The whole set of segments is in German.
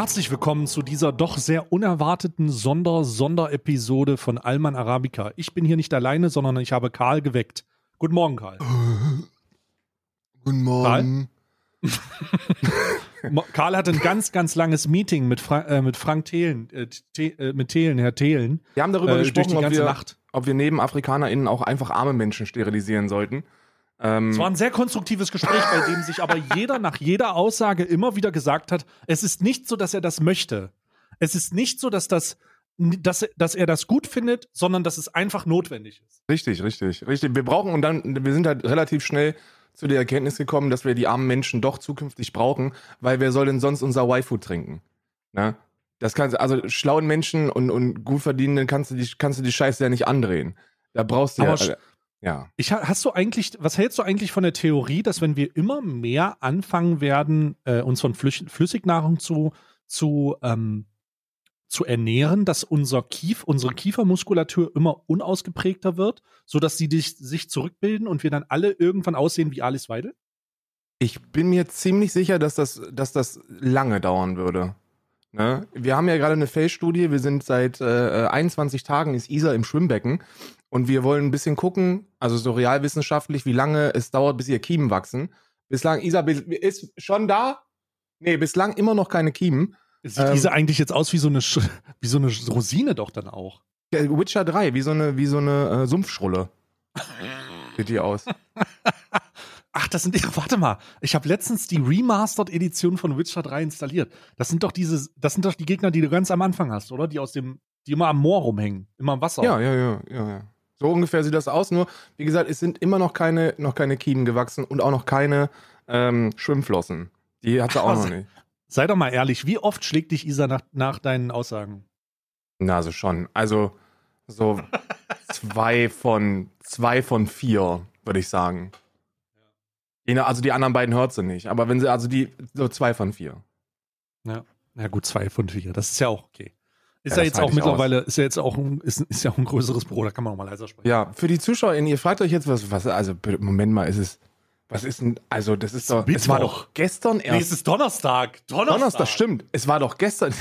Herzlich willkommen zu dieser doch sehr unerwarteten Sonder-Sonderepisode von Alman Arabica. Ich bin hier nicht alleine, sondern ich habe Karl geweckt. Guten Morgen, Karl. Guten Morgen. Mo- Karl hatte ein ganz, ganz langes Meeting mit, Fra äh, mit Frank Thelen, äh, äh, mit Thelen, Herr Thelen, Wir haben darüber äh, durch gesprochen, die ob ganze wir, Nacht. ob wir neben AfrikanerInnen auch einfach arme Menschen sterilisieren sollten. Ähm, Es war ein sehr konstruktives Gespräch, bei dem sich aber jeder nach jeder Aussage immer wieder gesagt hat, es ist nicht so, dass er das möchte. Es ist nicht so, dass, das, dass, dass er das gut findet, sondern dass es einfach notwendig ist. richtig, richtig, richtig. Wir brauchen und dann, wir sind halt relativ schnell zu der Erkenntnis gekommen, dass wir die armen Menschen doch zukünftig brauchen, weil wer soll denn sonst unser Y-Food trinken? Ne? Das kannst also schlauen Menschen und, und gut verdienenden kannst du die, kannst du die Scheiße ja nicht andrehen. Da brauchst du Aber ja, sch- ja. Ich, ha- hast du eigentlich, was hältst du eigentlich von der Theorie, dass wenn wir immer mehr anfangen werden, äh, uns von Flüch Flüssignahrung zu, zu, ähm, zu ernähren, dass unser Kief, unsere Kiefermuskulatur immer unausgeprägter wird, sodass sie dich, sich zurückbilden und wir dann alle irgendwann aussehen wie Alice Weidel? Ich bin mir ziemlich sicher, dass das, dass das lange dauern würde. Ne? Wir haben ja gerade eine Feldstudie. Wir sind seit äh, 21 Tagen ist Isa im Schwimmbecken und wir wollen ein bisschen gucken, also so realwissenschaftlich, wie lange es dauert, bis ihr Kiemen wachsen. Bislang, Isa ist schon da? Nee, bislang immer noch keine Kiemen. Sieht Ähm, diese eigentlich jetzt aus wie so, eine, Sch- wie so eine Rosine doch dann auch? Witcher 3, wie so eine, wie so eine äh, Sumpfschrulle. Sieht die aus. Ach, das sind, warte mal, ich habe letztens die Remastered-Edition von Witcher 3 installiert. Das sind doch diese, das sind doch die Gegner, die du ganz am Anfang hast, oder? Die aus dem, die immer am Moor rumhängen, immer am Wasser. Ja, ja, ja, ja, ja. So ungefähr sieht das aus. Nur, wie gesagt, es sind immer noch keine, noch keine Kiemen gewachsen und auch noch keine ähm, Schwimmflossen. Die hat sie auch Was? noch nicht. Sei doch mal ehrlich, wie oft schlägt dich Isa nach, nach deinen Aussagen? Na, also schon. Also so zwei von zwei von vier, würde ich sagen. Also die anderen beiden hört sie nicht. Aber wenn sie, also die, so zwei von vier. Ja. Na gut, zwei von vier. Das ist ja auch okay. Ist ja, Ja, jetzt auch mittlerweile, ist ja jetzt auch ein, ist, ist ja auch ein größeres Büro, da kann man auch mal leiser sprechen. Ja, für die ZuschauerInnen, ihr fragt euch jetzt, was, was, also Moment mal, ist es, was ist denn, also das ist doch, es war Mittwoch. doch gestern Nee, erst. es ist Donnerstag. Donnerstag. Donnerstag, stimmt. Es war doch gestern.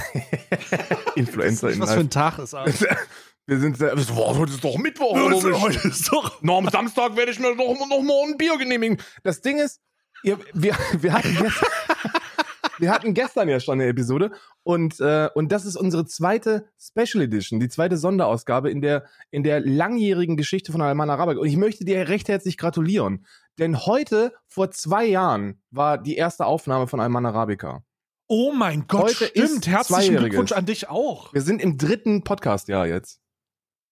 Influencer in Was für ein Tag ist das? Wir sind sehr, boah, heute ist doch Mittwoch. Heute ist doch. Na, am Samstag werde ich mir doch noch mal ein Bier genehmigen. Das Ding ist, ihr, wir, wir, hatten gestern, wir hatten gestern ja schon eine Episode und, äh, und das ist unsere zweite Special Edition, die zweite Sonderausgabe in der, in der langjährigen Geschichte von Alman Arabic. Und ich möchte dir recht herzlich gratulieren. Denn heute, vor zwei Jahren, war die erste Aufnahme von Alman Arabica. Oh mein Gott, Heute stimmt. ist Herzlichen. Glückwunsch an dich auch. Wir sind im dritten Podcast-Jahr jetzt.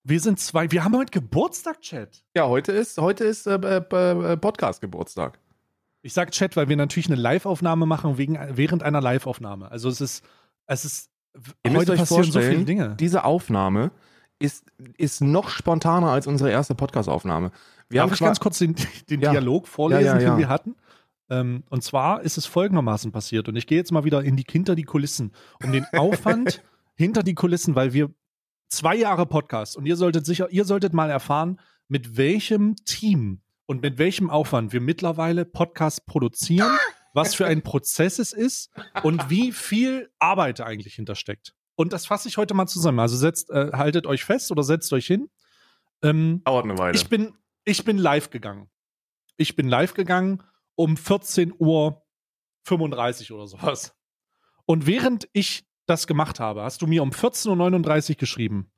Wir sind zwei. Wir haben heute Geburtstag, Chat. Ja, heute ist, heute ist äh, äh, äh, Podcast-Geburtstag. Ich sag Chat, weil wir natürlich eine Live-Aufnahme machen wegen, während einer Live-Aufnahme. Also es ist, es ist, Ihr heute euch passieren so viele Dinge. diese Aufnahme ist, ist noch spontaner als unsere erste Podcast-Aufnahme. Wir Darf haben ich ganz kurz den, den Ja. Dialog vorlesen, ja, ja. den wir hatten? Ähm, und zwar ist es folgendermaßen passiert. Und ich gehe jetzt mal wieder in die, hinter die Kulissen, um den Aufwand hinter die Kulissen, weil wir zwei Jahre Podcast und ihr solltet sicher, ihr solltet mal erfahren, mit welchem Team und mit welchem Aufwand wir mittlerweile Podcasts produzieren, was für ein Prozess es ist und wie viel Arbeit eigentlich hintersteckt. Und das fasse ich heute mal zusammen. Also setzt, äh, haltet euch fest oder setzt euch hin. Ähm, dauert eine Weile. ich bin, ich bin live gegangen. Ich bin live gegangen um 14 Uhr 35 oder sowas. Und während ich das gemacht habe, hast du mir um 14.39 Uhr geschrieben.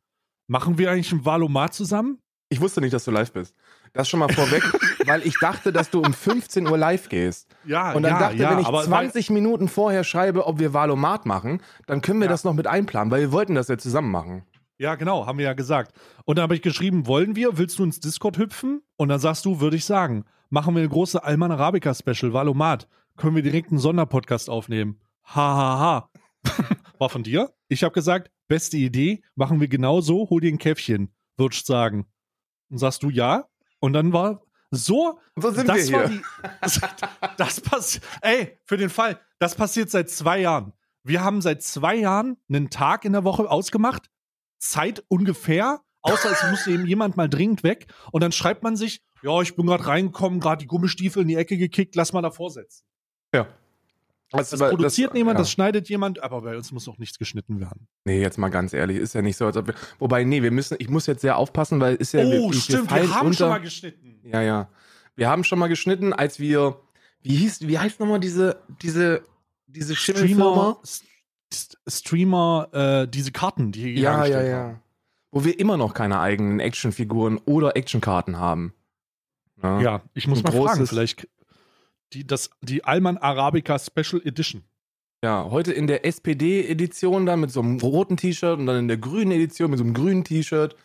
Machen wir eigentlich ein Valomat zusammen? Ich wusste nicht, dass du live bist. Das schon mal vorweg, weil ich dachte, dass du um 15 Uhr live gehst. Ja, Und dann ja, dachte, ja, wenn ich aber 20 Minuten vorher schreibe, ob wir Valomat machen, dann können wir Ja. das noch mit einplanen, weil wir wollten das ja zusammen machen. Ja, genau, haben wir ja gesagt. Und dann habe ich geschrieben, wollen wir, willst du ins Discord hüpfen? Und dann sagst du, würde ich sagen, machen wir eine große Alman Arabica Special, Valomat. Können wir direkt einen Sonderpodcast aufnehmen? Ha, ha, ha. War von dir? Ich habe gesagt, beste Idee, machen wir genau so, hol dir ein Käffchen, würdest sagen. Und sagst du ja? Und dann war so, So sind das wir war hier. die, das, das passiert, ey, für den Fall, das passiert seit zwei Jahren. Wir haben seit zwei Jahren einen Tag in der Woche ausgemacht, Zeit ungefähr, außer es muss eben jemand mal dringend weg und dann schreibt man sich, ja, ich bin gerade reingekommen, gerade die Gummistiefel in die Ecke gekickt, lass mal davor setzen. Ja. Das, Das produziert niemand, ja. das schneidet jemand, aber bei uns muss auch nichts geschnitten werden. Nee, jetzt mal ganz ehrlich, ist ja nicht so, als ob wir. Wobei, nee, wir müssen, ich muss jetzt sehr aufpassen, weil ist ja. wir, oh, wir stimmt, fallen wir haben unter, schon mal geschnitten. Ja, ja. Wir haben schon mal geschnitten, als wir. Wie hieß, wie heißt nochmal diese, diese, diese? Streamer, St- Streamer, äh, diese Karten, die Ja, ja, ja. haben. Wo wir immer noch keine eigenen Actionfiguren oder Actionkarten haben. Ja. Ja, ich muss Ein mal fragen, vielleicht die, das, die Alman Arabica Special Edition. Ja, heute in der SPD-Edition dann mit so einem roten T-Shirt und dann in der grünen Edition mit so einem grünen T-Shirt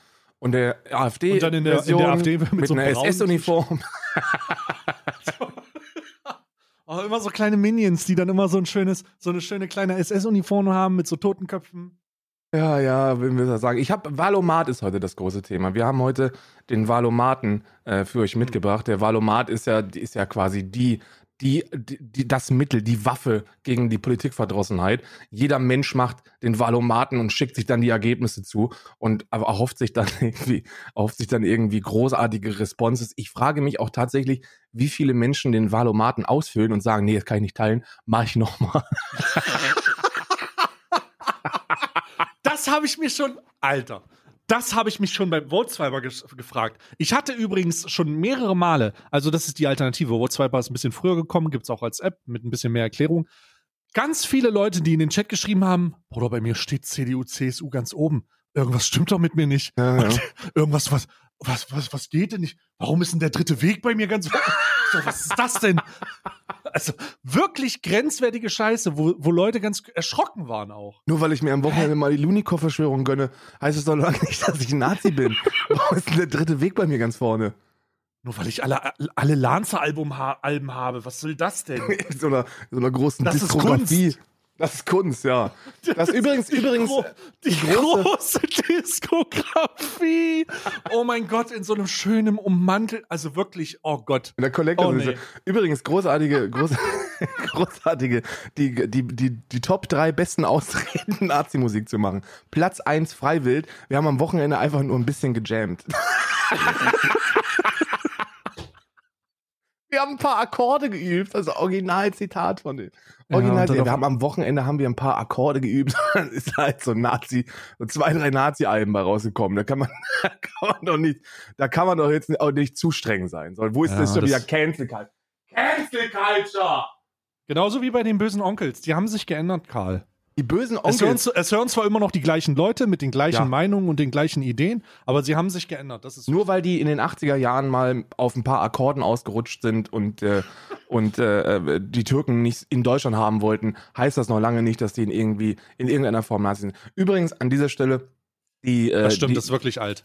und der AfD Und dann in der, in der AfD mit, mit, so einer SS-Uniform. Oh, immer so kleine Minions, die dann immer so ein schönes, so eine schöne kleine SS-Uniform haben mit so Totenköpfen. Ja, ja, wenn wir das sagen. Ich habe Valomat ist heute das große Thema. Wir haben heute den Valomaten äh, für euch mitgebracht. Der Valomat ist ja, ist ja quasi die, die, die, das Mittel, die Waffe gegen die Politikverdrossenheit. Jeder Mensch macht den Valomaten und schickt sich dann die Ergebnisse zu und erhofft sich dann irgendwie, erhofft sich dann irgendwie großartige Responses. Ich frage mich auch tatsächlich, wie viele Menschen den Valomaten ausfüllen und sagen, nee, das kann ich nicht teilen, mache ich nochmal. Das habe ich mir schon, Alter, das habe ich mich schon beim ges- gefragt. Ich hatte übrigens schon mehrere Male, also das ist die Alternative, Vote-Swiper ist ein bisschen früher gekommen, gibt es auch als App mit ein bisschen mehr Erklärung. Ganz viele Leute, die in den Chat geschrieben haben, Bruder, bei mir steht CDU, CSU ganz oben. Irgendwas stimmt doch mit mir nicht. Ja, ja. Irgendwas, was, was, was, was geht denn nicht? Warum ist denn der dritte Weg bei mir ganz? So, was ist das denn? Also wirklich grenzwertige Scheiße, wo, wo Leute ganz erschrocken waren auch. Nur weil ich mir am Wochenende mal die Lunikow-Verschwörung gönne, heißt es doch lange nicht, dass ich ein Nazi bin. Warum ist denn der dritte Weg bei mir ganz vorne? Nur weil ich alle, alle Lancer-Alben ha habe. Was soll das denn? In so einer, so einer großen Das ist Diskografie. Kunst. Das ist Kunst, ja. Das übrigens, Die übrigens, gro- die große- große Diskografie. Oh mein Gott, in so einem schönen Ummantel. Also wirklich, oh Gott. in der Collector Oh, nee. Übrigens, großartige, groß, großartige, die, die, die, die Top 3 besten Ausreden, Nazi-Musik zu machen. Platz 1 Freiwild. Wir haben am Wochenende einfach nur ein bisschen gejammt. Wir haben ein paar Akkorde geübt, also Originalzitat von dem. Ja, Original, dann wir haben am Wochenende haben wir ein paar Akkorde geübt. Dann ist halt so ein Nazi, so zwei, drei Nazi-Alben bei rausgekommen. Da kann man, da kann man doch nicht, da kann man doch jetzt auch nicht zu streng sein. So, wo ist Ja, das schon wieder Cancel Culture? Cancel Culture! Genauso wie bei den bösen Onkels. Die haben sich geändert, Karl. Die bösen Es hören, Onkels. es hören zwar immer noch die gleichen Leute mit den gleichen Ja. Meinungen und den gleichen Ideen, aber sie haben sich geändert. Das ist Nur weil die in den 80er Jahren mal auf ein paar Akkorden ausgerutscht sind und, äh, und äh, die Türken nicht in Deutschland haben wollten, heißt das noch lange nicht, dass die in irgendwie in irgendeiner Form Nazi sind. Übrigens an dieser Stelle die, äh, das stimmt, die, das ist wirklich alt.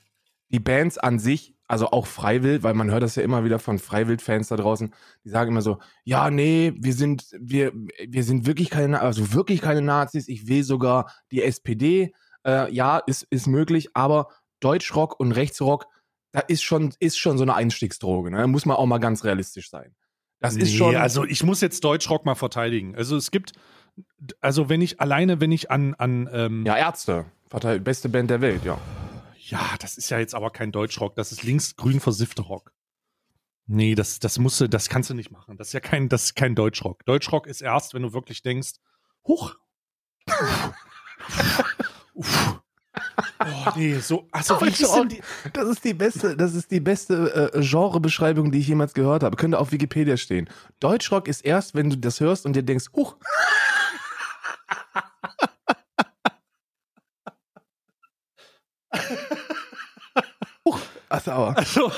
Die Bands an sich, also auch Freiwild, weil man hört das ja immer wieder von Freiwild-Fans da draußen, die sagen immer so, ja, nee, wir sind, wir, wir sind wirklich keine, also wirklich keine Nazis, ich will sogar die SPD, äh, ja, ist, ist möglich, aber Deutschrock und Rechtsrock, da ist schon, ist schon so eine Einstiegsdroge, ne? Da muss man auch mal ganz realistisch sein. Das ist Nee, schon, Also ich muss jetzt Deutschrock mal verteidigen. Also es gibt, also wenn ich alleine, wenn ich an, an ähm, ja, Ärzte, beste Band der Welt, ja. Ja, das ist ja jetzt aber kein Deutschrock, das ist linksgrün versiffter Rock. Nee, das, das musst du, das kannst du nicht machen. Das ist ja kein, das ist kein Deutschrock. Deutschrock ist erst, wenn du wirklich denkst, huch. Uff. Oh, nee, so, also wie hieß denn die, Das ist die beste, das ist die beste äh, Genrebeschreibung, die ich jemals gehört habe. Könnte auf Wikipedia stehen. Deutschrock ist erst, wenn du das hörst und dir denkst, huch. Also, aber. also,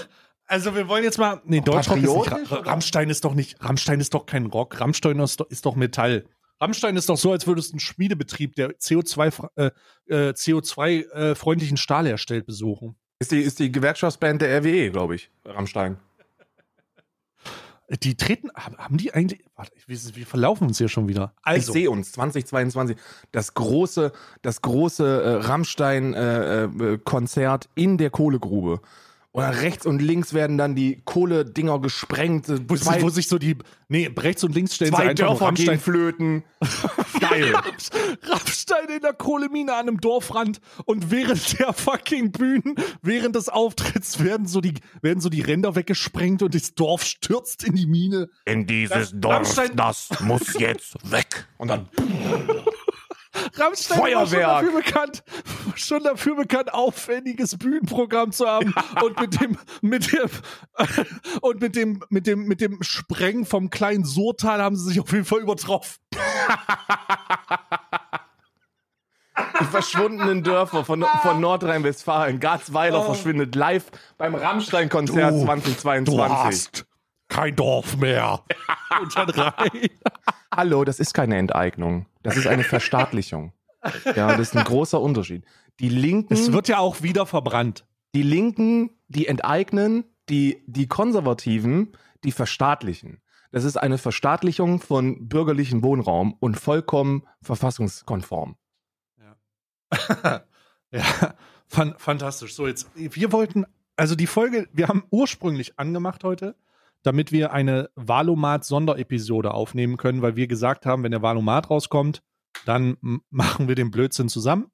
also wir wollen jetzt mal, nee, Deutschrock ist nicht, oder? Rammstein ist doch nicht, Rammstein ist doch kein Rock, Rammstein ist doch, ist doch Metall. Rammstein ist doch so, als würdest du einen Schmiedebetrieb, der CO2, äh, äh, CO2-freundlichen Stahl herstellt, besuchen. Ist die, ist die Gewerkschaftsband der RWE, glaube ich, Rammstein. Die treten, haben die eigentlich, warte, wir, verlaufen uns hier schon wieder. Also, Ich sehe uns 2022 das große, das große äh, Rammstein-Konzert in der Kohlegrube. Und dann rechts und links werden dann die Kohledinger gesprengt. Wo, Zwei, wo sich so die. Nee, rechts und links stellen sie zwei einfach nur Dörfer Rammstein, flöten. Geil. Rammstein in der Kohlemine an einem Dorfrand und während der fucking Bühnen, während des Auftritts werden so die, werden so die Ränder weggesprengt und das Dorf stürzt in die Mine. In dieses Das- Dorf, Rammstein- das muss jetzt weg. Und dann Rammstein war schon Feuerwerk. dafür bekannt, schon dafür bekannt, aufwendiges Bühnenprogramm zu haben und mit dem, mit dem, und mit dem, mit dem, mit dem Sprengen vom kleinen Surtal haben sie sich auf jeden Fall übertroffen. die verschwundenen Dörfer von, von Nordrhein-Westfalen. Garzweiler Oh. verschwindet live beim Rammstein-Konzert Du- 2022. kein Dorf mehr. Und dann rein. Hallo, das ist keine Enteignung. Das ist eine Verstaatlichung. Ja, das ist ein großer Unterschied. Die Linken, Es wird ja auch wieder verbrannt. die Linken, die enteignen, die, die Konservativen, die verstaatlichen. Das ist eine Verstaatlichung von bürgerlichen Wohnraum und vollkommen verfassungskonform. Ja, fan fantastisch. So, jetzt, wir wollten, also die Folge, wir haben ursprünglich angemacht heute, damit wir eine Valomat-Sonderepisode aufnehmen können, weil wir gesagt haben, wenn der Valomat rauskommt, dann machen wir den Blödsinn zusammen.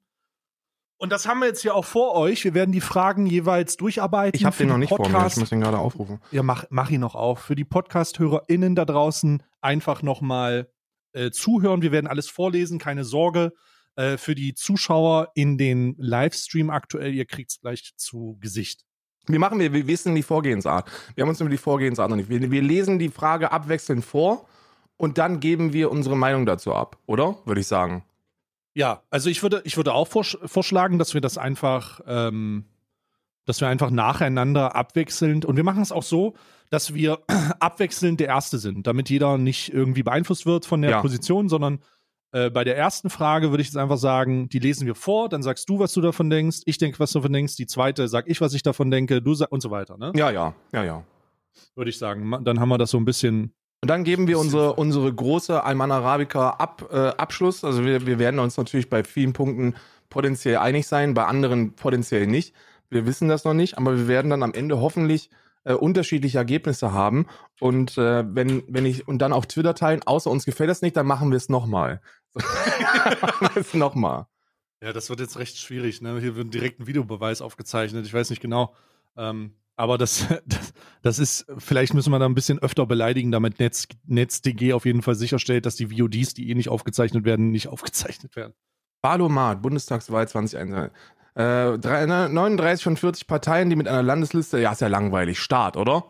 Und das haben wir jetzt hier auch vor euch. Wir werden die Fragen jeweils durcharbeiten. Ich habe den noch nicht vor mir, ich Podcast- muss den gerade aufrufen. ja, mach, mach ihn noch auf. Für die Podcast-HörerInnen da draußen einfach nochmal äh, zuhören. Wir werden alles vorlesen, keine Sorge. Äh, für die Zuschauer in den Livestream aktuell, ihr kriegt es gleich zu Gesicht. Wie machen wir, wir wissen die Vorgehensart. Wir haben uns über die Vorgehensart noch nicht. Wir, wir lesen die Frage abwechselnd vor und dann geben wir unsere Meinung dazu ab, oder? Würde ich sagen. Ja, also ich würde, ich würde auch vorsch vorschlagen, dass wir das einfach, ähm, dass wir einfach nacheinander abwechselnd und wir machen es auch so, dass wir abwechselnd der Erste sind, damit jeder nicht irgendwie beeinflusst wird von der Ja. Position, sondern äh, bei der ersten Frage würde ich jetzt einfach sagen, die lesen wir vor, dann sagst du, was du davon denkst, ich denke, was du davon denkst, die zweite sag ich, was ich davon denke, du sag und so weiter, ne? Ja, ja, ja, ja. Würde ich sagen. Dann haben wir das so ein bisschen. Und dann geben wir unsere, unsere große Alman Arabica Ab, äh, Abschluss. Also wir, wir werden uns natürlich bei vielen Punkten potenziell einig sein, bei anderen potenziell nicht. Wir wissen das noch nicht, aber wir werden dann am Ende hoffentlich äh, unterschiedliche Ergebnisse haben. Und äh, wenn, wenn ich und dann auf Twitter teilen, außer uns gefällt das nicht, dann machen wir es nochmal. es nochmal. Ja, das wird jetzt recht schwierig, ne? Hier wird direkt ein Videobeweis aufgezeichnet. Ich weiß nicht genau. Ähm, aber das, das, das ist, vielleicht müssen wir da ein bisschen öfter beleidigen, damit Netz, NetzDG auf jeden Fall sicherstellt, dass die VODs, die eh nicht aufgezeichnet werden, nicht aufgezeichnet werden. Wahlomat, Bundestagswahl 2021. Äh, drei- ne, 39 von 40 Parteien, die mit einer Landesliste, ja, ist ja langweilig. Start, oder?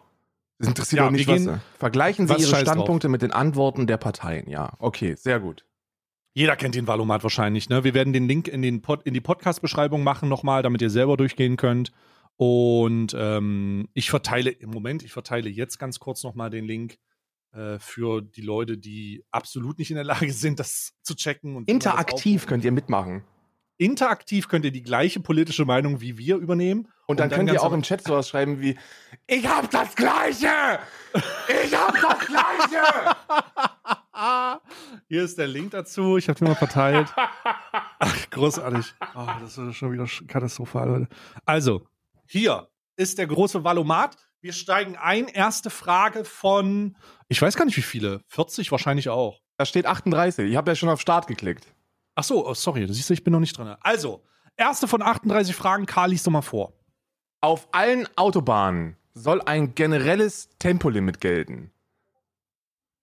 Das interessiert Ja, doch nicht, was. gehen- sie- Vergleichen Sie was Ihre scheiß drauf. Standpunkte mit den Antworten der Parteien. Ja, okay, sehr gut. Jeder kennt den Valomat wahrscheinlich, ne? Wir werden den Link in, den Pod, in die Podcast-Beschreibung machen nochmal, damit ihr selber durchgehen könnt. Und ähm, ich verteile im Moment, ich verteile jetzt ganz kurz nochmal den Link äh, für die Leute, die absolut nicht in der Lage sind, das zu checken. Und Interaktiv könnt ihr mitmachen. Interaktiv könnt ihr die gleiche politische Meinung wie wir übernehmen. Und dann, könnt ihr auch im Chat sowas schreiben wie: Ich hab das Gleiche! Ich hab das Gleiche! Hier ist der Link dazu. Ich habe den mal verteilt. Ach, großartig. Oh, das ist schon wieder katastrophal. Leute. Also, hier ist der große Valomat. Wir steigen ein. Erste Frage von, ich weiß gar nicht wie viele. 40 wahrscheinlich auch. Da steht 38. Ich habe ja schon auf Start geklickt. Ach so, oh, sorry. Du siehst, ich bin noch nicht drin. Also, erste von 38 Fragen. Karl, liest doch mal vor. Auf allen Autobahnen soll ein generelles Tempolimit gelten.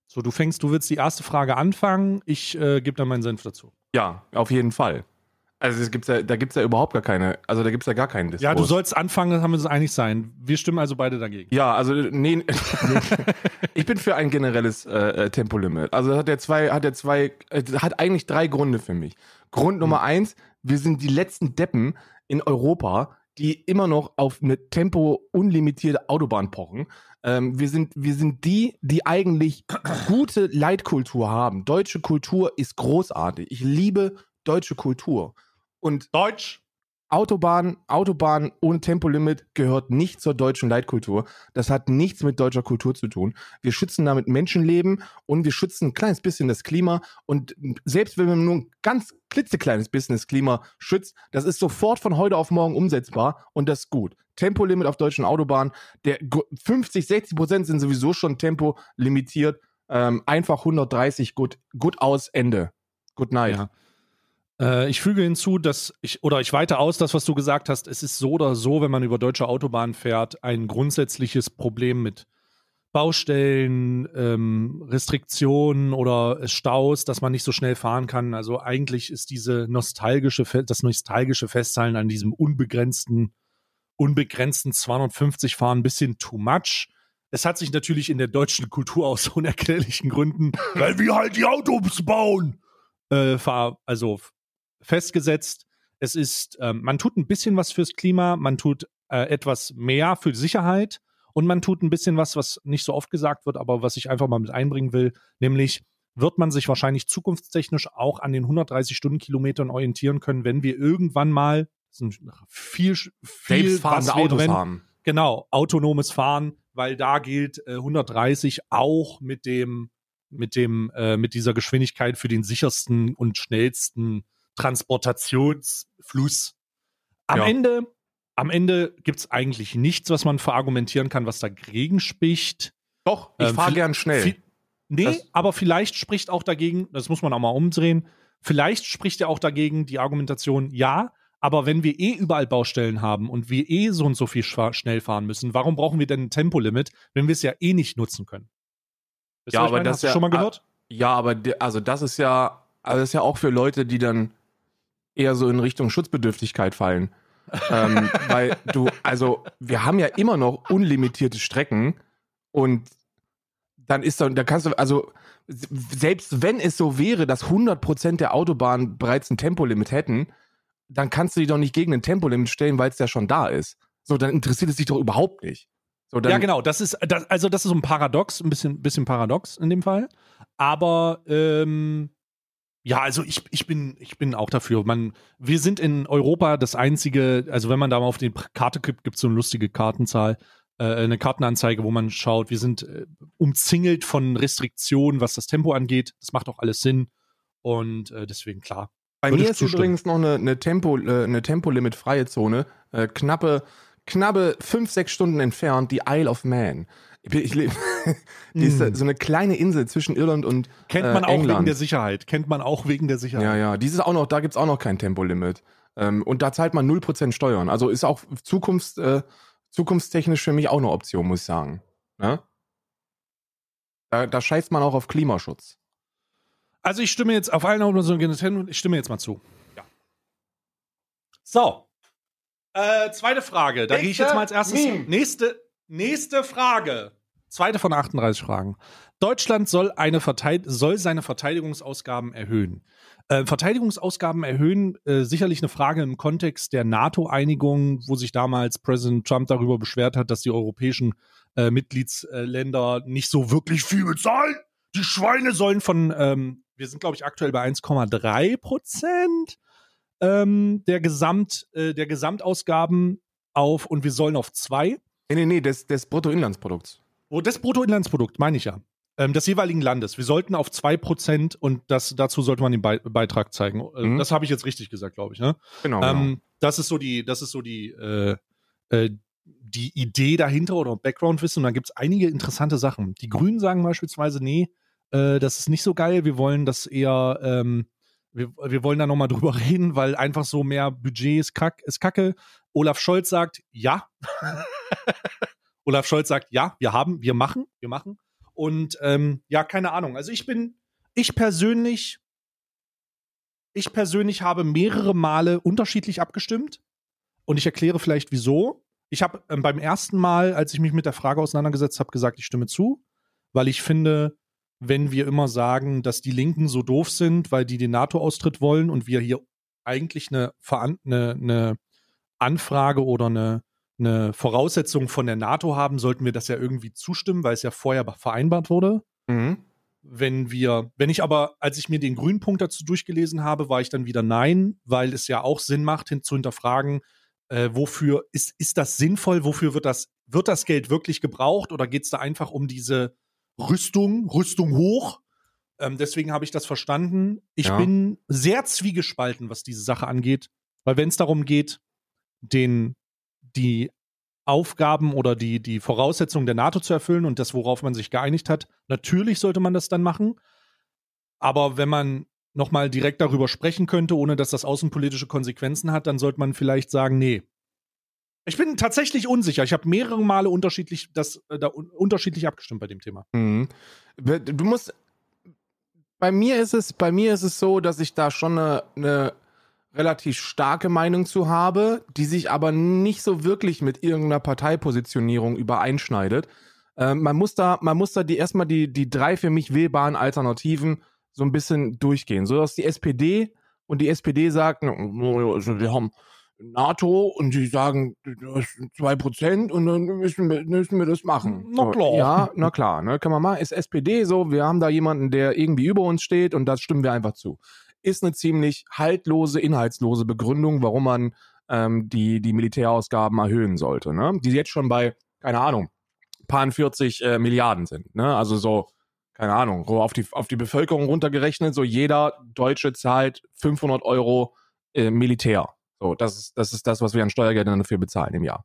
So, du fängst, du willst die erste Frage anfangen. Ich äh, gebe dann meinen Senf dazu. Ja, auf jeden Fall. Also es gibt's ja, da gibt es ja überhaupt gar keine, also da gibt es ja gar keinen Diskurs. Ja, du sollst anfangen, dann haben wir uns einig sein. Wir stimmen also beide dagegen. Ja, also nee, ich bin für ein generelles äh, äh, Tempolimit. Also das hat er zwei, hat er zwei, äh, hat eigentlich drei Gründe für mich. Grund Nummer eins: Wir sind die letzten Deppen in Europa, die immer noch auf eine Tempo unlimitierte Autobahn pochen. Ähm, wir sind, wir sind die, die eigentlich gute Leitkultur haben. Deutsche Kultur ist großartig. Ich liebe deutsche Kultur. Und Deutsch. Autobahn, Autobahn ohne Tempolimit gehört nicht zur deutschen Leitkultur. Das hat nichts mit deutscher Kultur zu tun. Wir schützen damit Menschenleben und wir schützen ein kleines bisschen das Klima. Und selbst wenn man nur ein ganz klitzekleines bisschen das Klima schützt, das ist sofort von heute auf morgen umsetzbar und das ist gut. Tempolimit auf deutschen Autobahnen, der 50, 60 Prozent sind sowieso schon tempolimitiert. Ähm, einfach 130, gut, gut aus, Ende. Good night. Ja. Äh, ich füge hinzu, dass ich, oder ich weite aus das, was du gesagt hast, es ist so oder so, wenn man über deutsche Autobahnen fährt, ein grundsätzliches Problem mit Baustellen, ähm, Restriktionen oder Staus, dass man nicht so schnell fahren kann. Also eigentlich ist diese nostalgische, das nostalgische Festhalten an diesem unbegrenzten, unbegrenzten 250 Fahren ein bisschen too much. Es hat sich natürlich in der deutschen Kultur aus unerklärlichen Gründen, weil wir halt die Autos bauen, äh, also festgesetzt. Es ist, ähm, man tut ein bisschen was fürs Klima, man tut äh, etwas mehr für Sicherheit und man tut ein bisschen was, was nicht so oft gesagt wird, aber was ich einfach mal mit einbringen will, nämlich wird man sich wahrscheinlich zukunftstechnisch auch an den 130 Stundenkilometern orientieren können, wenn wir irgendwann mal viel, viel selbstfahrende Autos wenn, haben. Genau, autonomes Fahren, weil da gilt äh, 130 auch mit dem mit dem äh, mit dieser Geschwindigkeit für den sichersten und schnellsten Transportationsfluss. Am ja. Ende, am Ende gibt es eigentlich nichts, was man verargumentieren kann, was dagegen spricht. Doch, ich ähm, fahre gern schnell. Viel, nee, das aber vielleicht spricht auch dagegen, das muss man auch mal umdrehen, vielleicht spricht ja auch dagegen die Argumentation, ja, aber wenn wir eh überall Baustellen haben und wir eh so und so viel schnell fahren müssen, warum brauchen wir denn ein Tempolimit, wenn wir es ja eh nicht nutzen können? Wisst ja, aber das Hast ja, schon mal gehört? Ja, aber also das ist ja, also das ist ja auch für Leute, die dann eher so in Richtung Schutzbedürftigkeit fallen. ähm, weil du, also wir haben ja immer noch unlimitierte Strecken und dann ist da, da kannst du, also selbst wenn es so wäre, dass 100% der Autobahnen bereits ein Tempolimit hätten, dann kannst du die doch nicht gegen ein Tempolimit stellen, weil es ja schon da ist. So, dann interessiert es dich doch überhaupt nicht. So, ja, genau. Das ist, das, also das ist so ein Paradox, ein bisschen, bisschen paradox in dem Fall. Aber ähm, ja, also ich, ich, bin, ich bin auch dafür. Man, wir sind in Europa das einzige, also wenn man da mal auf die Karte kippt, gibt es so eine lustige Kartenzahl, äh, eine Kartenanzeige, wo man schaut, wir sind äh, umzingelt von Restriktionen, was das Tempo angeht. Das macht auch alles Sinn. Und äh, deswegen klar. Bei mir ist zustimmen. übrigens noch eine, eine Tempo, äh, eine Tempolimit-freie Zone. Äh, knappe, knappe fünf, sechs Stunden entfernt, die Isle of Man. Ich lebe. die ist mm. so eine kleine Insel zwischen Irland und Kennt man äh, auch wegen der Sicherheit. Kennt man auch wegen der Sicherheit. Ja, ja. Dieses auch noch, da gibt's auch noch kein Tempolimit. Ähm, und da zahlt man 0% Steuern. Also ist auch Zukunfts, äh, zukunftstechnisch für mich auch eine Option, muss ich sagen. Ne? Da, da scheißt man auch auf Klimaschutz. Also ich stimme jetzt auf allen Autos ich stimme jetzt mal zu. Ja. So. Äh, zweite Frage. Da gehe ich jetzt mal als erstes. Nächste, Nächste Frage. Zweite von 38 Fragen. Deutschland soll, eine soll seine Verteidigungsausgaben erhöhen. Äh, Verteidigungsausgaben erhöhen, äh, sicherlich eine Frage im Kontext der NATO-Einigung, wo sich damals Präsident Trump darüber beschwert hat, dass die europäischen äh, Mitgliedsländer nicht so wirklich viel bezahlen. Die Schweine sollen von, ähm, wir sind glaube ich aktuell bei 1,3 Prozent ähm, der, Gesamt, äh, der Gesamtausgaben auf und wir sollen auf zwei. Nee, nee, nee, des, des Bruttoinlandsprodukts. Oh, das Bruttoinlandsprodukt, meine ich ja. Ähm, des jeweiligen Landes. Wir sollten auf 2% und das, dazu sollte man den Be Beitrag zeigen. Äh, mhm. Das habe ich jetzt richtig gesagt, glaube ich. Ne? Genau, ähm, genau. Das ist so die, das ist so die, äh, äh, die Idee dahinter oder Background-Wissen. Und dann gibt es einige interessante Sachen. Die Grünen sagen beispielsweise, nee, äh, das ist nicht so geil. Wir wollen das eher, ähm, wir, wir wollen da nochmal drüber reden, weil einfach so mehr Budget ist, kack, ist kacke. Olaf Scholz sagt, ja. Olaf Scholz sagt, ja, wir haben, wir machen, wir machen. Und ähm, ja, keine Ahnung. Also ich bin, ich persönlich, ich persönlich habe mehrere Male unterschiedlich abgestimmt. Und ich erkläre vielleicht wieso. Ich habe ähm, beim ersten Mal, als ich mich mit der Frage auseinandergesetzt habe, gesagt, ich stimme zu, weil ich finde, wenn wir immer sagen, dass die Linken so doof sind, weil die den NATO-Austritt wollen und wir hier eigentlich eine, eine, eine Anfrage oder eine, eine Voraussetzung von der NATO haben, sollten wir das ja irgendwie zustimmen, weil es ja vorher vereinbart wurde. Mhm. wenn wir, wenn ich aber, als ich mir den Grünpunkt dazu durchgelesen habe, war ich dann wieder nein, weil es ja auch Sinn macht, hin, zu hinterfragen, äh, wofür ist, ist das sinnvoll, wofür wird das, wird das Geld wirklich gebraucht oder geht es da einfach um diese Rüstung, Rüstung hoch? Ähm, deswegen habe ich das verstanden. Ich Ja. bin sehr zwiegespalten, was diese Sache angeht, weil wenn es darum geht, den, die Aufgaben oder die, die Voraussetzungen der NATO zu erfüllen und das, worauf man sich geeinigt hat, natürlich sollte man das dann machen. Aber wenn man nochmal direkt darüber sprechen könnte, ohne dass das außenpolitische Konsequenzen hat, dann sollte man vielleicht sagen, nee. Ich bin tatsächlich unsicher. Ich habe mehrere Male unterschiedlich, das, äh, da un unterschiedlich abgestimmt bei dem Thema. Mhm. Du musst. Bei mir ist es, bei mir ist es so, dass ich da schon eine, eine relativ starke Meinung zu habe, die sich aber nicht so wirklich mit irgendeiner Parteipositionierung übereinschneidet. Ähm, man muss da, man muss da die erstmal die, die drei für mich wählbaren Alternativen so ein bisschen durchgehen. So dass die SPD und die SPD sagt, "No, also wir haben NATO und die sagen, das sind zwei Prozent und dann müssen wir, müssen wir das machen. Na klar. Ja, na klar, ne, kann man mal. Ist SPD so, wir haben da jemanden, der irgendwie über uns steht und das stimmen wir einfach zu. Ist eine ziemlich haltlose, inhaltslose Begründung, warum man ähm, die, die Militärausgaben erhöhen sollte, ne? Die jetzt schon bei, keine Ahnung, paar 40 äh, Milliarden sind, ne? Also so, keine Ahnung, so auf die, auf die Bevölkerung runtergerechnet, so jeder Deutsche zahlt 500 Euro äh, Militär. So, das ist, das ist das, was wir an Steuergeldern dafür bezahlen im Jahr.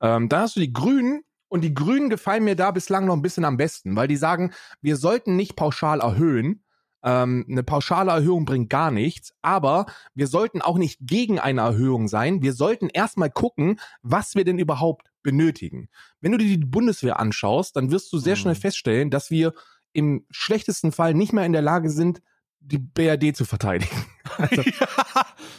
Ähm, dann hast du die Grünen und die Grünen gefallen mir da bislang noch ein bisschen am besten, weil die sagen, wir sollten nicht pauschal erhöhen. Ähm, eine pauschale Erhöhung bringt gar nichts, aber wir sollten auch nicht gegen eine Erhöhung sein. Wir sollten erstmal gucken, was wir denn überhaupt benötigen. Wenn du dir die Bundeswehr anschaust, dann wirst du sehr Mhm. schnell feststellen, dass wir im schlechtesten Fall nicht mehr in der Lage sind, die BRD zu verteidigen. Also,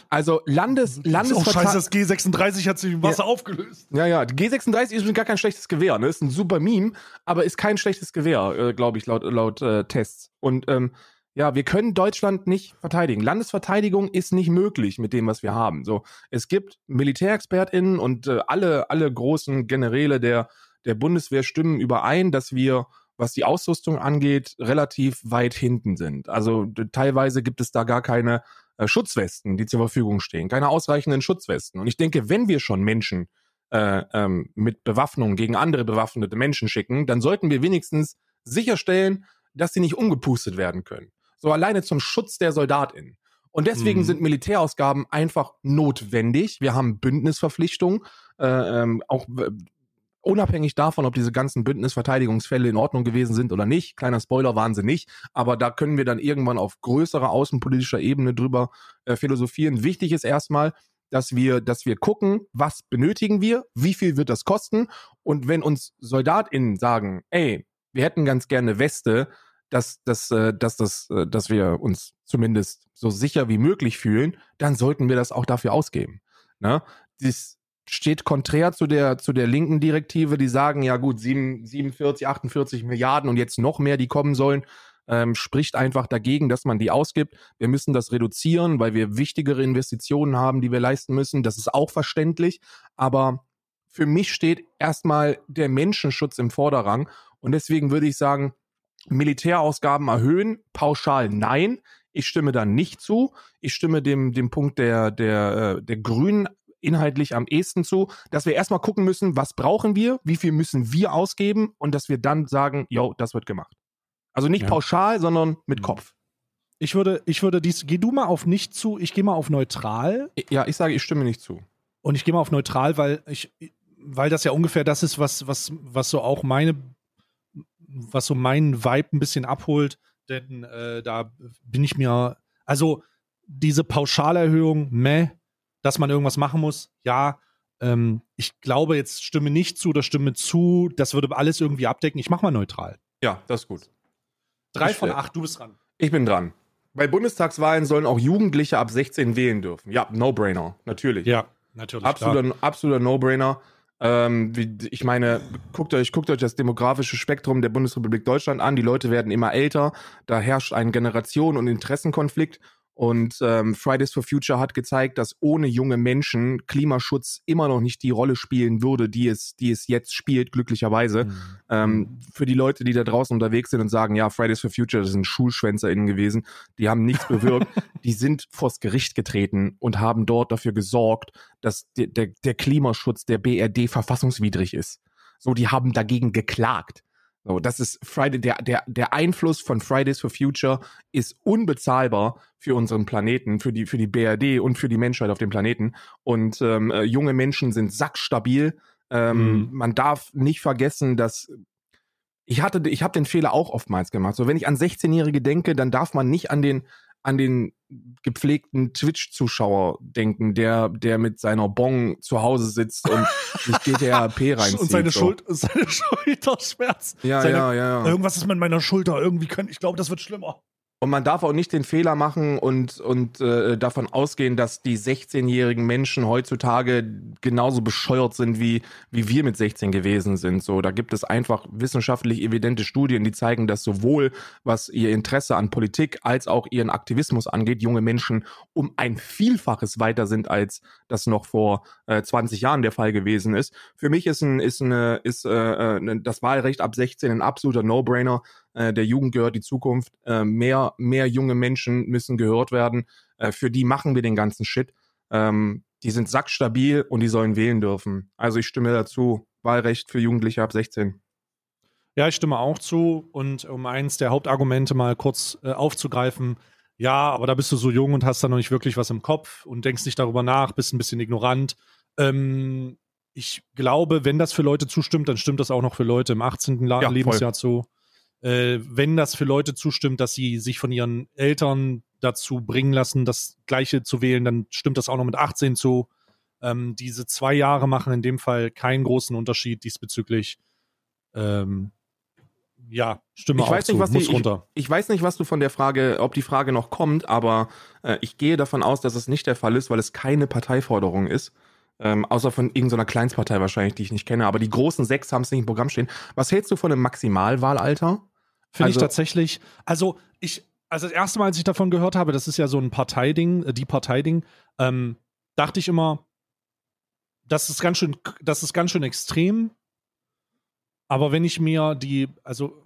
also Landes, oh, scheiße, das G36 hat sich im Wasser aufgelöst. Ja, ja, die G36 ist gar kein schlechtes Gewehr, ne? Ist ein super Meme, aber ist kein schlechtes Gewehr, äh, glaube ich, laut, laut äh, Tests. Und ähm, ja, wir können Deutschland nicht verteidigen. Landesverteidigung ist nicht möglich mit dem, was wir haben. So, es gibt MilitärexpertInnen und äh, alle, alle großen Generäle der, der Bundeswehr stimmen überein, dass wir, was die Ausrüstung angeht, relativ weit hinten sind. Also teilweise gibt es da gar keine äh, Schutzwesten, die zur Verfügung stehen, keine ausreichenden Schutzwesten. Und ich denke, wenn wir schon Menschen äh, ähm, mit Bewaffnung gegen andere bewaffnete Menschen schicken, dann sollten wir wenigstens sicherstellen, dass sie nicht umgepustet werden können. So alleine zum Schutz der SoldatInnen. Und deswegen Mhm. sind Militärausgaben einfach notwendig. Wir haben Bündnisverpflichtungen, äh, ähm, auch unabhängig davon, ob diese ganzen Bündnisverteidigungsfälle in Ordnung gewesen sind oder nicht. Kleiner Spoiler waren sie nicht, aber da können wir dann irgendwann auf größerer außenpolitischer Ebene drüber äh, philosophieren. Wichtig ist erstmal, dass wir, dass wir gucken, was benötigen wir, wie viel wird das kosten und wenn uns SoldatInnen sagen, ey, wir hätten ganz gerne Weste, dass, dass, äh, dass, das, äh, dass wir uns zumindest so sicher wie möglich fühlen, dann sollten wir das auch dafür ausgeben. Ne? Das steht konträr zu der, zu der linken Direktive, die sagen, ja gut, sieben- 47, 48 Milliarden und jetzt noch mehr, die kommen sollen, ähm, spricht einfach dagegen, dass man die ausgibt. Wir müssen das reduzieren, weil wir wichtigere Investitionen haben, die wir leisten müssen. Das ist auch verständlich. Aber für mich steht erstmal der Menschenschutz im Vorderrang. Und deswegen würde ich sagen, Militärausgaben erhöhen, pauschal nein. Ich stimme da nicht zu. Ich stimme dem, dem Punkt der, der, äh, der Grünen inhaltlich am ehesten zu, dass wir erstmal gucken müssen, was brauchen wir, wie viel müssen wir ausgeben und dass wir dann sagen, yo, das wird gemacht. Also nicht Ja. pauschal, sondern mit Mhm. Kopf. Ich würde, ich würde dies, geh du mal auf nicht zu, ich gehe mal auf neutral Ja, ich sage, ich stimme nicht zu. und ich gehe mal auf neutral, weil ich, weil das ja ungefähr das ist, was, was, was so auch meine, was so meinen Vibe ein bisschen abholt, denn äh, da bin ich mir, also diese Pauschalerhöhung, meh, dass man irgendwas machen muss, ja, ähm, ich glaube, jetzt stimme nicht zu oder stimme zu, das würde alles irgendwie abdecken. Ich mach mal neutral. Ja, das ist gut. Drei Ich, von äh, acht, du bist dran. Ich bin dran. Bei Bundestagswahlen sollen auch Jugendliche ab 16 wählen dürfen. Ja, No-Brainer, natürlich. Ja, natürlich. Absoluter, absoluter No-Brainer. Ähm, ich meine, guckt euch, guckt euch das demografische Spektrum der Bundesrepublik Deutschland an. Die Leute werden immer älter. Da herrscht ein Generationen- und Interessenkonflikt. Und ähm, Fridays for Future hat gezeigt, dass ohne junge Menschen Klimaschutz immer noch nicht die Rolle spielen würde, die es, die es jetzt spielt, glücklicherweise. Mhm. Ähm, für die Leute, die da draußen unterwegs sind und sagen, ja, Fridays for Future, das sind SchulschwänzerInnen gewesen, die haben nichts bewirkt, die sind vors Gericht getreten und haben dort dafür gesorgt, dass der, der, der Klimaschutz der BRD verfassungswidrig ist. So, die haben dagegen geklagt. So, das ist Friday, der, der, der Einfluss von Fridays for Future ist unbezahlbar für unseren Planeten, für die, für die BRD und für die Menschheit auf dem Planeten. Und ähm, äh, junge Menschen sind sackstabil. Ähm, mhm. Man darf nicht vergessen, dass ich hatte, ich habe den Fehler auch oftmals gemacht. So, wenn ich an 16-Jährige denke, dann darf man nicht an den an den gepflegten Twitch-Zuschauer denken, der, der mit seiner Bong zu Hause sitzt und sich GTRP reinzieht. Und seine, so. Schuld, seine Schulterschmerz. Ja, seine, ja, ja, ja. Irgendwas ist mit meiner Schulter. Irgendwie können, ich glaube, das wird schlimmer. Und man darf auch nicht den Fehler machen und, und äh, davon ausgehen, dass die 16-jährigen Menschen heutzutage genauso bescheuert sind, wie, wie wir mit 16 gewesen sind. So, da gibt es einfach wissenschaftlich evidente Studien, die zeigen, dass sowohl was ihr Interesse an Politik als auch ihren Aktivismus angeht, junge Menschen um ein Vielfaches weiter sind, als das noch vor äh, 20 Jahren der Fall gewesen ist. Für mich ist ein, ist eine, ist äh, äh das Wahlrecht ab 16 ein absoluter No-Brainer äh, der Jugend gehört die Zukunft, äh, mehr, mehr junge Menschen müssen gehört werden, äh, für die machen wir den ganzen Shit. Ähm, die sind sackstabil und die sollen wählen dürfen. Also ich stimme dazu, Wahlrecht für Jugendliche ab 16. Ja, ich stimme auch zu. Und um eins der Hauptargumente mal kurz äh, aufzugreifen, ja, aber da bist du so jung und hast da noch nicht wirklich was im Kopf und denkst nicht darüber nach, bist ein bisschen ignorant. Ähm, ich glaube, wenn das für Leute zustimmt, dann stimmt das auch noch für Leute im 18. Ja, Lebensjahr zu äh, wenn das für Leute zustimmt, dass sie sich von ihren Eltern dazu bringen lassen, das Gleiche zu wählen, dann stimmt das auch noch mit 18 zu. Ähm, diese zwei Jahre machen in dem Fall keinen großen Unterschied diesbezüglich. Ähm, ja, stimme ich weiß zu, nicht, was muss die, runter. Ich, ich, weiß nicht, was du von der Frage, ob die Frage noch kommt, aber äh, ich gehe davon aus, dass es nicht der Fall ist, weil es keine Parteiforderung ist. Ähm, außer von irgendeiner Kleinstpartei wahrscheinlich, die ich nicht kenne. Aber die großen sechs haben es nicht im Programm stehen. Was hältst du von einem Maximalwahlalter? Finde also, ich tatsächlich, also ich, also das erste Mal, als ich davon gehört habe, das ist ja so ein Parteiding, äh, die Parteiding, ähm, dachte ich immer, das ist ganz schön, das ist ganz schön extrem. Aber wenn ich mir die, also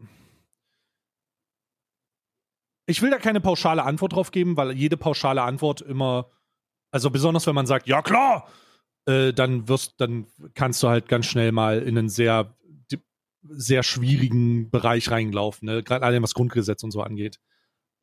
ich will da keine pauschale Antwort drauf geben, weil jede pauschale Antwort immer, also besonders wenn man sagt, ja klar, äh, dann wirst, dann kannst du halt ganz schnell mal in einen sehr sehr schwierigen Bereich reingelaufen, ne? gerade allem was Grundgesetz und so angeht.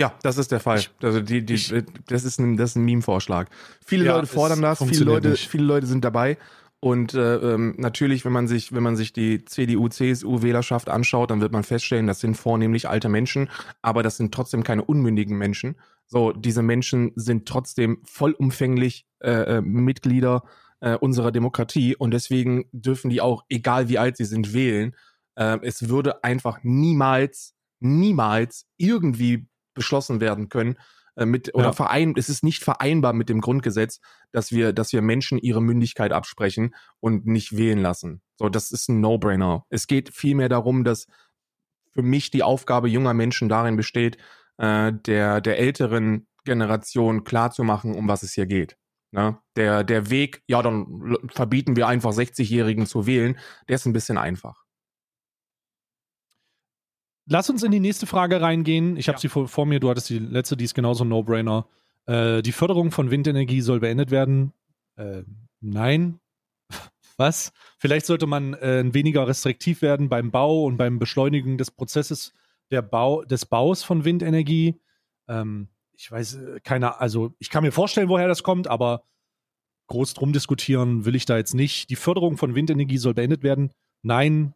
Ja, das ist der Fall. Ich, also die, die, ich, das ist ein, das ist ein Meme-Vorschlag. Viele ja, Leute fordern das, viele Leute, viele Leute sind dabei. Und äh, ähm, natürlich, wenn man sich, wenn man sich die CDU, CSU-Wählerschaft anschaut, dann wird man feststellen, das sind vornehmlich alte Menschen, aber das sind trotzdem keine unmündigen Menschen. So, diese Menschen sind trotzdem vollumfänglich äh, äh Mitglieder äh, unserer Demokratie und deswegen dürfen die auch, egal wie alt sie sind, wählen. Äh, es würde einfach niemals, niemals irgendwie beschlossen werden können, äh, mit oder ja. verein, es ist nicht vereinbar mit dem Grundgesetz, dass wir, dass wir Menschen ihre Mündigkeit absprechen und nicht wählen lassen. So, das ist ein No-Brainer. Es geht vielmehr darum, dass für mich die Aufgabe junger Menschen darin besteht, äh, der, der älteren Generation klarzumachen, um was es hier geht. Ne? Der, der Weg, ja, dann verbieten wir einfach 60-Jährigen zu wählen, der ist ein bisschen einfach. Lass uns in die nächste Frage reingehen. Ich habe ja. sie vor, vor, mir, du hattest die letzte, die ist genauso ein No-Brainer. Äh, die Förderung von Windenergie soll beendet werden. Äh, nein. Was? Vielleicht sollte man äh, weniger restriktiv werden beim Bau und beim Beschleunigen des Prozesses der Bau, des Baus von Windenergie. Ähm, ich weiß, äh, keiner, also ich kann mir vorstellen, woher das kommt, aber groß drum diskutieren will ich da jetzt nicht. Die Förderung von Windenergie soll beendet werden. Nein,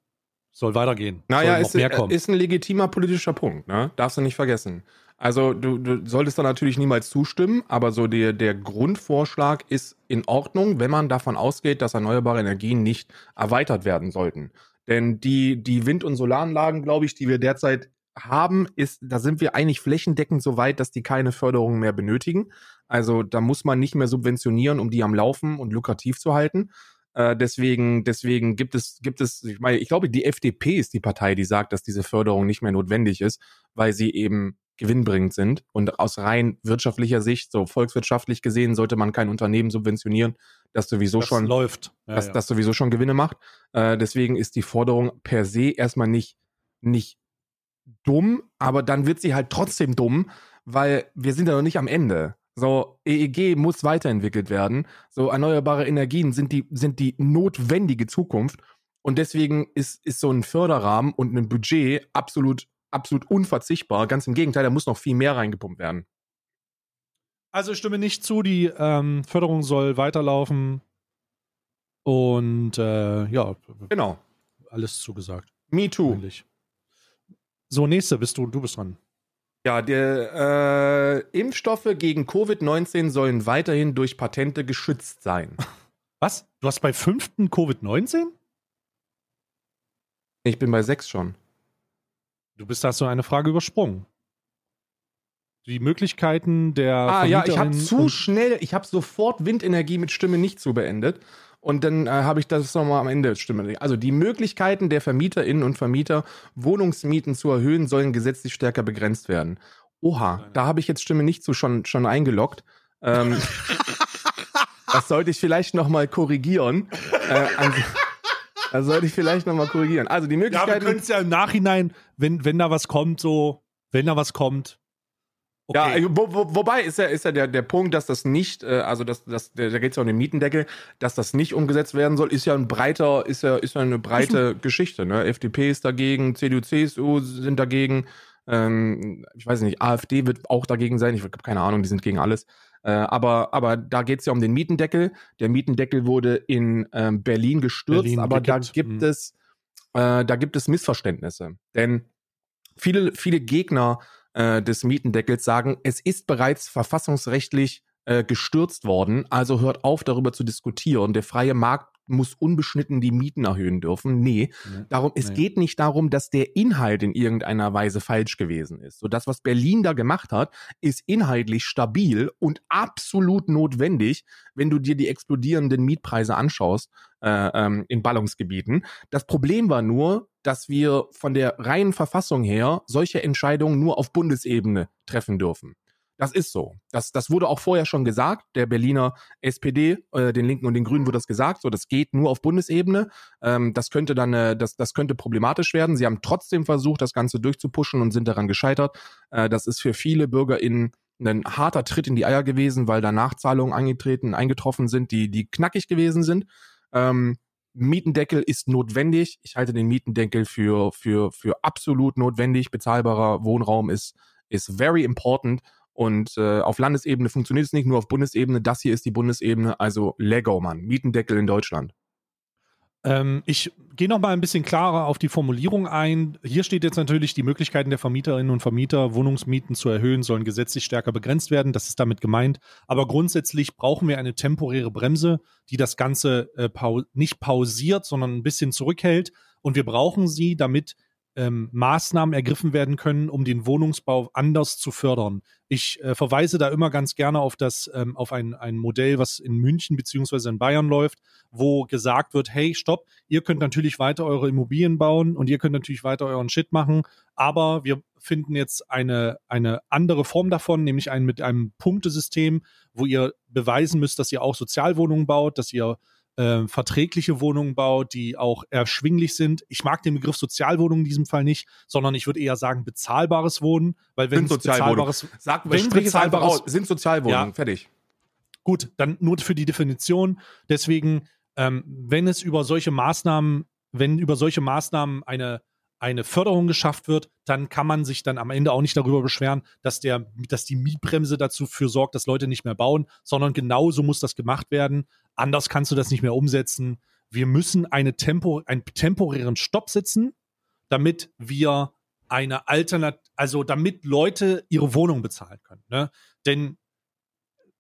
soll weitergehen. Naja, ist, ist, ein legitimer politischer Punkt, ne? Darfst du nicht vergessen. Also du, du solltest da natürlich niemals zustimmen, aber so der, der Grundvorschlag ist in Ordnung, wenn man davon ausgeht, dass erneuerbare Energien nicht erweitert werden sollten. Denn die, die Wind- und Solaranlagen, glaube ich, die wir derzeit haben, ist, da sind wir eigentlich flächendeckend so weit, dass die keine Förderung mehr benötigen. Also da muss man nicht mehr subventionieren, um die am Laufen und lukrativ zu halten. Äh, deswegen, deswegen gibt es, gibt es, ich meine, ich glaube, die FDP ist die Partei, die sagt, dass diese Förderung nicht mehr notwendig ist, weil sie eben gewinnbringend sind. Und aus rein wirtschaftlicher Sicht, so volkswirtschaftlich gesehen, sollte man kein Unternehmen subventionieren, das sowieso das schon läuft. Ja, das, ja. das sowieso schon Gewinne macht. Äh, deswegen ist die Forderung per se erstmal nicht, nicht dumm, aber dann wird sie halt trotzdem dumm, weil wir sind ja noch nicht am Ende. So, EEG muss weiterentwickelt werden. So, erneuerbare Energien sind die, sind die notwendige Zukunft. Und deswegen ist, ist so ein Förderrahmen und ein Budget absolut, absolut unverzichtbar. Ganz im Gegenteil, da muss noch viel mehr reingepumpt werden. Also ich stimme nicht zu, die ähm, Förderung soll weiterlaufen. Und äh, ja, genau. Alles zugesagt. Me too. Eigentlich. So, nächste bist du, du bist dran. Ja, der äh, Impfstoffe gegen Covid-19 sollen weiterhin durch Patente geschützt sein. Was? Du hast bei fünften Covid-19? Ich bin bei sechs schon. Du bist da so eine Frage übersprungen. Die Möglichkeiten der. Ah ja, ich habe zu schnell, ich habe sofort Windenergie mit Stimme nicht zu beendet. Und dann äh, habe ich das nochmal am Ende Stimme. Also die Möglichkeiten der Vermieterinnen und Vermieter, Wohnungsmieten zu erhöhen, sollen gesetzlich stärker begrenzt werden. Oha, da habe ich jetzt Stimme nicht zu schon, schon eingeloggt. Ähm, das sollte ich vielleicht nochmal korrigieren. Äh, das sollte ich vielleicht nochmal korrigieren. Also die Möglichkeiten. Ja, wir können es ja im Nachhinein, wenn, wenn da was kommt, so, wenn da was kommt, Okay. Ja, wo, wo, wobei ist ja, ist ja der, der Punkt, dass das nicht, äh, also das, das, da geht es ja um den Mietendeckel, dass das nicht umgesetzt werden soll, ist ja ein breiter, ist ja, ist ja eine breite Geschichte. Ne? FDP ist dagegen, CDU, CSU sind dagegen, ähm, ich weiß nicht, AfD wird auch dagegen sein, ich habe keine Ahnung, die sind gegen alles. Äh, aber, aber da geht es ja um den Mietendeckel. Der Mietendeckel wurde in ähm, Berlin gestürzt, Berlin aber gekippt. da gibt mhm. es, äh, da gibt es Missverständnisse. Denn viele, viele Gegner äh, des Mietendeckels sagen, es ist bereits verfassungsrechtlich äh, gestürzt worden, also hört auf darüber zu diskutieren. Der freie Markt muss unbeschnitten die Mieten erhöhen dürfen. Nee, nee darum, es nee. geht nicht darum, dass der Inhalt in irgendeiner Weise falsch gewesen ist. So das, was Berlin da gemacht hat, ist inhaltlich stabil und absolut notwendig, wenn du dir die explodierenden Mietpreise anschaust äh, ähm, in Ballungsgebieten. Das Problem war nur, dass wir von der reinen Verfassung her solche Entscheidungen nur auf Bundesebene treffen dürfen. Das ist so. Das, das wurde auch vorher schon gesagt. Der Berliner SPD, äh, den Linken und den Grünen wurde das gesagt. So, das geht nur auf Bundesebene. Ähm, das könnte dann, äh, das, das könnte problematisch werden. Sie haben trotzdem versucht, das Ganze durchzupuschen und sind daran gescheitert. Äh, das ist für viele BürgerInnen ein harter Tritt in die Eier gewesen, weil da Nachzahlungen eingetreten, eingetroffen sind, die, die knackig gewesen sind. Ähm, Mietendeckel ist notwendig. Ich halte den Mietendeckel für, für, für absolut notwendig. Bezahlbarer Wohnraum ist, ist very important. Und äh, auf Landesebene funktioniert es nicht, nur auf Bundesebene. Das hier ist die Bundesebene, also Lego, Mann. Mietendeckel in Deutschland. Ähm, ich gehe noch mal ein bisschen klarer auf die Formulierung ein. Hier steht jetzt natürlich, die Möglichkeiten der Vermieterinnen und Vermieter, Wohnungsmieten zu erhöhen, sollen gesetzlich stärker begrenzt werden. Das ist damit gemeint. Aber grundsätzlich brauchen wir eine temporäre Bremse, die das Ganze äh, pau nicht pausiert, sondern ein bisschen zurückhält. Und wir brauchen sie, damit ähm, Maßnahmen ergriffen werden können, um den Wohnungsbau anders zu fördern. Ich äh, verweise da immer ganz gerne auf das, ähm, auf ein, ein Modell, was in München beziehungsweise in Bayern läuft, wo gesagt wird, hey, stopp, ihr könnt natürlich weiter eure Immobilien bauen und ihr könnt natürlich weiter euren Shit machen, aber wir finden jetzt eine, eine andere Form davon, nämlich ein, mit einem Punktesystem, wo ihr beweisen müsst, dass ihr auch Sozialwohnungen baut, dass ihr äh, verträgliche Wohnungen baut, die auch erschwinglich sind. Ich mag den Begriff Sozialwohnung in diesem Fall nicht, sondern ich würde eher sagen bezahlbares Wohnen, weil wenn bezahlbares, sag, wenn bezahlbares, sind Sozialwohnungen, ja, fertig. Gut, dann nur für die Definition. Deswegen, ähm, wenn es über solche Maßnahmen, wenn über solche Maßnahmen eine eine Förderung geschafft wird, dann kann man sich dann am Ende auch nicht darüber beschweren, dass der, dass die Mietbremse dazu für sorgt, dass Leute nicht mehr bauen, sondern genauso muss das gemacht werden. Anders kannst du das nicht mehr umsetzen. Wir müssen eine Tempo, einen temporären Stopp setzen, damit wir eine Alternative, also damit Leute ihre Wohnung bezahlen können. Ne? Denn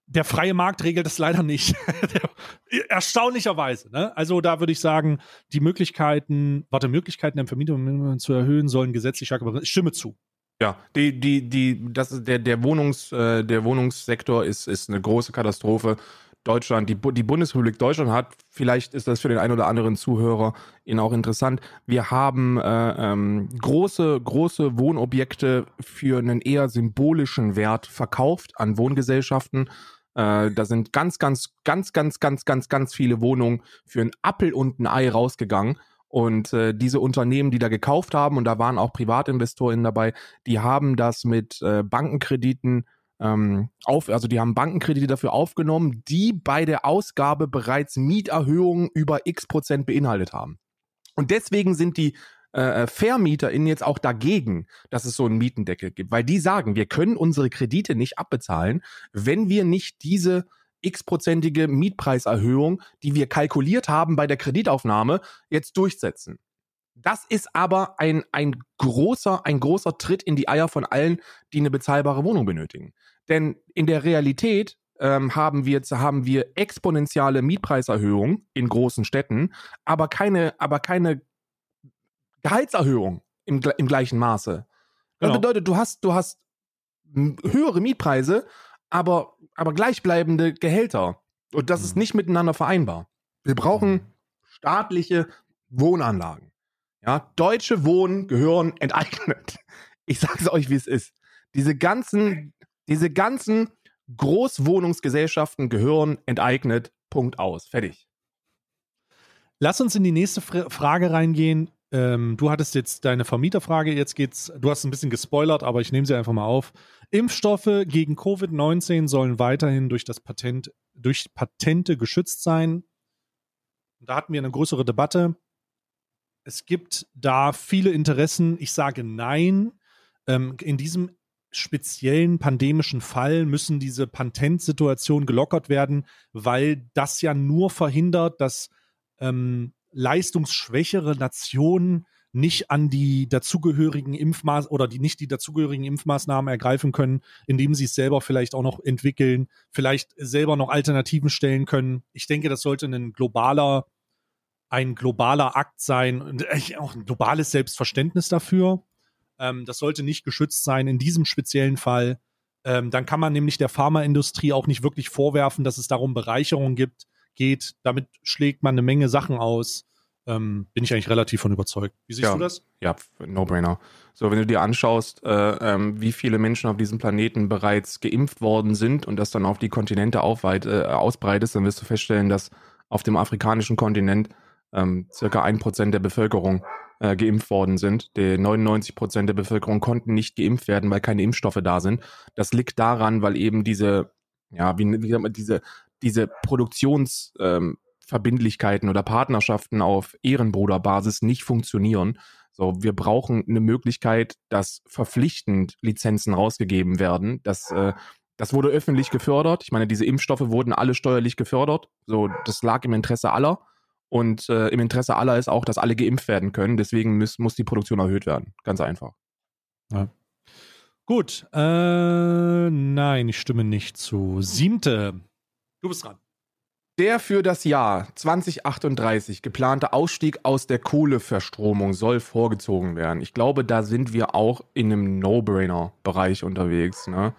der freie Markt regelt das leider nicht. Erstaunlicherweise. Ne? Also da würde ich sagen, die Möglichkeiten, warte, Möglichkeiten der Vermietung zu erhöhen, sollen gesetzlich stärker Ich stimme zu. Ja, die, die, die, das ist der, der Wohnungs, äh, der Wohnungssektor ist, ist eine große Katastrophe. Deutschland, die, die Bundesrepublik Deutschland hat, vielleicht ist das für den einen oder anderen Zuhörer Ihnen auch interessant. Wir haben äh, ähm, große, große Wohnobjekte für einen eher symbolischen Wert verkauft an Wohngesellschaften. Äh, da sind ganz, ganz, ganz, ganz, ganz, ganz, ganz viele Wohnungen für ein Appel und ein Ei rausgegangen. Und äh, diese Unternehmen, die da gekauft haben, und da waren auch Privatinvestoren dabei, die haben das mit äh, Bankenkrediten ähm, auf, also die haben Bankenkredite dafür aufgenommen, die bei der Ausgabe bereits Mieterhöhungen über x Prozent beinhaltet haben. Und deswegen sind die äh, äh VermieterInnen jetzt auch dagegen, dass es so einen Mietendeckel gibt, weil die sagen, wir können unsere Kredite nicht abbezahlen, wenn wir nicht diese x-prozentige Mietpreiserhöhung, die wir kalkuliert haben bei der Kreditaufnahme, jetzt durchsetzen. Das ist aber ein, ein großer, ein großer Tritt in die Eier von allen, die eine bezahlbare Wohnung benötigen. Denn in der Realität ähm, haben, wir, haben wir exponentielle Mietpreiserhöhungen in großen Städten, aber keine, aber keine Gehaltserhöhung im, im gleichen Maße. Das genau. bedeutet, du hast, du hast höhere Mietpreise, aber, aber gleichbleibende Gehälter. Und das mhm. ist nicht miteinander vereinbar. Wir brauchen mhm. staatliche Wohnanlagen. Ja, deutsche Wohnen gehören enteignet. Ich sage es euch, wie es ist. Diese ganzen, diese ganzen Großwohnungsgesellschaften gehören enteignet. Punkt aus. Fertig. Lass uns in die nächste Frage reingehen. Ähm, du hattest jetzt deine Vermieterfrage, jetzt geht's, du hast ein bisschen gespoilert, aber ich nehme sie einfach mal auf. Impfstoffe gegen Covid-19 sollen weiterhin durch das Patent, durch Patente geschützt sein. Da hatten wir eine größere Debatte. Es gibt da viele Interessen. Ich sage nein. Ähm, in diesem speziellen pandemischen Fall müssen diese Patentsituationen gelockert werden, weil das ja nur verhindert, dass ähm, leistungsschwächere Nationen nicht an die dazugehörigen Impfmaß oder die nicht die dazugehörigen Impfmaßnahmen ergreifen können, indem sie es selber vielleicht auch noch entwickeln, vielleicht selber noch Alternativen stellen können. Ich denke, das sollte ein globaler, ein globaler Akt sein und auch ein globales Selbstverständnis dafür. Ähm, das sollte nicht geschützt sein in diesem speziellen Fall. Ähm, dann kann man nämlich der Pharmaindustrie auch nicht wirklich vorwerfen, dass es darum Bereicherung gibt, geht. Damit schlägt man eine Menge Sachen aus. Ähm, bin ich eigentlich relativ von überzeugt. Wie siehst ja, du das? Ja, No-Brainer. So, wenn du dir anschaust, äh, ähm, wie viele Menschen auf diesem Planeten bereits geimpft worden sind und das dann auf die Kontinente aufweit, äh, ausbreitest, dann wirst du feststellen, dass auf dem afrikanischen Kontinent ähm, circa ein Prozent der Bevölkerung äh, geimpft worden sind. Die 99 Prozent der Bevölkerung konnten nicht geimpft werden, weil keine Impfstoffe da sind. Das liegt daran, weil eben diese, ja, wie, wie sagt man, diese diese Produktionsverbindlichkeiten ähm, oder Partnerschaften auf Ehrenbruderbasis nicht funktionieren. So, wir brauchen eine Möglichkeit, dass verpflichtend Lizenzen rausgegeben werden. Das, äh, das wurde öffentlich gefördert. Ich meine, diese Impfstoffe wurden alle steuerlich gefördert. So, das lag im Interesse aller. Und äh, im Interesse aller ist auch, dass alle geimpft werden können. Deswegen muss, muss die Produktion erhöht werden. Ganz einfach. Ja. Gut. Äh, nein, ich stimme nicht zu. Siebte. Du bist dran. Der für das Jahr 2038 geplante Ausstieg aus der Kohleverstromung soll vorgezogen werden. Ich glaube, da sind wir auch in einem No-Brainer-Bereich unterwegs. Ne?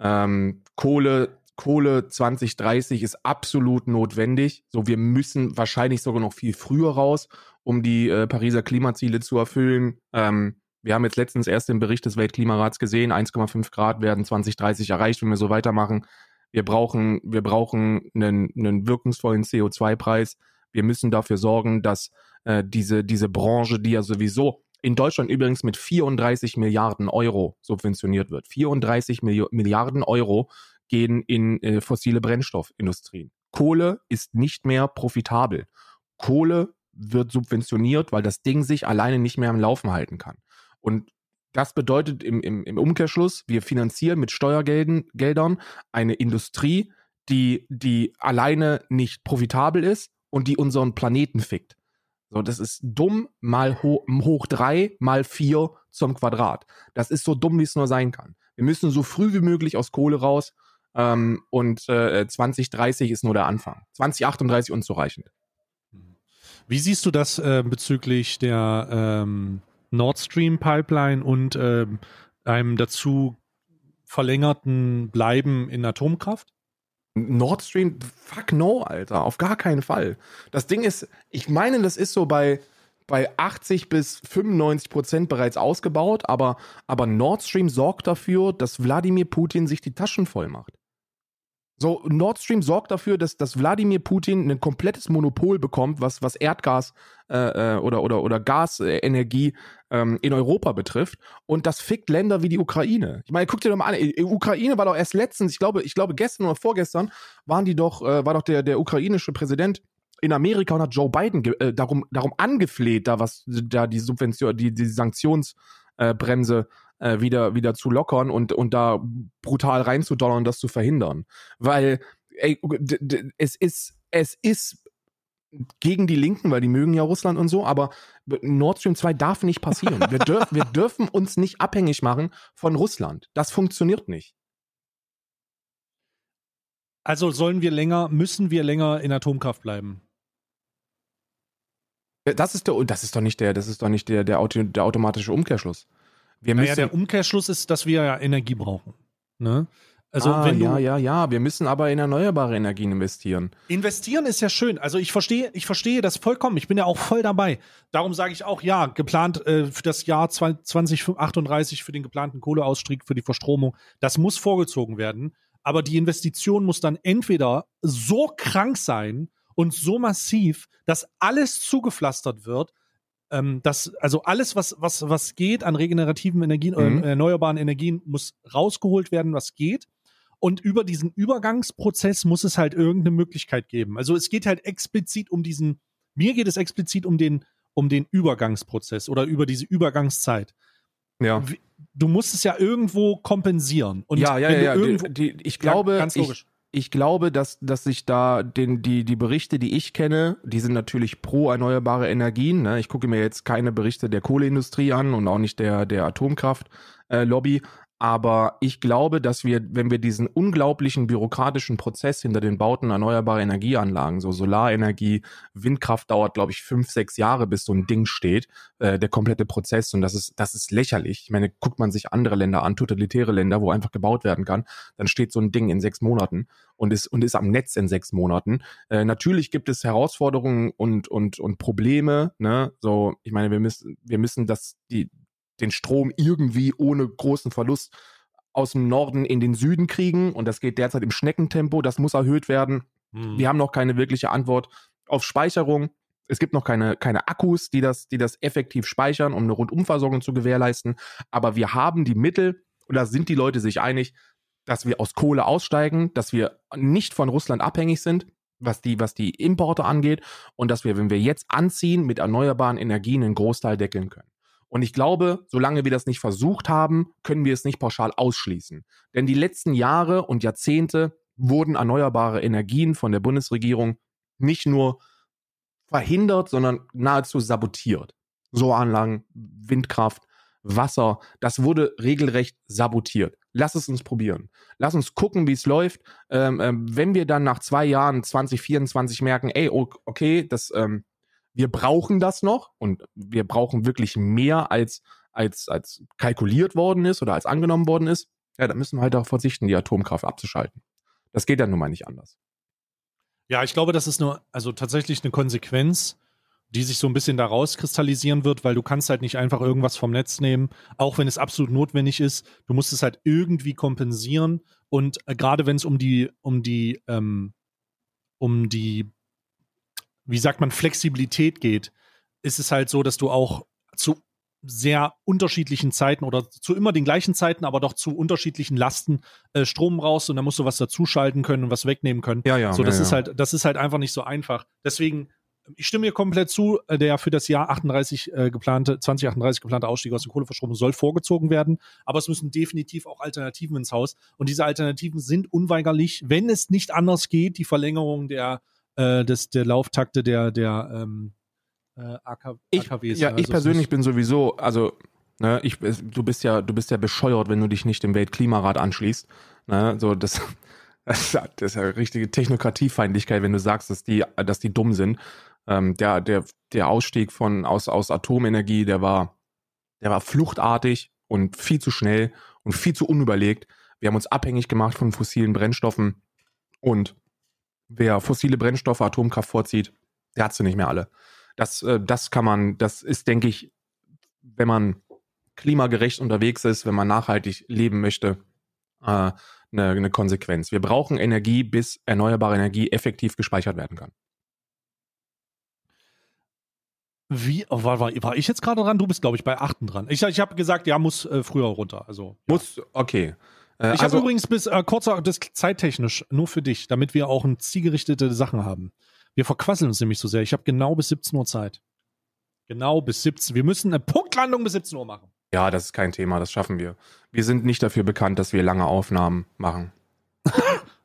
Ähm, Kohle, Kohle 2030 ist absolut notwendig. So, wir müssen wahrscheinlich sogar noch viel früher raus, um die äh, Pariser Klimaziele zu erfüllen. Ähm, wir haben jetzt letztens erst den Bericht des Weltklimarats gesehen, 1,5 Grad werden 2030 erreicht, wenn wir so weitermachen. Wir brauchen, wir brauchen einen, einen wirkungsvollen CO2-Preis. Wir müssen dafür sorgen, dass äh, diese, diese Branche, die ja sowieso in Deutschland übrigens mit 34 Milliarden Euro subventioniert wird. 34 Milli Milliarden Euro gehen in äh, fossile Brennstoffindustrien. Kohle ist nicht mehr profitabel. Kohle wird subventioniert, weil das Ding sich alleine nicht mehr am Laufen halten kann. Und das bedeutet im, im, im Umkehrschluss, wir finanzieren mit Steuergeldern Geldern eine Industrie, die, die alleine nicht profitabel ist und die unseren Planeten fickt. So, das ist dumm mal ho hoch drei mal vier zum Quadrat. Das ist so dumm, wie es nur sein kann. Wir müssen so früh wie möglich aus Kohle raus ähm, und äh, 2030 ist nur der Anfang. 2038 unzureichend. Wie siehst du das äh, bezüglich der ähm Nord Stream Pipeline und ähm, einem dazu verlängerten Bleiben in Atomkraft? Nord Stream, fuck no, Alter, auf gar keinen Fall. Das Ding ist, ich meine, das ist so bei, bei 80 bis 95 Prozent bereits ausgebaut, aber, aber Nord Stream sorgt dafür, dass Wladimir Putin sich die Taschen voll macht. So, Nord Stream sorgt dafür, dass, dass Wladimir Putin ein komplettes Monopol bekommt, was, was Erdgas äh, äh oder, oder, oder Gasenergie ähm, in Europa betrifft. Und das fickt Länder wie die Ukraine. Ich meine, guck dir doch mal an, die Ukraine war doch erst letztens, ich glaube, ich glaube gestern oder vorgestern, waren die doch, äh, war doch der, der ukrainische Präsident in Amerika und hat Joe Biden äh, darum, darum angefleht, da was, da die Subvention, die, die Sanktionsbremse äh, wieder, wieder zu lockern und, und da brutal reinzudollern und das zu verhindern. Weil, ey, es ist, es ist gegen die Linken, weil die mögen ja Russland und so, aber Nord Stream 2 darf nicht passieren. Wir, dürf, wir dürfen uns nicht abhängig machen von Russland. Das funktioniert nicht. Also sollen wir länger, müssen wir länger in Atomkraft bleiben? Das ist, der, das ist doch nicht der, das ist doch nicht der, der, der automatische Umkehrschluss. Wir müssen, naja, der Umkehrschluss ist, dass wir ja Energie brauchen. Ne? Also ah, wenn du, ja, ja, ja, wir müssen aber in erneuerbare Energien investieren. Investieren ist ja schön. Also ich verstehe, ich verstehe das vollkommen. Ich bin ja auch voll dabei. Darum sage ich auch ja, geplant äh, für das Jahr 2038 für den geplanten Kohleausstieg für die Verstromung, das muss vorgezogen werden. Aber die Investition muss dann entweder so krank sein und so massiv, dass alles zugepflastert wird, ähm, dass also alles, was, was, was geht an regenerativen Energien, mhm. äh, erneuerbaren Energien, muss rausgeholt werden, was geht. Und über diesen Übergangsprozess muss es halt irgendeine Möglichkeit geben. Also es geht halt explizit um diesen, mir geht es explizit um den, um den Übergangsprozess oder über diese Übergangszeit. Ja. Du musst es ja irgendwo kompensieren. Und ja, ja, ja. Die, die, ich glaube, ja, ganz logisch. Ich, ich glaube, dass, dass sich da den, die, die Berichte, die ich kenne, die sind natürlich pro erneuerbare Energien. Ne? Ich gucke mir jetzt keine Berichte der Kohleindustrie an und auch nicht der, der Atomkraftlobby. Äh, aber ich glaube, dass wir, wenn wir diesen unglaublichen bürokratischen Prozess hinter den Bauten erneuerbarer Energieanlagen, so Solarenergie, Windkraft dauert, glaube ich, fünf, sechs Jahre, bis so ein Ding steht, äh, der komplette Prozess. Und das ist, das ist lächerlich. Ich meine, guckt man sich andere Länder an, totalitäre Länder, wo einfach gebaut werden kann, dann steht so ein Ding in sechs Monaten und ist, und ist am Netz in sechs Monaten. Äh, natürlich gibt es Herausforderungen und, und, und Probleme, ne? So, ich meine, wir müssen, wir müssen das, die, den Strom irgendwie ohne großen Verlust aus dem Norden in den Süden kriegen. Und das geht derzeit im Schneckentempo. Das muss erhöht werden. Hm. Wir haben noch keine wirkliche Antwort auf Speicherung. Es gibt noch keine, keine Akkus, die das, die das effektiv speichern, um eine Rundumversorgung zu gewährleisten. Aber wir haben die Mittel, und da sind die Leute sich einig, dass wir aus Kohle aussteigen, dass wir nicht von Russland abhängig sind, was die, was die Importe angeht, und dass wir, wenn wir jetzt anziehen, mit erneuerbaren Energien einen Großteil deckeln können. Und ich glaube, solange wir das nicht versucht haben, können wir es nicht pauschal ausschließen. Denn die letzten Jahre und Jahrzehnte wurden erneuerbare Energien von der Bundesregierung nicht nur verhindert, sondern nahezu sabotiert. So Anlagen, Windkraft, Wasser, das wurde regelrecht sabotiert. Lass es uns probieren. Lass uns gucken, wie es läuft. Ähm, ähm, wenn wir dann nach zwei Jahren 2024 merken, ey, okay, das ähm, wir brauchen das noch und wir brauchen wirklich mehr als, als, als kalkuliert worden ist oder als angenommen worden ist, ja, dann müssen wir halt darauf verzichten, die Atomkraft abzuschalten. Das geht dann nun mal nicht anders. Ja, ich glaube, das ist nur, also tatsächlich eine Konsequenz, die sich so ein bisschen daraus kristallisieren wird, weil du kannst halt nicht einfach irgendwas vom Netz nehmen, auch wenn es absolut notwendig ist. Du musst es halt irgendwie kompensieren und äh, gerade wenn es um die, um die, ähm, um die wie sagt man, Flexibilität geht, ist es halt so, dass du auch zu sehr unterschiedlichen Zeiten oder zu immer den gleichen Zeiten, aber doch zu unterschiedlichen Lasten äh, Strom raus und dann musst du was dazuschalten können und was wegnehmen können. Ja, ja. So, das ja, ist ja. halt, das ist halt einfach nicht so einfach. Deswegen, ich stimme mir komplett zu, äh, der für das Jahr 38 äh, geplante, 2038 geplante Ausstieg aus der Kohleverstromung soll vorgezogen werden, aber es müssen definitiv auch Alternativen ins Haus und diese Alternativen sind unweigerlich, wenn es nicht anders geht, die Verlängerung der äh, des, der Lauftakte der, der ähm, äh, AK, ich, AKWs. Ja, also ich persönlich bin sowieso, also ne, ich, du bist ja, du bist ja bescheuert, wenn du dich nicht dem Weltklimarat anschließt. Ne, so das, das, ist ja richtige Technokratiefeindlichkeit, wenn du sagst, dass die, dass die dumm sind. Ähm, der, der, der Ausstieg von aus, aus Atomenergie, der war, der war fluchtartig und viel zu schnell und viel zu unüberlegt. Wir haben uns abhängig gemacht von fossilen Brennstoffen Und wer fossile Brennstoffe, Atomkraft vorzieht, der hat sie nicht mehr alle. Das, äh, das kann man, das ist, denke ich, wenn man klimagerecht unterwegs ist, wenn man nachhaltig leben möchte, äh, eine, eine Konsequenz. Wir brauchen Energie, bis erneuerbare Energie effektiv gespeichert werden kann. Wie, oh, war, war, war ich jetzt gerade dran? Du bist, glaube ich, bei 8 dran. Ich, ich habe gesagt, ja, muss äh, früher runter. Also, Muss, okay. Äh, ich also, habe übrigens bis äh, kurzer, das zeittechnisch nur für dich, damit wir auch ein zielgerichtete Sachen haben. Wir verquasseln uns nämlich so sehr. Ich habe genau bis 17 Uhr Zeit. Genau bis 17. Wir müssen eine Punktlandung bis 17 Uhr machen. ja, das ist kein Thema, das schaffen wir. Wir sind nicht dafür bekannt, dass wir lange Aufnahmen machen.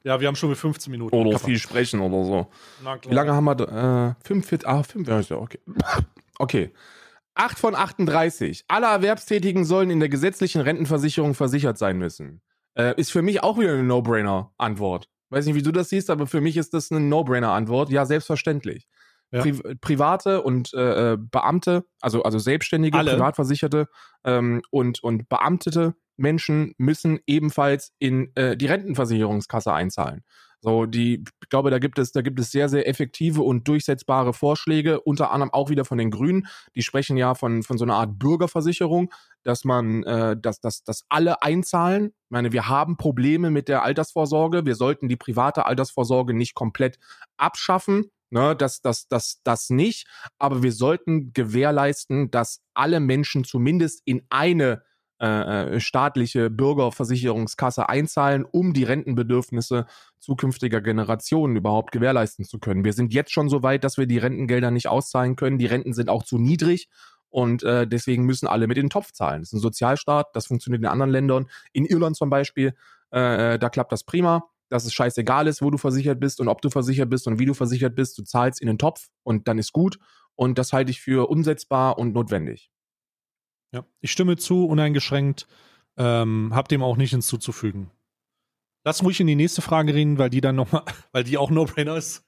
Ja, wir haben schon mit 15 Minuten. Oder Kappa. viel sprechen oder so. Wie lange haben wir? Äh, 45, ah, 5, ja, ist ja okay. Okay. 8 von 38. Alle Erwerbstätigen sollen in der gesetzlichen Rentenversicherung versichert sein müssen. Äh, ist für mich auch wieder eine No-Brainer-Antwort. Weiß nicht, wie du das siehst, aber für mich ist das eine No-Brainer-Antwort. Ja, selbstverständlich. Ja. Pri private und äh, äh, Beamte, also, also Selbstständige, Alle. Privatversicherte ähm, und, und beamtete Menschen müssen ebenfalls in äh, die Rentenversicherungskasse einzahlen. So, die, ich glaube, da gibt es, da gibt es sehr, sehr effektive und durchsetzbare Vorschläge, unter anderem auch wieder von den Grünen. Die sprechen ja von, von so einer Art Bürgerversicherung, dass man, äh, dass, dass, dass alle einzahlen. Ich meine, wir haben Probleme mit der Altersvorsorge. Wir sollten die private Altersvorsorge nicht komplett abschaffen. Ne, das, das, das, das nicht. Aber wir sollten gewährleisten, dass alle Menschen zumindest in eine äh, äh, staatliche Bürgerversicherungskasse einzahlen, um die Rentenbedürfnisse zukünftiger Generationen überhaupt gewährleisten zu können. Wir sind jetzt schon so weit, dass wir die Rentengelder nicht auszahlen können. Die Renten sind auch zu niedrig und äh, deswegen müssen alle mit in den Topf zahlen. Das ist ein Sozialstaat, das funktioniert in anderen Ländern. In Irland zum Beispiel, äh, äh, da klappt das prima, dass es scheißegal ist, wo du versichert bist und ob du versichert bist und wie du versichert bist. Du zahlst in den Topf und dann ist gut. Und das halte ich für umsetzbar und notwendig. Ja, ich stimme zu, uneingeschränkt. Ähm, hab dem auch nicht hinzuzufügen. Lass ruhig in die nächste Frage reden, weil die dann nochmal, weil die auch No-Brainer ist.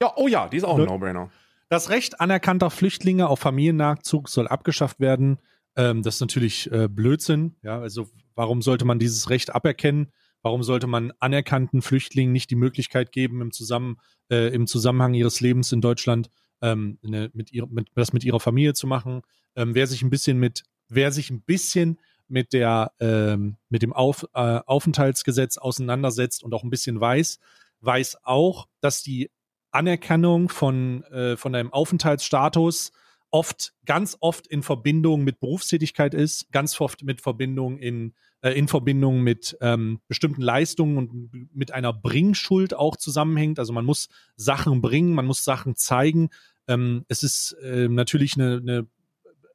Ja, oh ja, die ist auch ein Ne? No-Brainer. Das Recht anerkannter Flüchtlinge auf Familiennachzug soll abgeschafft werden. Ähm, das ist natürlich äh, Blödsinn. Ja, also warum sollte man dieses Recht aberkennen? Warum sollte man anerkannten Flüchtlingen nicht die Möglichkeit geben, im, Zusammen, äh, im Zusammenhang ihres Lebens in Deutschland ähm, eine, mit ihr, mit, das mit ihrer Familie zu machen? Ähm, wer sich ein bisschen mit, wer sich ein bisschen mit der ähm, mit dem Auf, äh, Aufenthaltsgesetz auseinandersetzt und auch ein bisschen weiß, weiß auch, dass die Anerkennung von, äh, von einem Aufenthaltsstatus oft, ganz oft in Verbindung mit Berufstätigkeit ist, ganz oft mit Verbindung in, äh, in Verbindung mit ähm, bestimmten Leistungen und mit einer Bringschuld auch zusammenhängt. Also man muss Sachen bringen, man muss Sachen zeigen. Ähm, es ist äh, natürlich eine, eine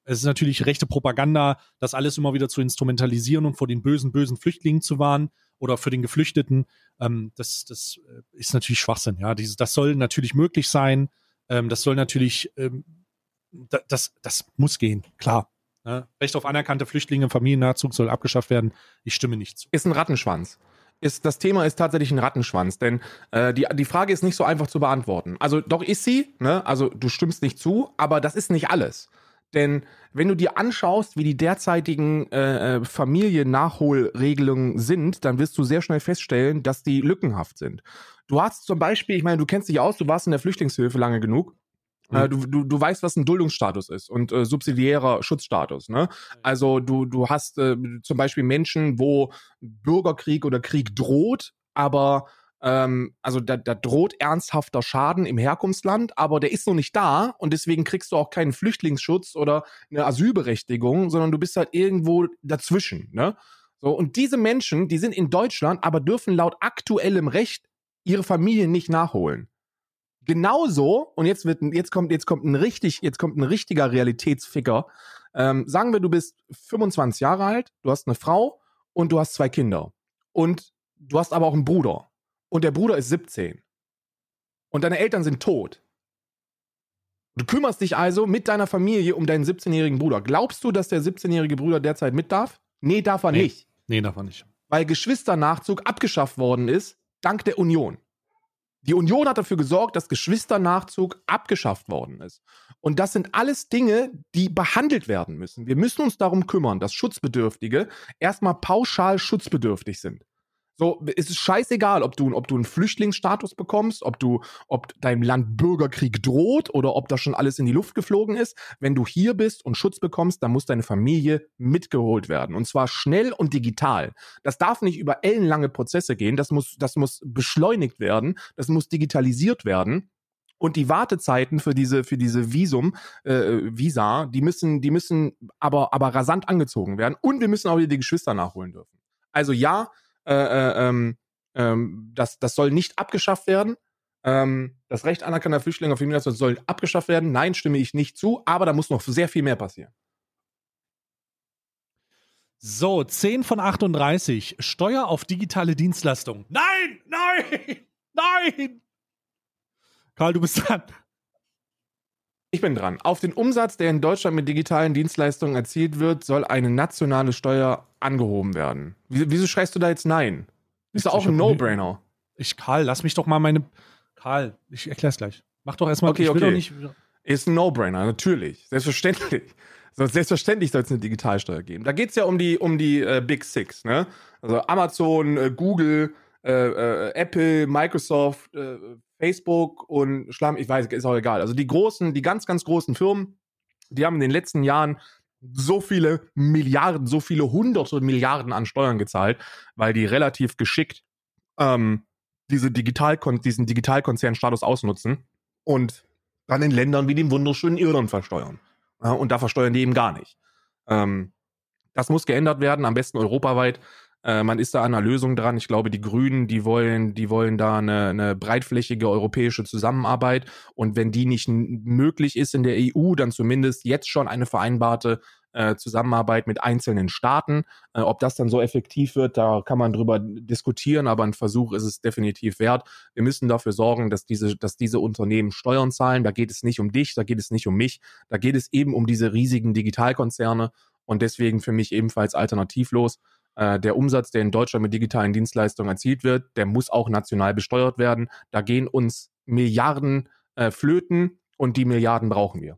es ist natürlich rechte Propaganda, das alles immer wieder zu instrumentalisieren und vor den bösen, bösen Flüchtlingen zu warnen oder für den Geflüchteten. Ähm, das, das äh, ist natürlich Schwachsinn. Ja, Dieses, das soll natürlich möglich sein. Ähm, das soll natürlich, ähm, da, das, das muss gehen, klar. Ja? Recht auf anerkannte Flüchtlinge, Familiennachzug soll abgeschafft werden. Ich stimme nicht zu. ist ein Rattenschwanz. Ist, das Thema ist tatsächlich ein Rattenschwanz, denn äh, die, die Frage ist nicht so einfach zu beantworten. Also doch ist sie, ne? also du stimmst nicht zu, aber das ist nicht alles. Denn wenn du dir anschaust, wie die derzeitigen äh, äh, Familiennachholregelungen sind, dann wirst du sehr schnell feststellen, dass die lückenhaft sind. Du hast zum Beispiel, ich meine, du kennst dich aus, du warst in der Flüchtlingshilfe lange genug. Äh, du, du, du weißt, was ein Duldungsstatus ist und äh, subsidiärer Schutzstatus. Ne? Also du, du hast äh, zum Beispiel Menschen, wo Bürgerkrieg oder Krieg droht, aber ähm, also da, da droht ernsthafter Schaden im Herkunftsland, aber der ist noch nicht da und deswegen kriegst du auch keinen Flüchtlingsschutz oder eine Asylberechtigung, sondern du bist halt irgendwo dazwischen. Ne? So, und diese Menschen, die sind in Deutschland, aber dürfen laut aktuellem Recht ihre Familien nicht nachholen. Genauso, und jetzt wird, jetzt kommt, jetzt kommt ein richtig, jetzt kommt ein richtiger Realitätsficker. Ähm, sagen wir, du bist 25 Jahre alt, du hast eine Frau und du hast zwei Kinder. Und du hast aber auch einen Bruder. Und der Bruder ist 17. Und deine Eltern sind tot. Du kümmerst dich also mit deiner Familie um deinen 17-jährigen Bruder. Glaubst du, dass der 17-jährige Bruder derzeit mit darf? Nee, darf er Nee. nicht. Nee, davon nicht. Weil Geschwisternachzug abgeschafft worden ist, dank der Union. Die Union hat dafür gesorgt, dass Geschwisternachzug abgeschafft worden ist. Und das sind alles Dinge, die behandelt werden müssen. Wir müssen uns darum kümmern, dass Schutzbedürftige erstmal pauschal schutzbedürftig sind. So, es ist scheißegal, ob du, ob du einen Flüchtlingsstatus bekommst, ob du, ob deinem Land Bürgerkrieg droht oder ob das schon alles in die Luft geflogen ist. Wenn du hier bist und Schutz bekommst, dann muss deine Familie mitgeholt werden. Und zwar schnell und digital. Das darf nicht über ellenlange Prozesse gehen. Das muss, das muss beschleunigt werden. Das muss digitalisiert werden. Und die Wartezeiten für diese, für diese Visum, äh, Visa, die müssen, die müssen aber, aber rasant angezogen werden. Und wir müssen auch wieder die Geschwister nachholen dürfen. Also ja, äh, äh, ähm, ähm, das, das soll nicht abgeschafft werden. Ähm, das Recht anerkannter Flüchtlinge auf Immigration soll abgeschafft werden. Nein, stimme ich nicht zu, aber da muss noch sehr viel mehr passieren. So, 10 von 38. Steuer auf digitale Dienstleistungen. Nein, nein, nein. Karl, du bist dran. Ich bin dran. Auf den Umsatz, der in Deutschland mit digitalen Dienstleistungen erzielt wird, soll eine nationale Steuer angehoben werden. Wieso schreist du da jetzt nein? Ist doch auch ein No-Brainer. Ich, Karl, lass mich doch mal meine. Karl, ich erklär's gleich. Mach doch erstmal. Okay, okay. Nicht... Ist ein No-Brainer, natürlich. Selbstverständlich. Selbstverständlich soll es eine Digitalsteuer geben. Da geht es ja um die, um die äh, Big Six, ne? Also Amazon, äh, Google, äh, äh Apple, Microsoft, äh, Facebook und Schlamm, ich weiß, ist auch egal. Also die großen, die ganz, ganz großen Firmen, die haben in den letzten Jahren so viele Milliarden, so viele hunderte Milliarden an Steuern gezahlt, weil die relativ geschickt ähm, diese Digitalkon diesen Digitalkonzernstatus ausnutzen und dann in Ländern wie dem wunderschönen Irland versteuern. Ja, und da versteuern die eben gar nicht. Ähm, das muss geändert werden, am besten europaweit. Äh, man ist da an einer Lösung dran. Ich glaube, die Grünen, die wollen, die wollen da eine, eine breitflächige europäische Zusammenarbeit. Und wenn die nicht möglich ist in der EU, dann zumindest jetzt schon eine vereinbarte äh, Zusammenarbeit mit einzelnen Staaten. Äh, ob das dann so effektiv wird, da kann man drüber diskutieren, aber ein Versuch ist es definitiv wert. Wir müssen dafür sorgen, dass diese, dass diese Unternehmen Steuern zahlen. Da geht es nicht um dich, da geht es nicht um mich, da geht es eben um diese riesigen Digitalkonzerne und deswegen für mich ebenfalls alternativlos. Äh, der Umsatz, der in Deutschland mit digitalen Dienstleistungen erzielt wird, der muss auch national besteuert werden. Da gehen uns Milliarden äh, flöten und die Milliarden brauchen wir.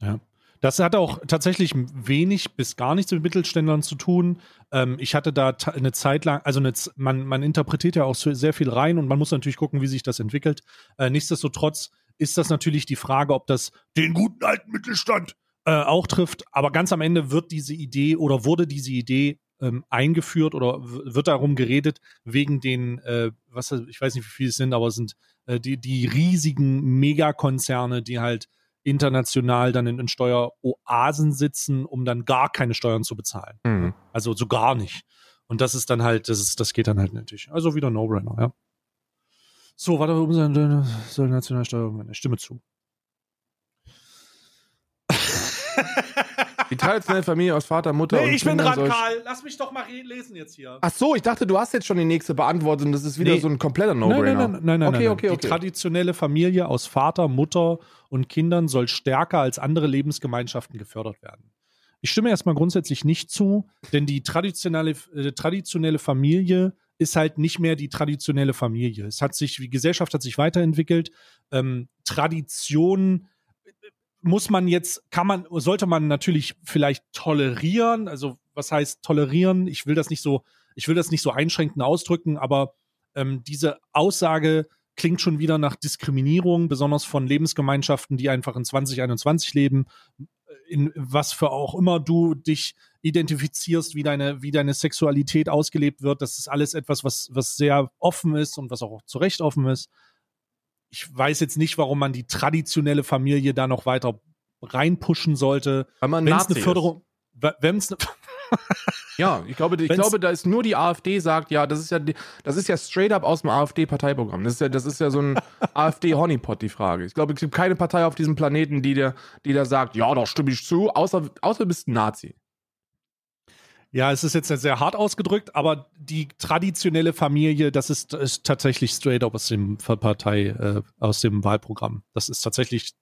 Ja. Das hat auch tatsächlich wenig bis gar nichts mit Mittelständlern zu tun. Ähm, ich hatte da eine Zeit lang, also eine, man, man interpretiert ja auch sehr viel rein und man muss natürlich gucken, wie sich das entwickelt. Äh, nichtsdestotrotz ist das natürlich die Frage, ob das den guten alten Mittelstand äh, auch trifft. Aber ganz am Ende wird diese Idee oder wurde diese Idee ähm, eingeführt oder wird darum geredet, wegen den, äh, was ich weiß nicht, wie viele es sind, aber es sind äh, die, die riesigen Megakonzerne, die halt international dann in, in, Steueroasen sitzen, um dann gar keine Steuern zu bezahlen. Mhm. Also so gar nicht. Und das ist dann halt, das ist, das geht dann halt natürlich. Also wieder No-Brainer, ja. So, warte, soll Nationalsteuer, meine Stimme zu. Die traditionelle Familie aus Vater, Mutter nee, und ich Kindern bin dran, Karl. Lass mich doch mal lesen jetzt hier. Ach so, ich dachte, du hast jetzt schon die nächste beantwortet und das ist wieder nee. so ein kompletter No-Brainer. Nein, nein, nein, nein, okay, nein, okay, okay. Die traditionelle Familie aus Vater, Mutter und Kindern soll stärker als andere Lebensgemeinschaften gefördert werden. Ich stimme erstmal grundsätzlich nicht zu, denn die traditionelle, äh, traditionelle Familie ist halt nicht mehr die traditionelle Familie. Es hat sich, die Gesellschaft hat sich weiterentwickelt. Ähm, Traditionen muss man jetzt, kann man, sollte man natürlich vielleicht tolerieren. Also was heißt tolerieren? Ich will das nicht so, ich will das nicht so einschränkend ausdrücken, aber ähm, diese Aussage klingt schon wieder nach Diskriminierung, besonders von Lebensgemeinschaften, die einfach in 2021 leben, in was für auch immer du dich identifizierst, wie deine, wie deine Sexualität ausgelebt wird. Das ist alles etwas, was, was sehr offen ist und was auch zu Recht offen ist ich weiß jetzt nicht, warum man die traditionelle Familie da noch weiter reinpushen sollte. Weil man Wenn's eine Förderung, wenn es ja, ich glaube, ich glaube, da ist nur die AfD sagt, ja, das ist ja, das ist ja straight up aus dem AfD-Parteiprogramm. Das ist ja, das ist ja so ein AfD-Honeypot, die Frage. Ich glaube, es gibt keine Partei auf diesem Planeten, die der, die da sagt, ja, da stimme ich zu, außer, außer du bist ein Nazi. Ja, es ist jetzt sehr hart ausgedrückt, aber die traditionelle Familie, das ist, ist tatsächlich straight up aus dem Partei, äh, aus dem Wahlprogramm. Das ist tatsächlich,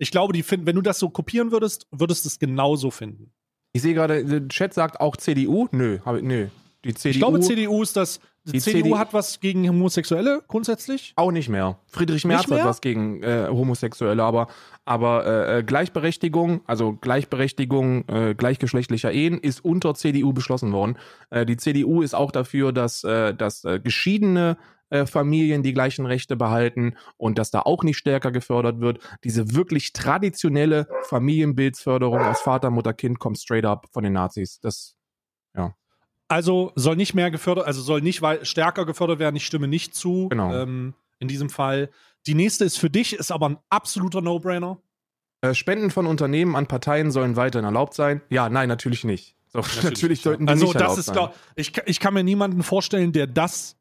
ich glaube, die finden, wenn du das so kopieren würdest, würdest du es genauso finden. Ich sehe gerade, der Chat sagt auch CDU. Nö, hab, nö. Die CDU, Ich glaube, CDU ist das. Die, CDU CD hat was gegen Homosexuelle grundsätzlich. auch nicht mehr. Friedrich Merz mehr? hat was gegen äh, Homosexuelle, aber, aber äh, äh, Gleichberechtigung, also Gleichberechtigung äh, gleichgeschlechtlicher Ehen ist unter CDU beschlossen worden. Äh, die CDU ist auch dafür, dass, äh, dass geschiedene Familien die gleichen Rechte behalten und dass da auch nicht stärker gefördert wird. Diese wirklich traditionelle Familienbildsförderung aus Vater, Mutter, Kind kommt straight up von den Nazis. Das Also soll nicht mehr gefördert, also soll nicht stärker gefördert werden. Ich stimme nicht zu. Genau. Ähm, in diesem Fall. Die nächste ist für dich, ist aber ein absoluter No-Brainer. Äh, Spenden von Unternehmen an Parteien sollen weiterhin erlaubt sein? Ja, nein, natürlich nicht. So, natürlich, sollten die Also nicht das erlaubt ist sein. glaub, ich, ich kann mir niemanden vorstellen, der das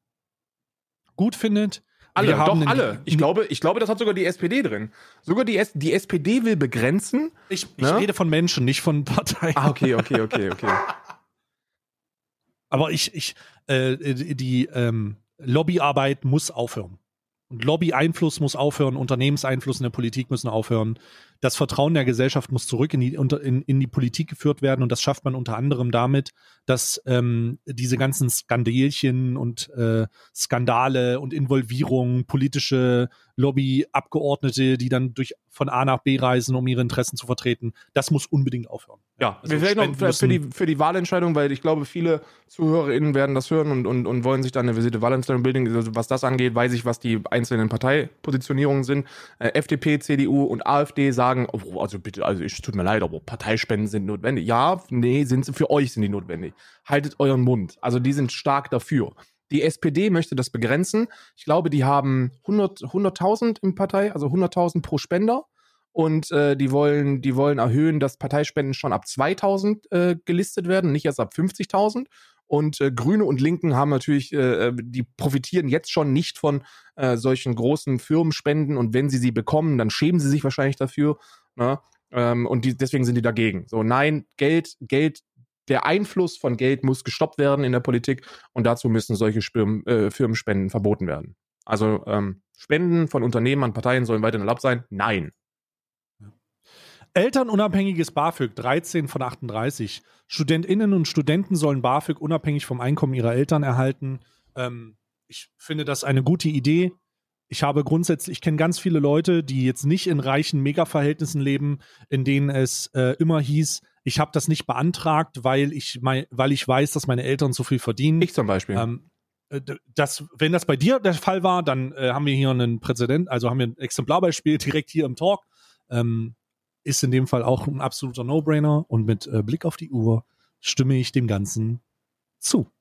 gut findet. alle, Wir haben doch alle. Ich glaube, ich glaube, das hat sogar die SPD drin. Sogar die, S die SPD will begrenzen. Ich, ich Ne? rede von Menschen, nicht von Parteien. Ah, okay, okay, okay, okay. Aber ich, ich, äh, die ähm, Lobbyarbeit muss aufhören. Und Lobby-Einfluss muss aufhören, Unternehmenseinfluss in der Politik müssen aufhören. Das Vertrauen der Gesellschaft muss zurück in die, in, in die Politik geführt werden. Und das schafft man unter anderem damit, dass ähm, diese ganzen Skandelchen und äh, Skandale und Involvierungen, politische Lobbyabgeordnete, die dann durch von A nach B reisen, um ihre Interessen zu vertreten, das muss unbedingt aufhören. Ja, Also wir vielleicht noch für, die, für die Wahlentscheidung, weil ich glaube, viele ZuhörerInnen werden das hören und, und, und wollen sich dann eine Visite Wahlentscheidung bilden. Also was das angeht, weiß ich, was die einzelnen Parteipositionierungen sind. Äh, FDP, CDU und AfD sagen, oh, also bitte, also es tut mir leid, aber Parteispenden sind notwendig. Ja, nee, sind sie, für euch sind die notwendig. Haltet euren Mund. Also die sind stark dafür. Die SPD möchte das begrenzen. Ich glaube, die haben 100 100.000 im Partei, also 100.000 pro Spender und äh, die wollen die wollen erhöhen, dass Parteispenden schon ab 2000 äh, gelistet werden, nicht erst ab 50.000 und äh, Grüne und Linken haben natürlich äh, die profitieren jetzt schon nicht von äh, solchen großen Firmenspenden und wenn sie sie bekommen, dann schämen sie sich wahrscheinlich dafür, ne? ähm, und die, deswegen sind die dagegen. So nein, Geld Geld der Einfluss von Geld muss gestoppt werden in der Politik und dazu müssen solche Spirm, äh, Firmenspenden verboten werden. Also ähm, Spenden von Unternehmen an Parteien sollen weiterhin erlaubt sein? Nein. Elternunabhängiges BAföG 13 von 38. StudentInnen und Studenten sollen BAföG unabhängig vom Einkommen ihrer Eltern erhalten. Ähm, ich finde das eine gute Idee. Ich habe grundsätzlich, ich kenne ganz viele Leute, die jetzt nicht in reichen Mega-Verhältnissen leben, in denen es äh, immer hieß, ich habe das nicht beantragt, weil ich, mei- weil ich weiß, dass meine Eltern so viel verdienen. Ich zum Beispiel. Ähm, äh, das, wenn das bei dir der Fall war, dann äh, haben wir hier einen Präzedent, also haben wir ein Exemplarbeispiel direkt hier im Talk. Ähm, ist in dem Fall auch ein absoluter No-Brainer und mit äh, Blick auf die Uhr stimme ich dem Ganzen zu.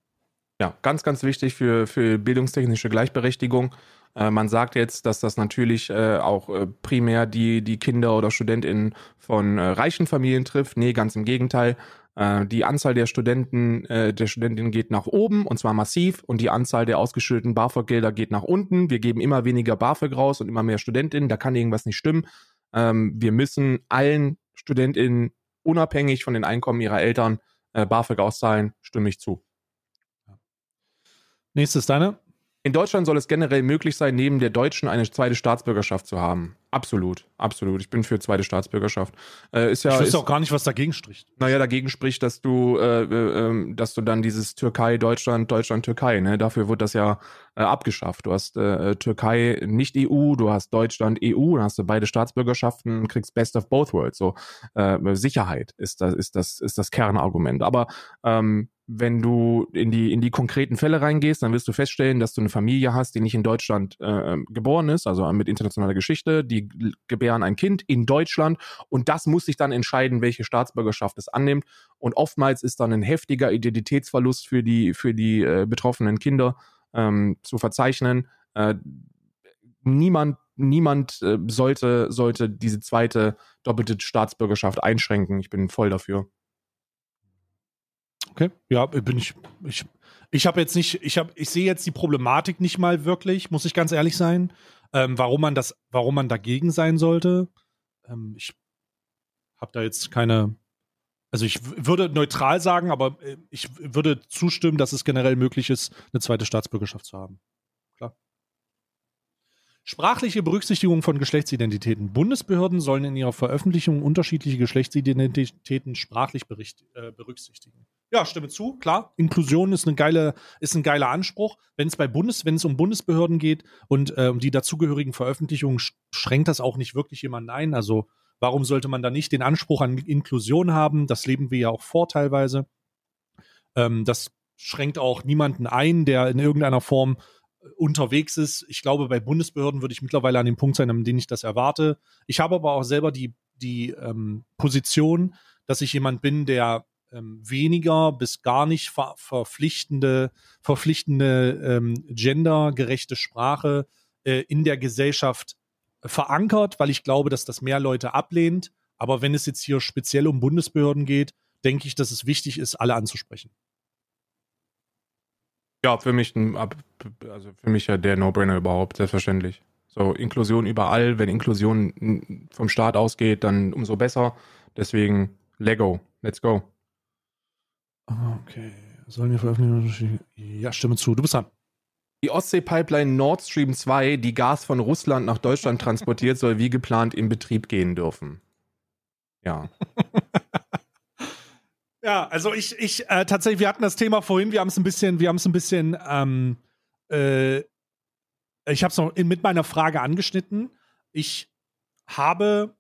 Ja, ganz, ganz wichtig für, für bildungstechnische Gleichberechtigung. Äh, man sagt jetzt, dass das natürlich äh, auch äh, primär die, die Kinder oder StudentInnen von reichen Familien trifft. Nee, ganz im Gegenteil. Die Anzahl der Studenten, der Studentinnen geht nach oben und zwar massiv und die Anzahl der ausgeschütteten BAföG-Gelder geht nach unten. Wir geben immer weniger BAföG raus und immer mehr StudentInnen. Da kann irgendwas nicht stimmen. Ähm, wir müssen allen StudentInnen unabhängig von den Einkommen ihrer Eltern BAföG auszahlen. Stimme ich zu. Nächstes deine. In Deutschland soll es generell möglich sein, neben der deutschen eine zweite Staatsbürgerschaft zu haben. Absolut, absolut. Ich bin für zweite Staatsbürgerschaft. Äh, ist ja, ich wüsste auch gar nicht, was dagegen spricht. naja, dagegen spricht, dass du, äh, äh, ähm, dass du dann dieses Türkei, Deutschland, Deutschland, Türkei, ne? Dafür wird das ja äh, abgeschafft. Du hast äh, Türkei nicht EU, du hast Deutschland EU, dann hast du beide Staatsbürgerschaften, kriegst Best of both worlds. So äh, Sicherheit ist das, ist das, ist das Kernargument. Aber ähm, wenn du in die, in die konkreten Fälle reingehst, dann wirst du feststellen, dass du eine Familie hast, die nicht in Deutschland äh, geboren ist, also mit internationaler Geschichte, die gebären ein Kind in Deutschland und das muss sich dann entscheiden, welche Staatsbürgerschaft es annimmt. Und oftmals ist dann ein heftiger Identitätsverlust für die, für die äh, betroffenen Kinder ähm, zu verzeichnen. Äh, niemand niemand äh, sollte, sollte diese zweite doppelte Staatsbürgerschaft einschränken. Ich bin voll dafür. Okay, ja, bin ich. Ich, ich habe jetzt nicht, ich habe, ich sehe jetzt die Problematik nicht mal wirklich, muss ich ganz ehrlich sein, ähm, warum man das, warum man dagegen sein sollte. Ähm, ich habe da jetzt keine, also ich würde neutral sagen, aber äh, ich würde zustimmen, dass es generell möglich ist, eine zweite Staatsbürgerschaft zu haben. Klar. Sprachliche Berücksichtigung von Geschlechtsidentitäten. Bundesbehörden sollen in ihrer Veröffentlichung unterschiedliche Geschlechtsidentitäten sprachlich äh, berücksichtigen. Ja, stimme zu, klar. Inklusion ist, eine geile, ist ein geiler Anspruch. Wenn es bei Bundes, wenn es um Bundesbehörden geht und äh, um die dazugehörigen Veröffentlichungen, schränkt das auch nicht wirklich jemanden ein. Also warum sollte man da nicht den Anspruch an Inklusion haben? Das leben wir ja auch vor teilweise. Ähm, das schränkt auch niemanden ein, der in irgendeiner Form äh, unterwegs ist. Ich glaube, bei Bundesbehörden würde ich mittlerweile an dem Punkt sein, an dem ich das erwarte. Ich habe aber auch selber die, die ähm, Position, dass ich jemand bin, der ähm, weniger bis gar nicht ver verpflichtende, verpflichtende ähm, gendergerechte Sprache äh, in der Gesellschaft verankert, weil ich glaube, dass das mehr Leute ablehnt. Aber wenn es jetzt hier speziell um Bundesbehörden geht, denke ich, dass es wichtig ist, alle anzusprechen. Ja, für mich ein, also für mich ja der No-Brainer überhaupt, selbstverständlich. So, Inklusion überall, wenn Inklusion vom Staat ausgeht, dann umso besser. Deswegen, Lego, let's go. Okay. Sollen wir veröffentlichen? Ja, stimme zu. Du bist dran. Die Ostsee-Pipeline Nord Stream 2, die Gas von Russland nach Deutschland transportiert, soll wie geplant in Betrieb gehen dürfen. Ja. ja, also ich, ich, äh, tatsächlich, wir hatten das Thema vorhin, wir haben es ein bisschen, wir haben es ein bisschen, ähm, äh, ich habe es noch mit meiner Frage angeschnitten. Ich habe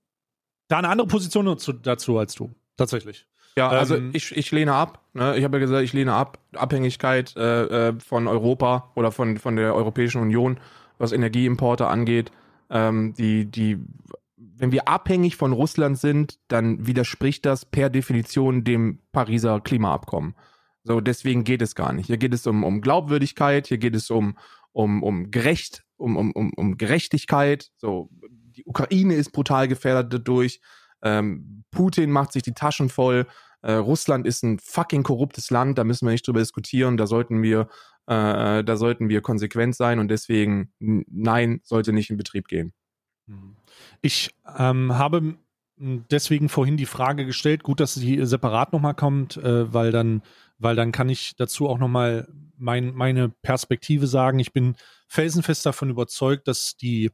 da eine andere Position dazu, dazu als du, tatsächlich. Ja, also ähm, ich, ich lehne ab. Ne? Ich habe ja gesagt, ich lehne ab. Abhängigkeit äh, äh, von Europa oder von, von der Europäischen Union, was Energieimporte angeht. Ähm, die, die, wenn wir abhängig von Russland sind, dann widerspricht das per Definition dem Pariser Klimaabkommen. So, deswegen geht es gar nicht. Hier geht es um, um Glaubwürdigkeit, hier geht es um, um, um gerecht, um, um, um, um Gerechtigkeit. So, die Ukraine ist brutal gefährdet dadurch. Ähm, Putin macht sich die Taschen voll. Äh, Russland ist ein fucking korruptes Land, da müssen wir nicht drüber diskutieren. Da sollten wir, äh, da sollten wir konsequent sein und deswegen nein, sollte nicht in Betrieb gehen. Mhm. Ich ähm, habe deswegen vorhin die Frage gestellt, gut, dass sie separat nochmal kommt, äh, weil dann, weil dann kann ich dazu auch nochmal mein, meine Perspektive sagen. Ich bin felsenfest davon überzeugt, dass die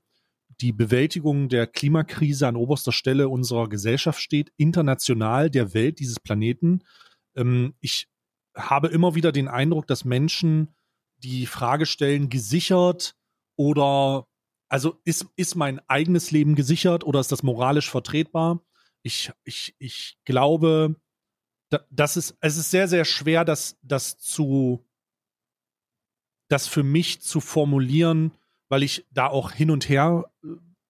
die Bewältigung der Klimakrise an oberster Stelle unserer Gesellschaft steht, international der Welt, dieses Planeten. Ähm, ich habe immer wieder den Eindruck, dass Menschen die Frage stellen, gesichert oder also ist, ist mein eigenes Leben gesichert oder ist das moralisch vertretbar? Ich, ich, ich glaube, das ist, es ist sehr, sehr schwer, das, das zu, das für mich zu formulieren, weil ich da auch hin und her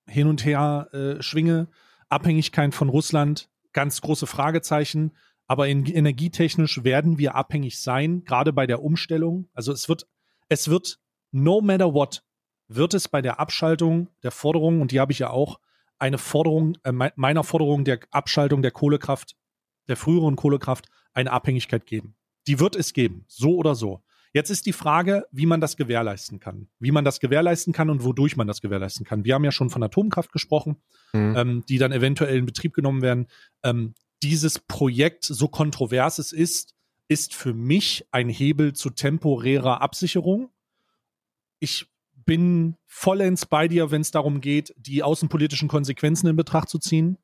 hin und her äh, schwinge. Abhängigkeit von Russland, ganz große Fragezeichen. Aber in, energietechnisch werden wir abhängig sein, gerade bei der Umstellung. Also es wird, es wird, no matter what, wird es bei der Abschaltung der Forderung, und die habe ich ja auch, eine Forderung, äh, meiner Forderung der Abschaltung der Kohlekraft, der früheren Kohlekraft, eine Abhängigkeit geben. Die wird es geben, so oder so. Jetzt ist die Frage, wie man das gewährleisten kann. Wie man das gewährleisten kann und wodurch man das gewährleisten kann. Wir haben ja schon von Atomkraft gesprochen, mhm. ähm, die dann eventuell in Betrieb genommen werden. Ähm, dieses Projekt, so kontrovers es ist, ist für mich ein Hebel zu temporärer Absicherung. Ich bin vollends bei dir, wenn es darum geht, die außenpolitischen Konsequenzen in Betracht zu ziehen.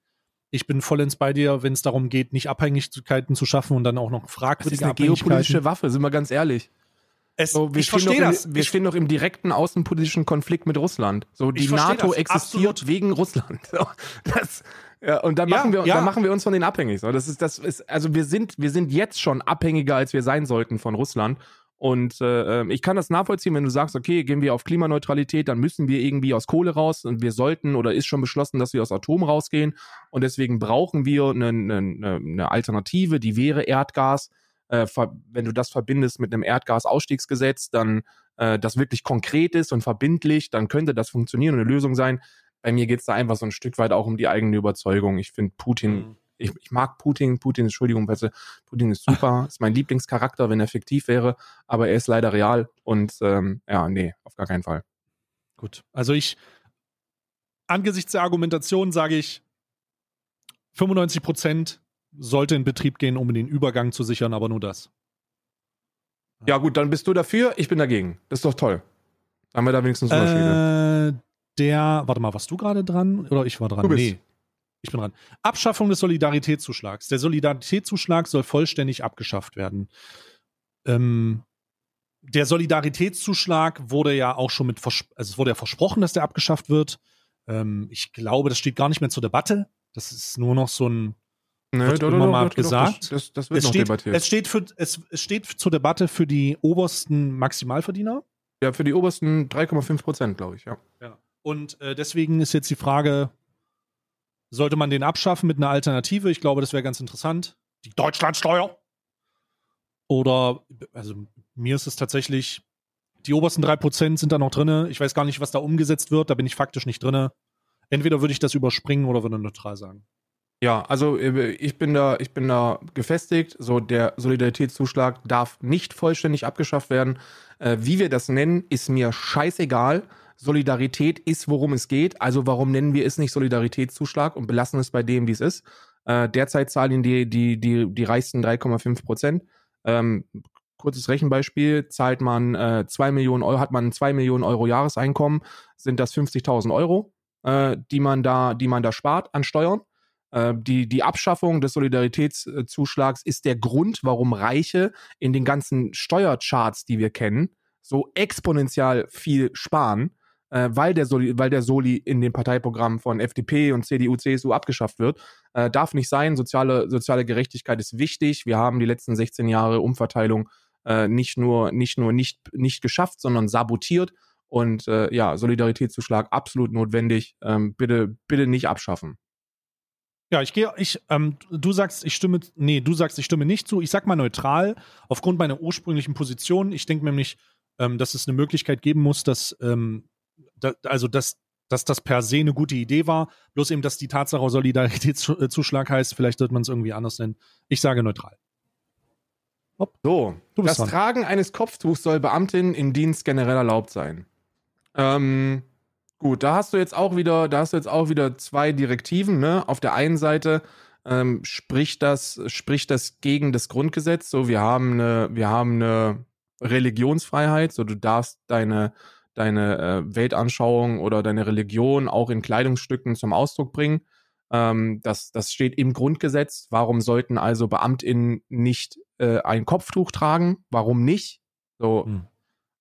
Ich bin vollends bei dir, wenn es darum geht, nicht Abhängigkeiten zu schaffen und dann auch noch fragwürdige das ist eine geopolitische Waffe, sind wir ganz ehrlich. Es, so, wir ich verstehe das. Im, wir ich stehen noch im direkten außenpolitischen Konflikt mit Russland. So, die NATO existiert Absolut. wegen Russland. das, ja, und da machen ja, wir, ja. da machen wir uns von denen abhängig. So, das ist, das ist, also wir sind, wir sind jetzt schon abhängiger, als wir sein sollten von Russland. Und äh, ich kann das nachvollziehen, wenn du sagst, okay, gehen wir auf Klimaneutralität, dann müssen wir irgendwie aus Kohle raus und wir sollten oder ist schon beschlossen, dass wir aus Atom rausgehen. Und deswegen brauchen wir eine, eine, eine Alternative, die wäre Erdgas äh, wenn du das verbindest mit einem Erdgasausstiegsgesetz, dann äh, das wirklich konkret ist und verbindlich, dann könnte das funktionieren und eine Lösung sein. Bei mir geht es da einfach so ein Stück weit auch um die eigene Überzeugung. Ich finde Putin, mhm. ich, ich, mag Putin, Putin, Entschuldigung, weißt Putin ist super, ist mein Lieblingscharakter, wenn er fiktiv wäre, aber er ist leider real und ähm, ja, nee, auf gar keinen Fall. Gut, also ich, angesichts der Argumentation sage ich, 95 Prozent sollte in Betrieb gehen, um den Übergang zu sichern, aber nur das. Ja, gut, dann bist du dafür, ich bin dagegen. Das ist doch toll. Haben wir da wenigstens Unterschiede. Äh, der, warte mal, warst du gerade dran oder ich war dran? Du bist. Nee. Ich bin dran. Abschaffung des Solidaritätszuschlags. Der Solidaritätszuschlag soll vollständig abgeschafft werden. Ähm, der Solidaritätszuschlag wurde ja auch schon mit, also es wurde ja versprochen, dass der abgeschafft wird. Ähm, ich glaube, das steht gar nicht mehr zur Debatte. Das ist nur noch so ein, Nee, wird doch, immer doch, mal doch, gesagt. Das, das wird es noch steht, debattiert. es, steht für, es, es steht zur Debatte für die obersten Maximalverdiener. ja, für die obersten 3,5 Prozent, glaube ich, ja. Und äh, deswegen ist jetzt die Frage, sollte man den abschaffen mit einer Alternative? Ich glaube, das wäre ganz interessant. Die Deutschlandsteuer. Oder, also mir ist es tatsächlich, die obersten 3% sind da noch drin. Ich weiß gar nicht, was da umgesetzt wird. Da bin ich faktisch nicht drin. Entweder würde ich das überspringen oder würde neutral sagen. Ja, also äh, ich bin da, ich bin da gefestigt. So der Solidaritätszuschlag darf nicht vollständig abgeschafft werden. Äh, wie wir das nennen, ist mir scheißegal. Solidarität ist, worum es geht. Also warum nennen wir es nicht Solidaritätszuschlag und belassen es bei dem, wie es ist? Äh, derzeit zahlen die, die, die, die reichsten 3,5 Prozent. Ähm, kurzes Rechenbeispiel, zahlt man äh, 2 Millionen Euro, hat man 2 Millionen Euro Jahreseinkommen, sind das 50.000 Euro, äh, die man da, die man da spart an Steuern. Äh, die, die Abschaffung des Solidaritätszuschlags ist der Grund, warum Reiche in den ganzen Steuercharts, die wir kennen, so exponentiell viel sparen, äh, weil, der Soli, weil der Soli in dem Parteiprogramm von FDP und CDU, CSU abgeschafft wird. Äh, darf nicht sein. Soziale, soziale Gerechtigkeit ist wichtig. Wir haben die letzten 16 Jahre Umverteilung äh, nicht nur, nicht, nur nicht, nicht geschafft, sondern sabotiert. Und äh, ja, Solidaritätszuschlag absolut notwendig. Ähm, bitte, bitte nicht abschaffen. Ja, ich gehe, ich, ähm, du sagst, ich stimme, nee, du sagst, ich stimme nicht zu. Ich sag mal neutral, aufgrund meiner ursprünglichen Position. Ich denke nämlich, ähm, dass es eine Möglichkeit geben muss, dass, ähm, da, also dass, dass das per se eine gute Idee war. Bloß eben, dass die Tatsache Solidaritätszuschlag heißt, vielleicht wird man es irgendwie anders nennen. Ich sage neutral. So, Du bist das dran. Tragen eines Kopftuchs soll Beamtinnen im Dienst generell erlaubt sein. Ähm, gut, da hast du jetzt auch wieder, da hast du jetzt auch wieder zwei Direktiven. Ne? Auf der einen Seite ähm, spricht das, spricht das gegen das Grundgesetz. So, wir haben eine, wir haben eine Religionsfreiheit. So, du darfst deine deine äh, Weltanschauung oder deine Religion auch in Kleidungsstücken zum Ausdruck bringen. Ähm, das, das steht im Grundgesetz. Warum sollten also BeamtInnen nicht äh, ein Kopftuch tragen? Warum nicht? So, Hm.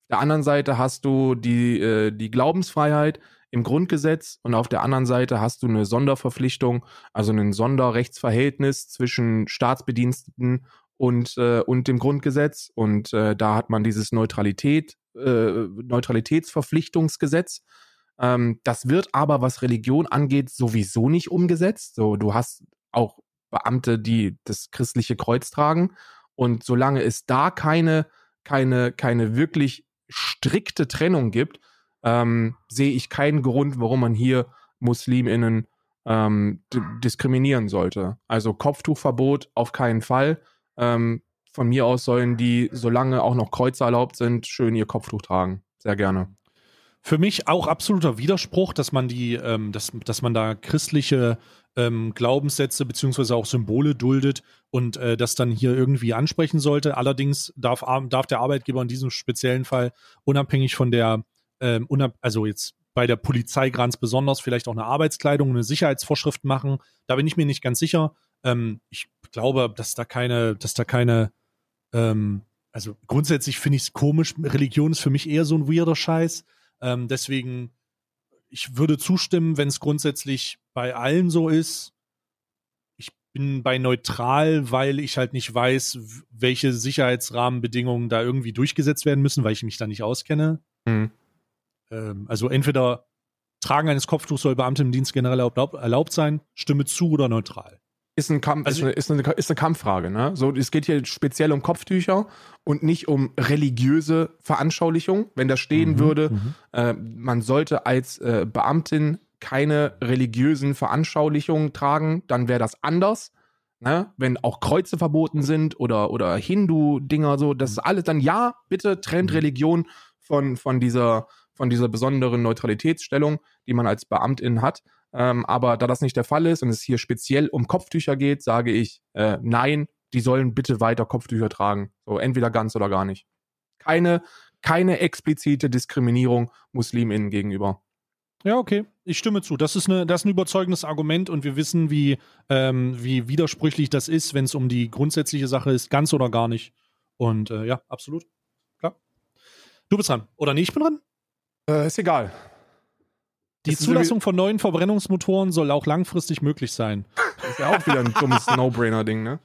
Der anderen Seite hast du die, äh, die Glaubensfreiheit im Grundgesetz und auf der anderen Seite hast du eine Sonderverpflichtung, also ein Sonderrechtsverhältnis zwischen Staatsbediensteten und, äh, und dem Grundgesetz. Und äh, da hat man dieses Neutralität, äh, Neutralitätsverpflichtungsgesetz. Ähm, das wird aber, was Religion angeht, sowieso nicht umgesetzt. So, du hast auch Beamte, die das christliche Kreuz tragen. Und solange es da keine, keine, keine wirklich strikte Trennung gibt, ähm, sehe ich keinen Grund, warum man hier MuslimInnen ähm, diskriminieren sollte. Also Kopftuchverbot auf keinen Fall. Ähm, von mir aus sollen die, solange auch noch Kreuze erlaubt sind, schön ihr Kopftuch tragen. Sehr gerne. Für mich auch absoluter Widerspruch, dass man die, ähm, dass, dass man da christliche ähm, Glaubenssätze beziehungsweise auch Symbole duldet und äh, das dann hier irgendwie ansprechen sollte. Allerdings darf, ar- darf der Arbeitgeber in diesem speziellen Fall unabhängig von der, ähm, unab also jetzt bei der Polizei ganz besonders vielleicht auch eine Arbeitskleidung, eine Sicherheitsvorschrift machen. Da bin ich mir nicht ganz sicher. Ähm, ich glaube, dass da keine, dass da keine, ähm, also grundsätzlich finde ich es komisch. Religion ist für mich eher so ein weirder Scheiß. Ähm, deswegen, ich würde zustimmen, wenn es grundsätzlich bei allen so ist. Ich bin bei neutral, weil ich halt nicht weiß, welche Sicherheitsrahmenbedingungen da irgendwie durchgesetzt werden müssen, weil ich mich da nicht auskenne. Mhm. Ähm, also entweder Tragen eines Kopftuchs soll Beamte im Dienst generell erlaubt sein, stimme zu oder neutral. Ist, ein Kampf, Also- ist, eine, ist, eine, ist eine Kampffrage. Ne? So, es geht hier speziell um Kopftücher und nicht um religiöse Veranschaulichung. Wenn da stehen Mhm, würde, mhm. äh, man sollte als äh, Beamtin keine religiösen Veranschaulichungen tragen, dann wäre das anders. Ne? Wenn auch Kreuze verboten sind oder, oder Hindu-Dinger so, das ist alles dann ja, bitte trennt Mhm. Religion von, von, dieser, von dieser besonderen Neutralitätsstellung, die man als Beamtin hat. Ähm, aber da das nicht der Fall ist und es hier speziell um Kopftücher geht, sage ich äh, nein, die sollen bitte weiter Kopftücher tragen. So entweder ganz oder gar nicht. Keine, keine explizite Diskriminierung MuslimInnen gegenüber. Ja, okay. Ich stimme zu. Das ist, eine, das ist ein überzeugendes Argument und wir wissen, wie, ähm, wie widersprüchlich das ist, wenn es um die grundsätzliche Sache ist, ganz oder gar nicht. Und äh, ja, absolut. Klar. Du bist dran. Oder nee, ich bin dran? Äh, ist egal. Die Ist Zulassung von neuen Verbrennungsmotoren soll auch langfristig möglich sein. Ist ja auch wieder ein dummes No-Brainer-Ding, ne?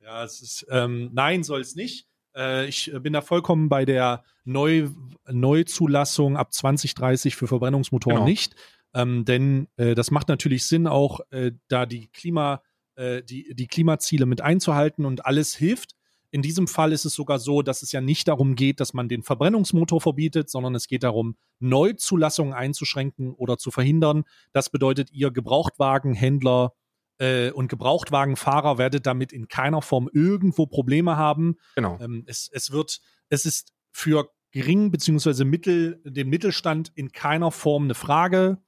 Ja, es ist, ähm, nein, soll es nicht. Äh, ich bin da vollkommen bei der Neu Neuzulassung ab 2030 für Verbrennungsmotoren Genau. nicht. Ähm, denn äh, das macht natürlich Sinn, auch äh, da die, Klima, äh, die, die Klimaziele mit einzuhalten und alles hilft. In diesem Fall ist es sogar so, dass es ja nicht darum geht, dass man den Verbrennungsmotor verbietet, sondern es geht darum, Neuzulassungen einzuschränken oder zu verhindern. Das bedeutet, ihr Gebrauchtwagenhändler äh, und Gebrauchtwagenfahrer werdet damit in keiner Form irgendwo Probleme haben. Genau. Ähm, es, es wird, es ist für gering beziehungsweise Mittel, den Mittelstand in keiner Form eine Frage,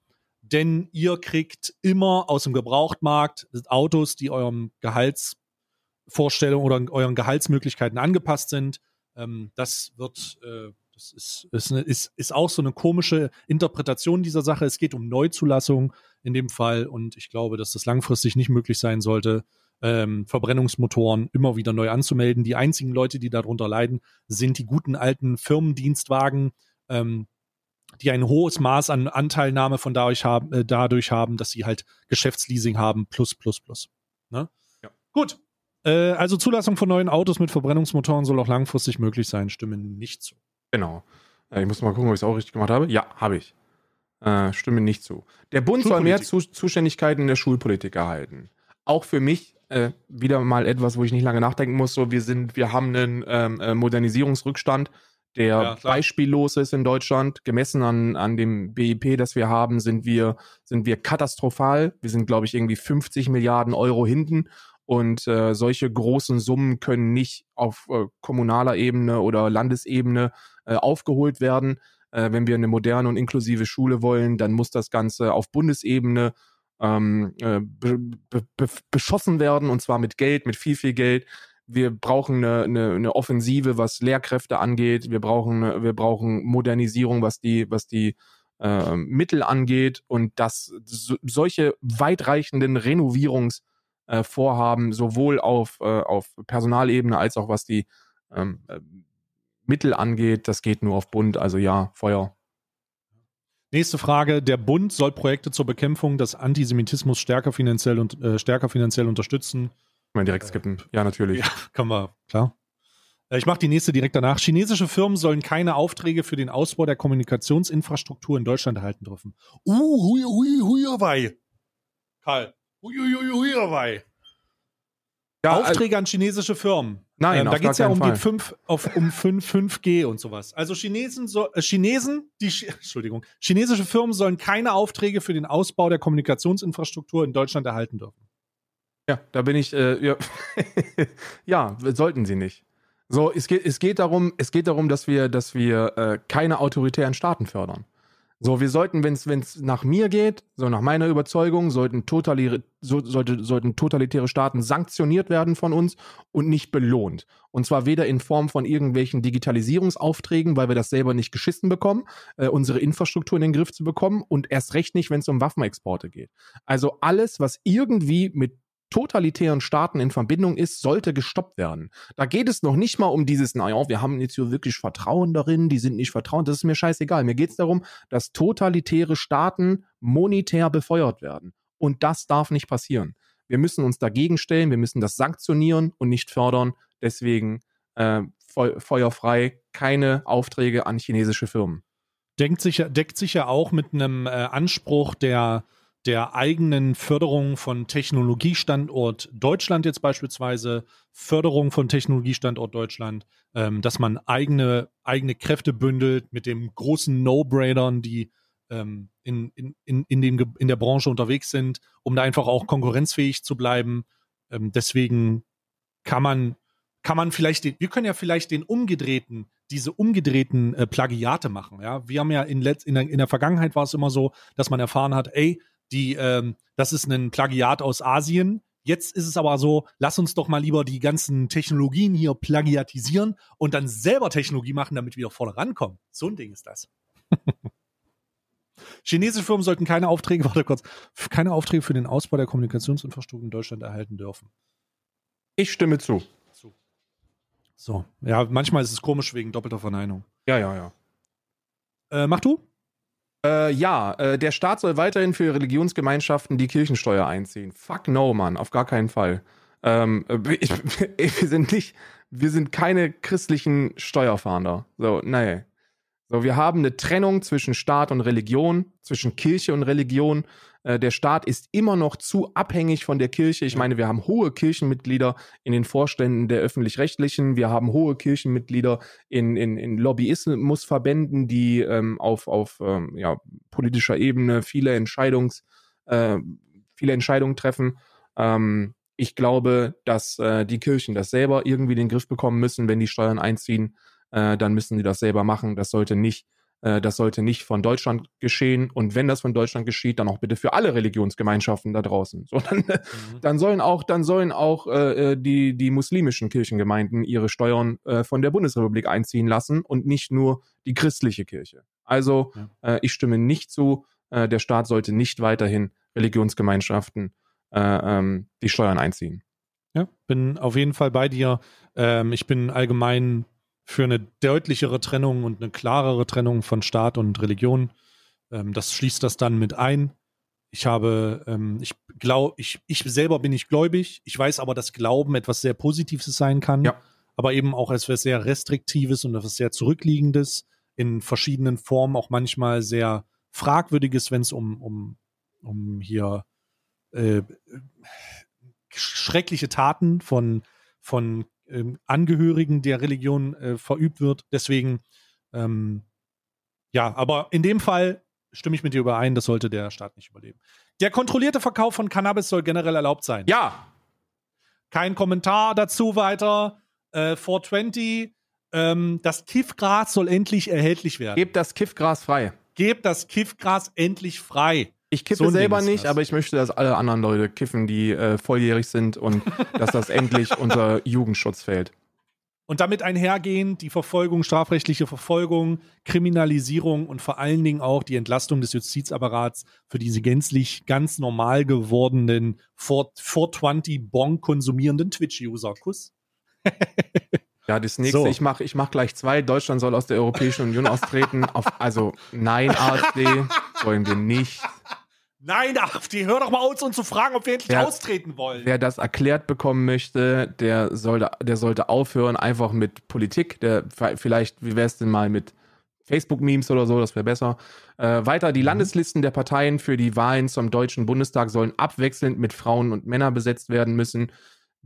denn ihr kriegt immer aus dem Gebrauchtmarkt Autos, die eurem Gehaltsvorstellung oder euren Gehaltsmöglichkeiten angepasst sind. Ähm, das wird, äh, das ist, ist, eine, ist, ist auch so eine komische Interpretation dieser Sache. Es geht um Neuzulassung in dem Fall und ich glaube, dass das langfristig nicht möglich sein sollte, ähm, Verbrennungsmotoren immer wieder neu anzumelden. Die einzigen Leute, die darunter leiden, sind die guten alten Firmendienstwagen, ähm, die ein hohes Maß an Anteilnahme von dadurch haben, äh, dadurch haben, dass sie halt Geschäftsleasing haben, plus, plus, plus. Ne? Ja. Gut. Äh, also Zulassung von neuen Autos mit Verbrennungsmotoren soll auch langfristig möglich sein, stimmen nicht zu. Genau. Äh, ich muss mal gucken, ob ich es auch richtig gemacht habe. Ja, habe ich. Äh, stimme nicht zu. Der Bund soll mehr zu Zuständigkeiten in der Schulpolitik erhalten. Auch für mich äh, wieder mal etwas, wo ich nicht lange nachdenken muss. So, wir sind, wir haben einen ähm, äh, Modernisierungsrückstand, der Ja, beispiellos ist in Deutschland. Gemessen an, an dem BIP, das wir haben, sind wir, sind wir katastrophal. Wir sind, glaube ich, irgendwie 50 Milliarden Euro hinten. Und äh, solche großen Summen können nicht auf äh, kommunaler Ebene oder Landesebene äh, aufgeholt werden. Äh, wenn wir eine moderne und inklusive Schule wollen, dann muss das Ganze auf Bundesebene ähm, äh, be be be beschossen werden und zwar mit Geld, mit viel, viel Geld. Wir brauchen eine, eine, eine Offensive, was Lehrkräfte angeht. Wir brauchen, wir brauchen Modernisierung, was die, was die äh, Mittel angeht und dass so, solche weitreichenden Renovierungsvorhaben sowohl auf, äh, auf Personalebene als auch was die ähm, äh, Mittel angeht, das geht nur auf Bund. Also ja, Feuer. Nächste Frage. Der Bund soll Projekte zur Bekämpfung des Antisemitismus stärker finanziell, und, äh, stärker finanziell unterstützen. Man direkt skippen. Ja, natürlich. Ja, kann man, klar. Äh, Ich mache die nächste direkt danach. Chinesische Firmen sollen keine Aufträge für den Ausbau der Kommunikationsinfrastruktur in Deutschland erhalten dürfen. Uh, hui, hui, hui, hui, Karl. Hui, hui. Ja, Aufträge an chinesische Firmen. Nein, ähm, da geht es ja um die 5, auf, um 5, 5G und sowas. Also Chinesen, so, äh, Chinesen, die, Entschuldigung, chinesische Firmen sollen keine Aufträge für den Ausbau der Kommunikationsinfrastruktur in Deutschland erhalten dürfen. Ja, da bin ich, äh, ja. ja, sollten sie nicht. So, es geht, es geht darum, es geht darum, dass wir, dass wir äh, keine autoritären Staaten fördern. So, wir sollten, wenn es nach mir geht, so nach meiner Überzeugung, sollten, totalitäre, so, sollte, sollten totalitäre Staaten sanktioniert werden von uns und nicht belohnt. Und zwar weder in Form von irgendwelchen Digitalisierungsaufträgen, weil wir das selber nicht geschissen bekommen, äh, unsere Infrastruktur in den Griff zu bekommen und erst recht nicht, wenn es um Waffenexporte geht. Also alles, was irgendwie mit totalitären Staaten in Verbindung ist, sollte gestoppt werden. Da geht es noch nicht mal um dieses, naja, wir haben jetzt hier wirklich Vertrauen darin, die sind nicht vertrauen, das ist mir scheißegal. Mir geht es darum, dass totalitäre Staaten monetär befeuert werden. Und das darf nicht passieren. Wir müssen uns dagegen stellen, wir müssen das sanktionieren und nicht fördern. Deswegen äh, feu feuerfrei keine Aufträge an chinesische Firmen. Denkt sich, deckt sich ja auch mit einem äh, Anspruch der, der eigenen Förderung von Technologiestandort Deutschland jetzt beispielsweise, Förderung von Technologiestandort Deutschland, ähm, dass man eigene, eigene Kräfte bündelt mit den großen No-Brainern, die ähm, in, in, in, dem, in der Branche unterwegs sind, um da einfach auch konkurrenzfähig zu bleiben. Ähm, deswegen kann man, kann man vielleicht, den, wir können ja vielleicht den umgedrehten, diese umgedrehten äh, Plagiate machen. Ja, wir haben ja in, letz, in, der, in der Vergangenheit war es immer so, dass man erfahren hat, ey, die, ähm, das ist ein Plagiat aus Asien. Jetzt ist es aber so, lass uns doch mal lieber die ganzen Technologien hier plagiatisieren und dann selber Technologie machen, damit wir vorne rankommen. So ein Ding ist das. Chinesische Firmen sollten keine Aufträge, warte kurz, keine Aufträge für den Ausbau der Kommunikationsinfrastruktur in Deutschland erhalten dürfen. Ich stimme zu. So, ja, manchmal ist es komisch wegen doppelter Verneinung. Ja, ja, ja. Äh, mach du? Äh, ja, äh, der Staat soll weiterhin für Religionsgemeinschaften die Kirchensteuer einziehen. Fuck no, Mann, auf gar keinen Fall. Ähm, ich, wir sind nicht, wir sind keine christlichen Steuerfahnder. So, nee. So, wir haben eine Trennung zwischen Staat und Religion, zwischen Kirche und Religion. Äh, der Staat ist immer noch zu abhängig von der Kirche. Ich meine, wir haben hohe Kirchenmitglieder in den Vorständen der öffentlich-rechtlichen. Wir haben hohe Kirchenmitglieder in, in, in Lobbyismusverbänden, die ähm, auf, auf ähm, ja, politischer Ebene viele, Entscheidungs, äh, viele Entscheidungen treffen. Ähm, ich glaube, dass äh, die Kirchen das selber irgendwie in den Griff bekommen müssen, wenn die Steuern einziehen äh, dann müssen sie das selber machen. Das sollte nicht, das sollte nicht von Deutschland geschehen. Und wenn das von Deutschland geschieht, dann auch bitte für alle Religionsgemeinschaften da draußen. So, dann, mhm. dann sollen auch, dann sollen auch äh, äh, die, die muslimischen Kirchengemeinden ihre Steuern äh, von der Bundesrepublik einziehen lassen und nicht nur die christliche Kirche. Also ja. äh, ich stimme nicht zu, äh, der Staat sollte nicht weiterhin Religionsgemeinschaften äh, ähm, die Steuern einziehen. Ja, bin auf jeden Fall bei dir. Ähm, ich bin allgemein für eine deutlichere Trennung und eine klarere Trennung von Staat und Religion. Ähm, das schließt das dann mit ein. Ich habe, ähm, ich glaube, ich, ich selber bin nicht gläubig. Ich weiß aber, dass Glauben etwas sehr Positives sein kann, ja. aber eben auch etwas sehr Restriktives und etwas sehr Zurückliegendes, in verschiedenen Formen auch manchmal sehr Fragwürdiges, wenn es um, um, um hier äh, schreckliche Taten von, von ähm, Angehörigen der Religion äh, verübt wird. Deswegen, ähm, ja, aber in dem Fall stimme ich mit dir überein, das sollte der Staat nicht überleben. Der kontrollierte Verkauf von Cannabis soll generell erlaubt sein. Ja. Kein Kommentar dazu weiter. Äh, 420, ähm, das Kiffgras soll endlich erhältlich werden. Gebt das Kiffgras frei. Gebt das Kiffgras endlich frei. Ich kippe so selber nicht, aber ich möchte, dass alle anderen Leute kiffen, die äh, volljährig sind und dass das endlich unter Jugendschutz fällt. Und damit einhergehen die Verfolgung, strafrechtliche Verfolgung, Kriminalisierung und vor allen Dingen auch die Entlastung des Justizapparats für diese gänzlich ganz normal gewordenen 420 Bon konsumierenden Twitch-User. Kuss. Ja, das nächste, so. ich mache ich mach gleich zwei. Deutschland soll aus der Europäischen Union austreten. Auf, also nein, AfD, wollen wir nicht. Nein, AfD, hör doch mal uns und zu fragen, ob wir endlich wer, austreten wollen. Wer das erklärt bekommen möchte, der sollte, der sollte aufhören, einfach mit Politik. Der, vielleicht, wie wäre es denn mal mit Facebook-Memes oder so, das wäre besser. Äh, weiter, die mhm. Landeslisten der Parteien für die Wahlen zum Deutschen Bundestag sollen abwechselnd mit Frauen und Männern besetzt werden müssen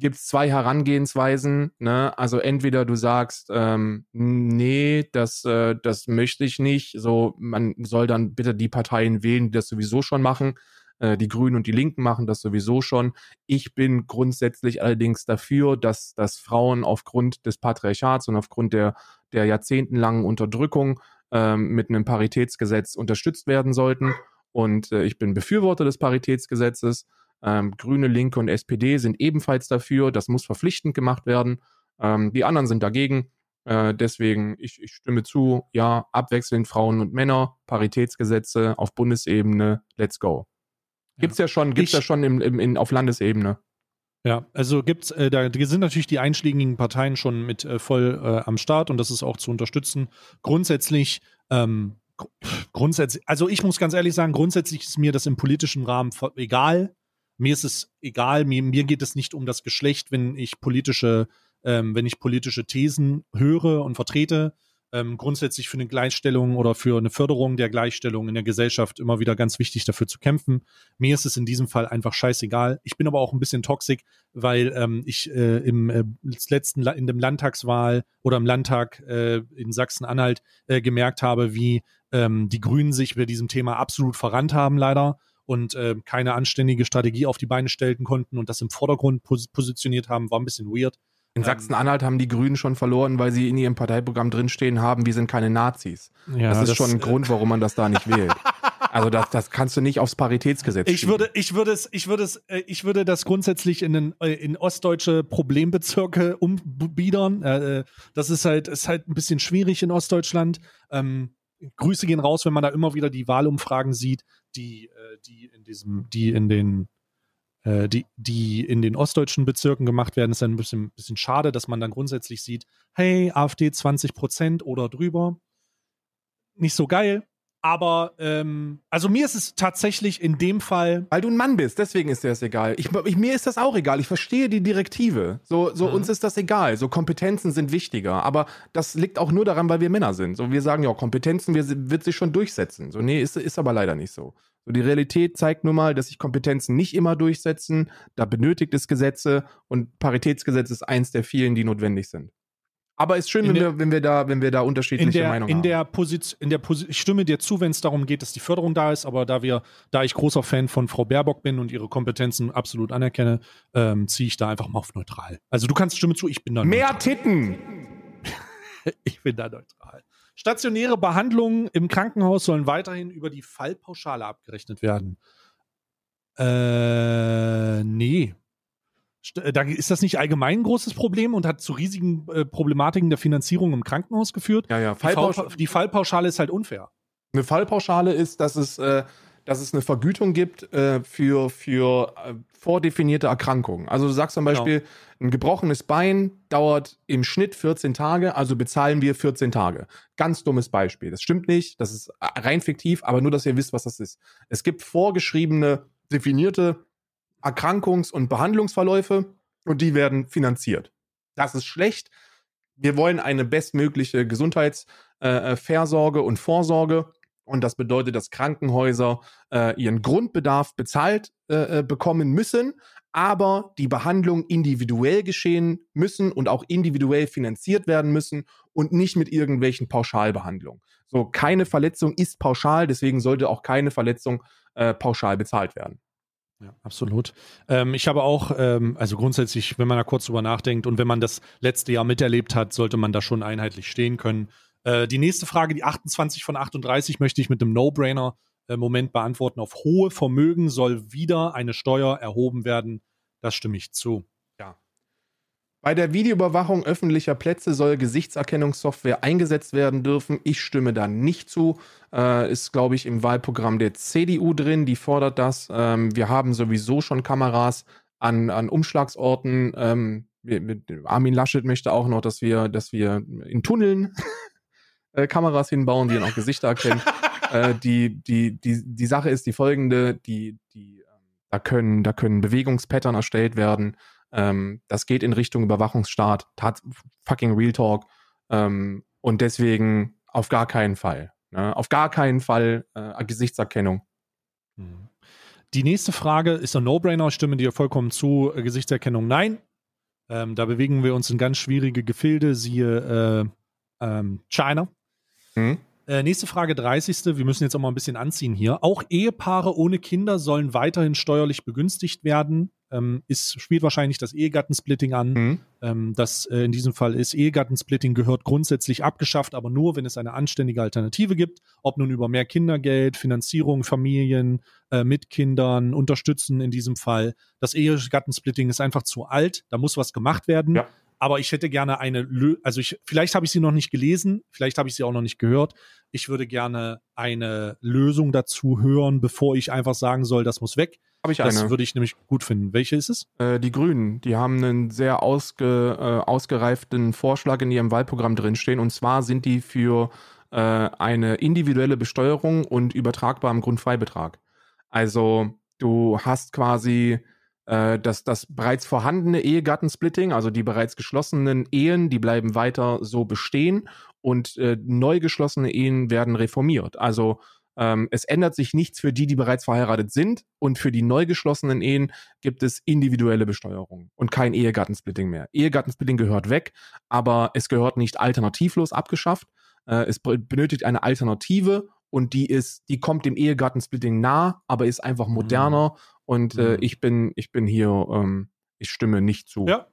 gibt es zwei Herangehensweisen. Ne? Also entweder du sagst, ähm, nee, das, äh, das möchte ich nicht. So, man soll dann bitte die Parteien wählen, die das sowieso schon machen. Äh, die Grünen und die Linken machen das sowieso schon. Ich bin grundsätzlich allerdings dafür, dass, dass Frauen aufgrund des Patriarchats und aufgrund der, der jahrzehntelangen Unterdrückung ähm, mit einem Paritätsgesetz unterstützt werden sollten. Und äh, ich bin Befürworter des Paritätsgesetzes. Ähm, Grüne, Linke und SPD sind ebenfalls dafür. Das muss verpflichtend gemacht werden. Ähm, die anderen sind dagegen. Äh, deswegen, ich, ich, stimme zu, ja, abwechselnd Frauen und Männer, Paritätsgesetze auf Bundesebene, let's go. Gibt's ja, ja schon, gibt's ich, ja schon im, im, in, auf Landesebene. Ja, also gibt's, äh, da sind natürlich die einschlägigen Parteien schon mit äh, voll äh, am Start und das ist auch zu unterstützen. Grundsätzlich, ähm, grundsätzlich, also ich muss ganz ehrlich sagen, grundsätzlich ist mir das im politischen Rahmen egal, mir ist es egal, mir, mir geht es nicht um das Geschlecht, wenn ich politische, ähm, wenn ich politische Thesen höre und vertrete. Ähm, grundsätzlich für eine Gleichstellung oder für eine Förderung der Gleichstellung in der Gesellschaft immer wieder ganz wichtig dafür zu kämpfen. Mir ist es in diesem Fall einfach scheißegal. Ich bin aber auch ein bisschen toxisch, weil ähm, ich äh, im äh, letzten in dem Landtagswahl oder im Landtag äh, in Sachsen-Anhalt äh, gemerkt habe, wie ähm, die Grünen sich bei diesem Thema absolut verrannt haben, leider und äh, keine anständige Strategie auf die Beine stellen konnten und das im Vordergrund pos positioniert haben, war ein bisschen weird. In ähm, Sachsen-Anhalt haben die Grünen schon verloren, weil sie in ihrem Parteiprogramm drinstehen haben, wir sind keine Nazis. Ja, das ist das, schon ein äh, Grund, warum man das da nicht wählt. Also das, das kannst du nicht aufs Paritätsgesetz ich würde, ich würde es, ich würde es, äh, ich würde das grundsätzlich in, den, äh, in ostdeutsche Problembezirke umbiedern. Das ist halt, ist halt ein bisschen schwierig in Ostdeutschland. Ähm, Grüße gehen raus, wenn man da immer wieder die Wahlumfragen sieht, die, äh, die in diesem, die in den äh, die, die in den ostdeutschen Bezirken gemacht werden, ist dann ein bisschen, bisschen schade, dass man dann grundsätzlich sieht, hey, AfD 20 Prozent oder drüber. Nicht so geil. Aber, ähm, also mir ist es tatsächlich in dem Fall. Weil du ein Mann bist, deswegen ist dir das egal. Ich, ich, mir ist das auch egal. Ich verstehe die Direktive. So, so mhm. uns ist das egal. So Kompetenzen sind wichtiger. Aber das liegt auch nur daran, weil wir Männer sind. So, wir sagen ja, Kompetenzen wir, wird sich schon durchsetzen. So, nee, ist, ist aber leider nicht so. So, die Realität zeigt nun mal, dass sich Kompetenzen nicht immer durchsetzen. Da benötigt es Gesetze und Paritätsgesetz ist eins der vielen, die notwendig sind. Aber es ist schön, wenn, der, wir, wenn, wir da, wenn wir da unterschiedliche der, Meinungen in haben. Der Position, in der Position, ich stimme dir zu, wenn es darum geht, dass die Förderung da ist, aber da wir, da ich großer Fan von Frau Baerbock bin und ihre Kompetenzen absolut anerkenne, ähm, ziehe ich da einfach mal auf neutral. Also du kannst stimme zu, ich bin da Mehr neutral. Titten! ich bin da neutral. Stationäre Behandlungen im Krankenhaus sollen weiterhin über die Fallpauschale abgerechnet werden. Äh, nee. Äh, da ist das nicht allgemein ein großes Problem und hat zu riesigen äh, Problematiken der Finanzierung im Krankenhaus geführt? Ja, ja. Fallpauschale, die, Fallpauschale ist halt unfair. Eine Fallpauschale ist, dass es, äh, dass es eine Vergütung gibt äh, für, für äh, vordefinierte Erkrankungen. Also du sagst zum genau. Beispiel, genau. ein gebrochenes Bein dauert im Schnitt 14 Tage, also bezahlen wir 14 Tage. Ganz dummes Beispiel. Das stimmt nicht, das ist äh, rein fiktiv, aber nur, dass ihr wisst, was das ist. Es gibt vorgeschriebene, definierte Erkrankungs- und Behandlungsverläufe und die werden finanziert. Das ist schlecht. Wir wollen eine bestmögliche Gesundheitsversorge äh, und Vorsorge. Und das bedeutet, dass Krankenhäuser äh, ihren Grundbedarf bezahlt äh, äh, bekommen müssen, aber die Behandlung individuell geschehen müssen und auch individuell finanziert werden müssen und nicht mit irgendwelchen Pauschalbehandlungen. So, keine Verletzung ist pauschal, deswegen sollte auch keine Verletzung äh, pauschal bezahlt werden. Ja, absolut. Ähm, ich habe auch, ähm, also grundsätzlich, wenn man da kurz drüber nachdenkt und wenn man das letzte Jahr miterlebt hat, sollte man da schon einheitlich stehen können. Äh, die nächste Frage, die 28 von 38, möchte ich mit einem No-Brainer-Moment äh, beantworten. Auf hohe Vermögen soll wieder eine Steuer erhoben werden. Das stimme ich zu. Bei der Videoüberwachung öffentlicher Plätze soll Gesichtserkennungssoftware eingesetzt werden dürfen. Ich stimme da nicht zu. Äh, ist, glaube ich, im Wahlprogramm der CDU drin. Die fordert das. Ähm, wir haben sowieso schon Kameras an, an Umschlagsorten. Ähm, Armin Laschet möchte auch noch, dass wir, dass wir in Tunneln äh, Kameras hinbauen, die dann auch Gesichter erkennen. äh, die, die, die, die Sache ist die folgende: die, die, ähm, da können, da können Bewegungspattern erstellt werden. Ähm, das geht in Richtung Überwachungsstaat, tat fucking Real Talk. Ähm, und deswegen auf gar keinen Fall. Ne? Auf gar keinen Fall äh, Gesichtserkennung. Hm. Die nächste Frage ist ein No-Brainer, stimme dir vollkommen zu. Äh, Gesichtserkennung nein. Ähm, da bewegen wir uns in ganz schwierige Gefilde, siehe äh, ähm, China. Hm. Äh, nächste Frage, 30. Wir müssen jetzt auch mal ein bisschen anziehen hier. Auch Ehepaare ohne Kinder sollen weiterhin steuerlich begünstigt werden ähm, ist, spielt wahrscheinlich das Ehegattensplitting an. Mhm. Ähm, das äh, in diesem Fall ist Ehegattensplitting gehört grundsätzlich abgeschafft, aber nur, wenn es eine anständige Alternative gibt. Ob nun über mehr Kindergeld, Finanzierung, Familien äh, mit Kindern, unterstützen in diesem Fall. Das Ehegattensplitting ist einfach zu alt, da muss was gemacht werden. Ja. Aber ich hätte gerne eine, Lö also ich, vielleicht habe ich sie noch nicht gelesen, vielleicht habe ich sie auch noch nicht gehört. Ich würde gerne eine Lösung dazu hören, bevor ich einfach sagen soll, das muss weg. Habe ich eine. Das würde ich nämlich gut finden. Welche ist es? Äh, die Grünen. Die haben einen sehr ausge, äh, ausgereiften Vorschlag in ihrem Wahlprogramm drinstehen. Und zwar sind die für äh, eine individuelle Besteuerung und übertragbar Grundfreibetrag. Also du hast quasi äh, das, das bereits vorhandene Ehegattensplitting, also die bereits geschlossenen Ehen, die bleiben weiter so bestehen und äh, neu geschlossene Ehen werden reformiert. Also ähm, es ändert sich nichts für die, die bereits verheiratet sind. Und für die neu geschlossenen Ehen gibt es individuelle Besteuerung und kein Ehegattensplitting mehr. Ehegattensplitting gehört weg, aber es gehört nicht alternativlos abgeschafft. Äh, es benötigt eine Alternative und die ist, die kommt dem Ehegattensplitting nah, aber ist einfach mhm. moderner. Mhm. Und äh, mhm. ich bin, ich bin hier, ähm, ich stimme nicht zu. Ja.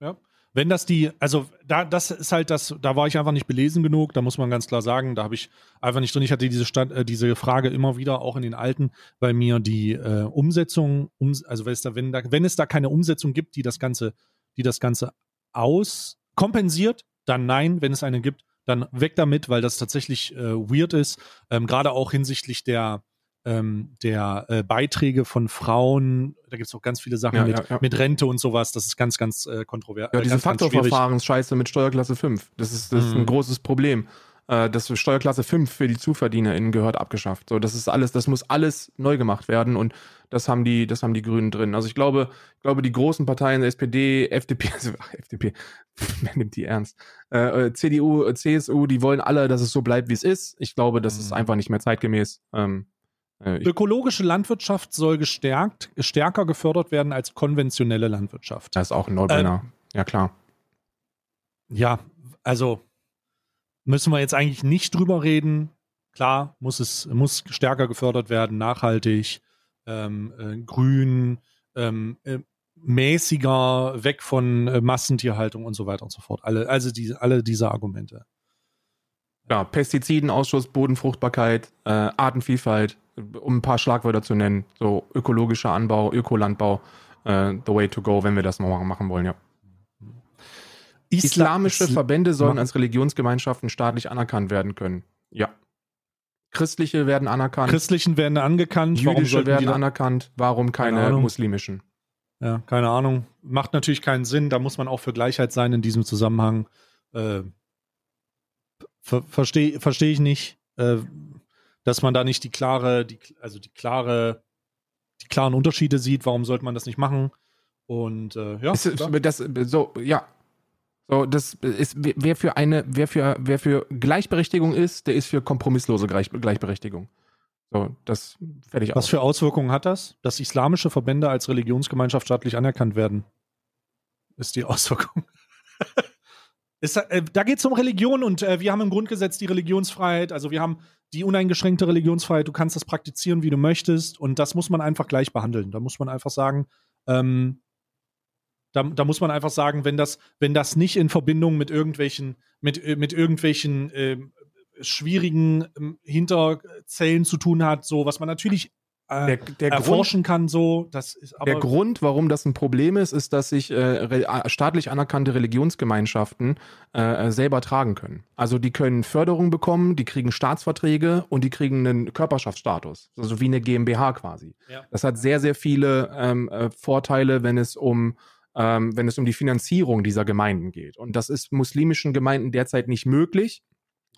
Ja. Wenn das die, also da, das ist halt das, da war ich einfach nicht belesen genug, da muss man ganz klar sagen, da habe ich einfach nicht drin. Ich hatte diese, Stadt, äh, diese Frage immer wieder, auch in den alten, bei mir die äh, Umsetzung, um, also wenn es, da, wenn, da, wenn es da keine Umsetzung gibt, die das Ganze, die das Ganze auskompensiert, dann nein, wenn es eine gibt, dann weg damit, weil das tatsächlich äh, weird ist. Ähm, Gerade auch hinsichtlich der, ähm, der äh, Beiträge von Frauen. Da gibt es auch ganz viele Sachen Ja, mit, ja, ja. mit Rente und sowas. Das ist ganz, ganz äh, kontrovers. Ja, äh, diese. Faktorverfahrensscheiße mit Steuerklasse 5. Das ist, das ist ein Mhm. großes Problem. Äh, Das Steuerklasse 5 für die ZuverdienerInnen gehört abgeschafft. So, das ist alles, das muss alles neu gemacht werden und das haben die, das haben die Grünen drin. Also ich glaube, ich glaube, die großen Parteien, SPD, FDP, also ach, FDP, wer nimmt die ernst? Äh, äh, CDU, äh, CSU, die wollen alle, dass es so bleibt, wie es ist. Ich glaube, das ist Mhm. einfach nicht mehr zeitgemäß. Ähm, äh, Ökologische Landwirtschaft soll gestärkt, stärker gefördert werden als konventionelle Landwirtschaft. das ist auch ein No-Brainer. Ähm, ja, klar. Ja, also müssen wir jetzt eigentlich nicht drüber reden. Klar, muss es muss stärker gefördert werden, nachhaltig, ähm, äh, grün, ähm, äh, mäßiger, weg von äh, Massentierhaltung und so weiter und so fort. Alle, also diese, alle diese Argumente. Ja, Pestizidenausschuss, Bodenfruchtbarkeit, äh, Artenvielfalt, um ein paar Schlagwörter zu nennen. So ökologischer Anbau, Ökolandbau, äh, the way to go, wenn wir das mal machen wollen, ja. Islamische Isla- Verbände sollen als Religionsgemeinschaften staatlich anerkannt werden können. Ja. Christliche werden anerkannt, Christlichen werden angekannt. Jüdische werden anerkannt, warum Keine keine muslimischen? Ja, keine Ahnung. Macht natürlich keinen Sinn. Da muss man auch für Gleichheit sein in diesem Zusammenhang. Äh, ver Verstehe versteh ich nicht, äh, dass man da nicht die klare, die, also die klare, die klaren Unterschiede sieht. Warum sollte man das nicht machen? Und äh, ja, ist, das, so, ja. So, das ist, wer für eine, wer für, wer für Gleichberechtigung ist, der ist für kompromisslose Gleich, Gleichberechtigung. So, das fertig was aus. für Auswirkungen hat das, dass islamische Verbände als Religionsgemeinschaft staatlich anerkannt werden? Ist die Auswirkung. Ist, äh, da geht es um Religion und äh, wir haben im Grundgesetz die Religionsfreiheit, also wir haben die uneingeschränkte Religionsfreiheit, du kannst das praktizieren, wie du möchtest und das muss man einfach gleich behandeln. Da muss man einfach sagen, ähm, da, da muss man einfach sagen, wenn das, wenn das nicht in Verbindung mit irgendwelchen, mit, äh, mit irgendwelchen ähm, schwierigen ähm, Hinterzellen zu tun hat, so was man natürlich äh, Der, der, Grund, erforschen kann, so, das ist aber der Grund, warum das ein Problem ist, ist, dass sich äh, äh, staatlich anerkannte Religionsgemeinschaften äh, äh, selber tragen können. Also die können Förderung bekommen, die kriegen Staatsverträge und die kriegen einen Körperschaftsstatus, also wie eine GmbH quasi. Ja. Das hat sehr, sehr viele ähm, äh, Vorteile, wenn es um ähm, wenn es um die Finanzierung dieser Gemeinden geht. Und das ist muslimischen Gemeinden derzeit nicht möglich.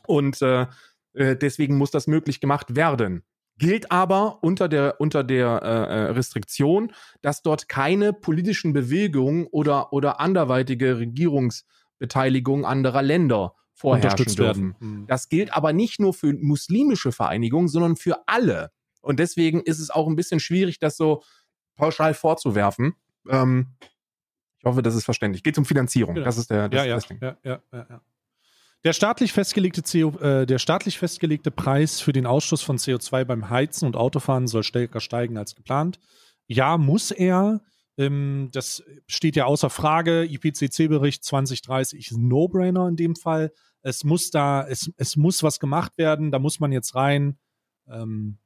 Und äh, äh, deswegen muss das möglich gemacht werden. Gilt aber unter der, unter der äh, äh, Restriktion, dass dort keine politischen Bewegungen oder, oder anderweitige Regierungsbeteiligung anderer Länder vorherrschen dürfen. werden. Hm. Das gilt aber nicht nur für muslimische Vereinigungen, sondern für alle. Und deswegen ist es auch ein bisschen schwierig, das so pauschal vorzuwerfen. Ähm, ich hoffe, das ist verständlich. Geht um Finanzierung. Genau. Das ist der das, ja, ja, das Ding. ja, ja, ja, ja. Der staatlich festgelegte CO, äh, der staatlich festgelegte Preis für den Ausstoß von CO2 beim Heizen und Autofahren soll stärker steigen als geplant. Ja, muss er. Ähm, das steht ja außer Frage. IPCC-Bericht 2030 ist ein No-Brainer in dem Fall. Es muss da, es, es muss was gemacht werden. Da muss man jetzt rein. Ähm,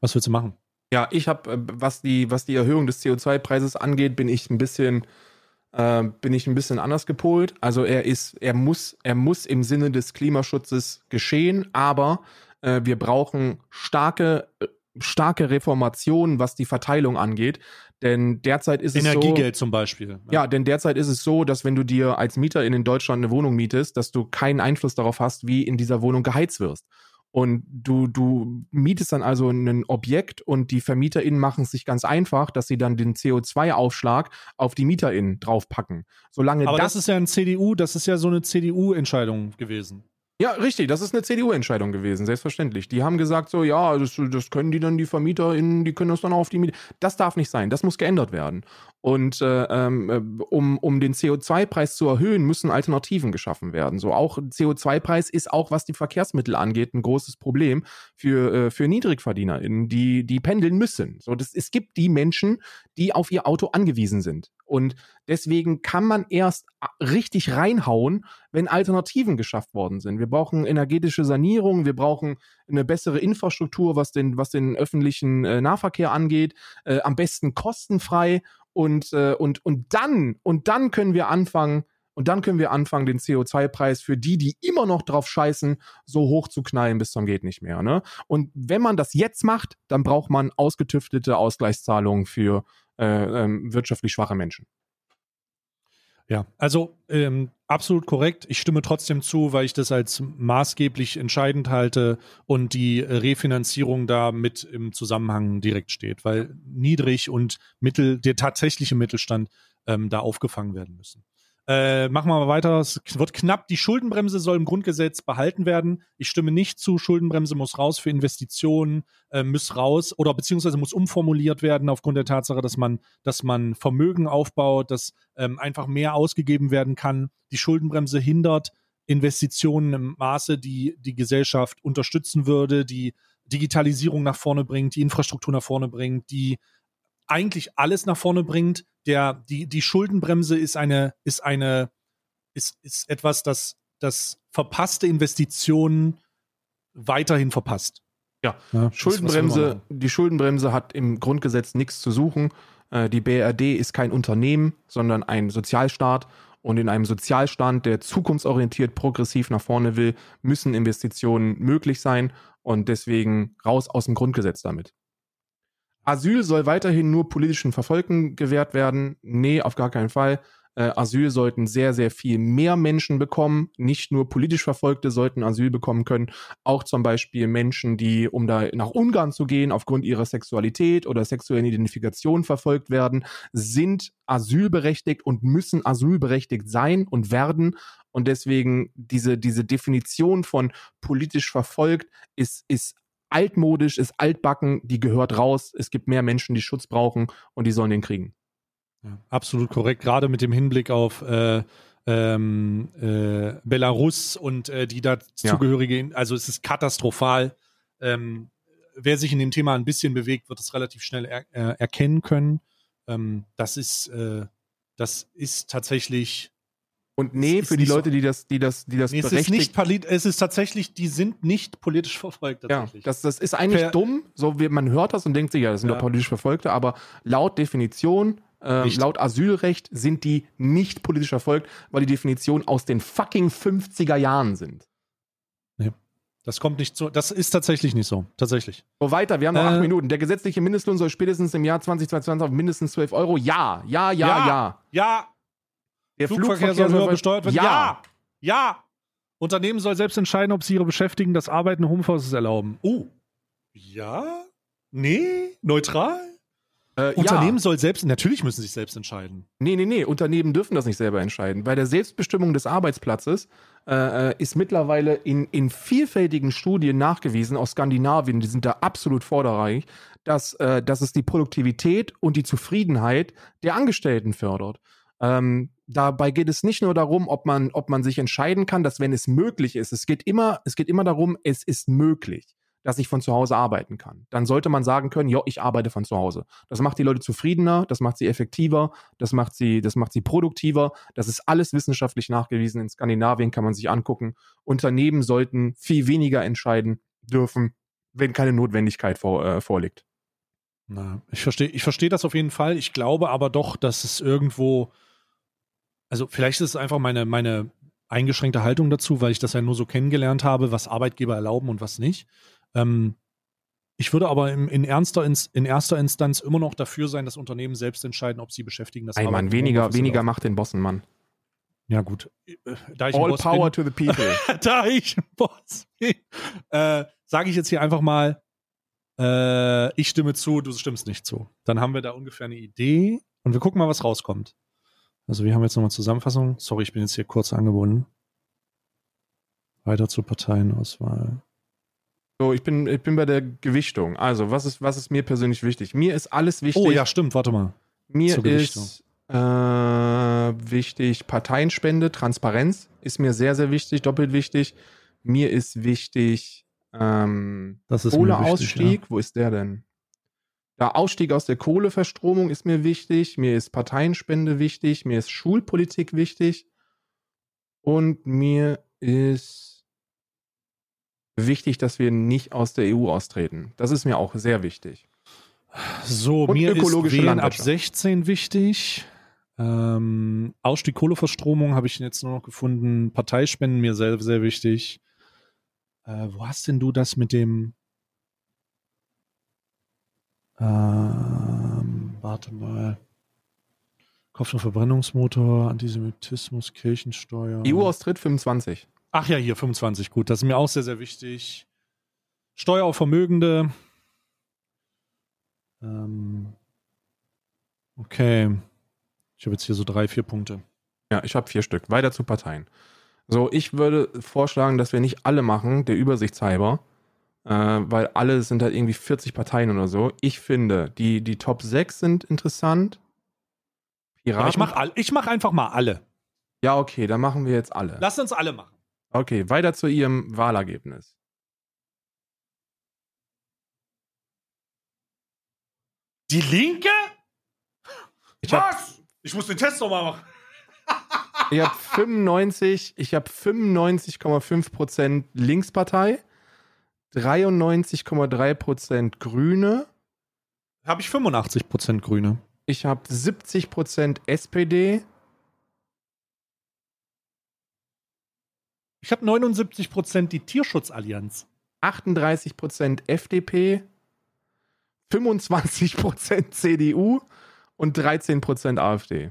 was willst du machen? Ja, ich habe, was die, was die Erhöhung des CO2-Preises angeht, bin ich ein bisschen, äh, bin ich ein bisschen anders gepolt. Also er ist, er muss, er muss im Sinne des Klimaschutzes geschehen, aber äh, wir brauchen starke, äh, starke Reformationen, was die Verteilung angeht. Denn derzeit ist es so. Energiegeld zum Beispiel. Ja, denn derzeit ist es so, dass wenn du dir als Mieter in Deutschland eine Wohnung mietest, dass du keinen Einfluss darauf hast, wie in dieser Wohnung geheizt wirst. Und du, du mietest dann also ein Objekt und die VermieterInnen machen es sich ganz einfach, dass sie dann den CO2-Aufschlag auf die MieterInnen draufpacken. Solange Aber das, das ist ja ein CDU, das ist ja so eine CDU-Entscheidung gewesen. Ja, richtig, das ist eine CDU-Entscheidung gewesen, selbstverständlich. Die haben gesagt so, ja, das, das können die dann, die VermieterInnen, die können das dann auch auf die Miete. Das darf nicht sein, das muss geändert werden. Und äh, ähm, äh, um, um den CO2-Preis zu erhöhen, müssen Alternativen geschaffen werden. So auch CO2-Preis ist auch, was die Verkehrsmittel angeht, ein großes Problem für, äh, für NiedrigverdienerInnen, die, die pendeln müssen. So, das, es gibt die Menschen, die auf ihr Auto angewiesen sind. Und deswegen kann man erst richtig reinhauen, wenn Alternativen geschafft worden sind. Wir brauchen energetische Sanierung, wir brauchen eine bessere Infrastruktur, was den, was den öffentlichen äh, Nahverkehr angeht, äh, am besten kostenfrei und, äh, und, und dann, und dann können wir anfangen, Und dann können wir anfangen, den CO2-Preis für die, die immer noch drauf scheißen, so hoch zu knallen bis zum geht nicht mehr. Ne? Und wenn man das jetzt macht, dann braucht man ausgetüftete Ausgleichszahlungen für äh, ähm, wirtschaftlich schwache Menschen. Ja, also ähm, absolut korrekt. Ich stimme trotzdem zu, weil ich das als maßgeblich entscheidend halte und die Refinanzierung da mit im Zusammenhang direkt steht, weil niedrig und mittel, der tatsächliche Mittelstand ähm, da aufgefangen werden müssen. Äh, machen wir mal weiter. Es wird knapp. Die Schuldenbremse soll im Grundgesetz behalten werden. Ich stimme nicht zu. Schuldenbremse muss raus für Investitionen, äh, muss raus oder beziehungsweise muss umformuliert werden aufgrund der Tatsache, dass man, dass man Vermögen aufbaut, dass ähm, einfach mehr ausgegeben werden kann. Die Schuldenbremse hindert Investitionen im Maße, die die Gesellschaft unterstützen würde, die Digitalisierung nach vorne bringt, die Infrastruktur nach vorne bringt, die eigentlich alles nach vorne bringt. Der, die, die Schuldenbremse ist eine, ist eine, ist, ist etwas, das, das verpasste Investitionen weiterhin verpasst. Ja, ja Schuldenbremse, die Schuldenbremse hat im Grundgesetz nichts zu suchen. Äh, die BRD ist kein Unternehmen, sondern ein Sozialstaat. Und in einem Sozialstaat, der zukunftsorientiert progressiv nach vorne will, müssen Investitionen möglich sein. Und deswegen raus aus dem Grundgesetz damit. Asyl soll weiterhin nur politischen Verfolgten gewährt werden. Nee, auf gar keinen Fall. Äh, Asyl sollten sehr, sehr viel mehr Menschen bekommen. Nicht nur politisch Verfolgte sollten Asyl bekommen können. Auch zum Beispiel Menschen, die, um da nach Ungarn zu gehen, aufgrund ihrer Sexualität oder sexuellen Identifikation verfolgt werden, sind asylberechtigt und müssen asylberechtigt sein und werden. Und deswegen diese, diese Definition von politisch verfolgt ist, ist altmodisch, ist altbacken, die gehört raus. Es gibt mehr Menschen, die Schutz brauchen und die sollen den kriegen. Ja, absolut korrekt, gerade mit dem Hinblick auf äh, ähm, äh, Belarus und äh, die dazugehörige, ja. also es ist katastrophal. Ähm, wer sich in dem Thema ein bisschen bewegt, wird es relativ schnell er, äh, erkennen können. Ähm, das ist, äh, das ist tatsächlich und nee, für die Leute, die das, die das, die das nee, es ist nicht es ist tatsächlich, die sind nicht politisch verfolgt tatsächlich. Ja, das, das ist eigentlich per dumm. So wie man hört das und denkt sich, ja, das sind ja. doch politisch Verfolgte, aber laut Definition, äh, laut Asylrecht sind die nicht politisch verfolgt, weil die Definition aus den fucking 50er Jahren sind. Nee. Das kommt nicht so, das ist tatsächlich nicht so, tatsächlich. So weiter, wir haben noch äh, acht Minuten. Der gesetzliche Mindestlohn soll spätestens im Jahr 2022 auf mindestens 12 Euro. Ja, ja, ja, ja. Ja, ja der Flugverkehr, Flugverkehr soll höher besteuert werden? Ja. ja. ja. Unternehmen soll selbst entscheiden, ob sie ihre Beschäftigten das Arbeiten Homeoffices erlauben. Oh. Ja? Nee? Neutral? Äh, Unternehmen ja. soll selbst, natürlich müssen sie sich selbst entscheiden. Nee, nee, nee, Unternehmen dürfen das nicht selber entscheiden. Bei der Selbstbestimmung des Arbeitsplatzes äh, äh, ist mittlerweile in, in vielfältigen Studien nachgewiesen, aus Skandinavien, die sind da absolut vorderreich, dass, äh, dass es die Produktivität und die Zufriedenheit der Angestellten fördert. Ähm, dabei geht es nicht nur darum, ob man, ob man sich entscheiden kann, dass wenn es möglich ist, es geht immer, es geht immer darum, es ist möglich, dass ich von zu Hause arbeiten kann. Dann sollte man sagen können, ja, ich arbeite von zu Hause. Das macht die Leute zufriedener, das macht sie effektiver, das macht sie, das macht sie produktiver. Das ist alles wissenschaftlich nachgewiesen. In Skandinavien kann man sich angucken. Unternehmen sollten viel weniger entscheiden dürfen, wenn keine Notwendigkeit vor, äh, vorliegt. Na, ich verstehe ich versteh das auf jeden Fall. Ich glaube aber doch, dass es irgendwo also vielleicht ist es einfach meine, meine eingeschränkte Haltung dazu, weil ich das ja nur so kennengelernt habe, was Arbeitgeber erlauben und was nicht. Ähm, ich würde aber in, in, ernster, in, erster Instanz immer noch dafür sein, dass Unternehmen selbst entscheiden, ob sie beschäftigen. Das Ey, Mann, weniger, weniger macht den Bossen, Mann. Ja, gut. Äh, da ich All Boss power bin, to the people. da ich ein Boss bin, äh, sage ich jetzt hier einfach mal, äh, ich stimme zu, du stimmst nicht zu. Dann haben wir da ungefähr eine Idee und wir gucken mal, was rauskommt. Also wir haben jetzt nochmal Zusammenfassung. Sorry, ich bin jetzt hier kurz angebunden. Weiter zur Parteienauswahl. So, ich bin, ich bin bei der Gewichtung. Also, was ist, was ist mir persönlich wichtig? Mir ist alles wichtig. Oh ja, stimmt, warte mal. Mir ist äh, wichtig Parteienspende, Transparenz ist mir sehr, sehr wichtig, doppelt wichtig. Mir ist wichtig ähm, Kohleausstieg. Ja. Wo ist der denn? Der Ausstieg aus der Kohleverstromung ist mir wichtig, mir ist Parteienspende wichtig, mir ist Schulpolitik wichtig und mir ist wichtig, dass wir nicht aus der EU austreten. Das ist mir auch sehr wichtig. So, und mir ist Wählen ab 16 wichtig. Ähm, Ausstieg Kohleverstromung habe ich jetzt nur noch gefunden. Parteispenden mir sehr, sehr wichtig. Äh, wo hast denn du das mit dem? Ähm, warte mal. Kopfverbrennungsmotor, Antisemitismus, Kirchensteuer. EU-Austritt 25. Ach ja, hier 25, gut. Das ist mir auch sehr, sehr wichtig. Steuer auf Vermögende. Ähm, okay. Ich habe jetzt hier so drei, vier Punkte. Ja, ich habe vier Stück. Weiter zu Parteien. So, ich würde vorschlagen, dass wir nicht alle machen, der Übersichtshalber, äh, weil alle sind halt irgendwie 40 Parteien oder so. Ich finde, die, die Top 6 sind interessant. Aber ich mache ich mach einfach mal alle. Ja, okay, dann machen wir jetzt alle. Lass uns alle machen. Okay, weiter zu Ihrem Wahlergebnis. Die Linke? Ich hab, Was? Ich muss den Test nochmal machen. ich habe 95, ich habe 95,5% Linkspartei, 93,3% Grüne, Habe ich 85% Grüne. ich habe 70% SPD, Ich habe 79% die Tierschutzallianz. 38% FDP, 25% CDU und 13% AfD.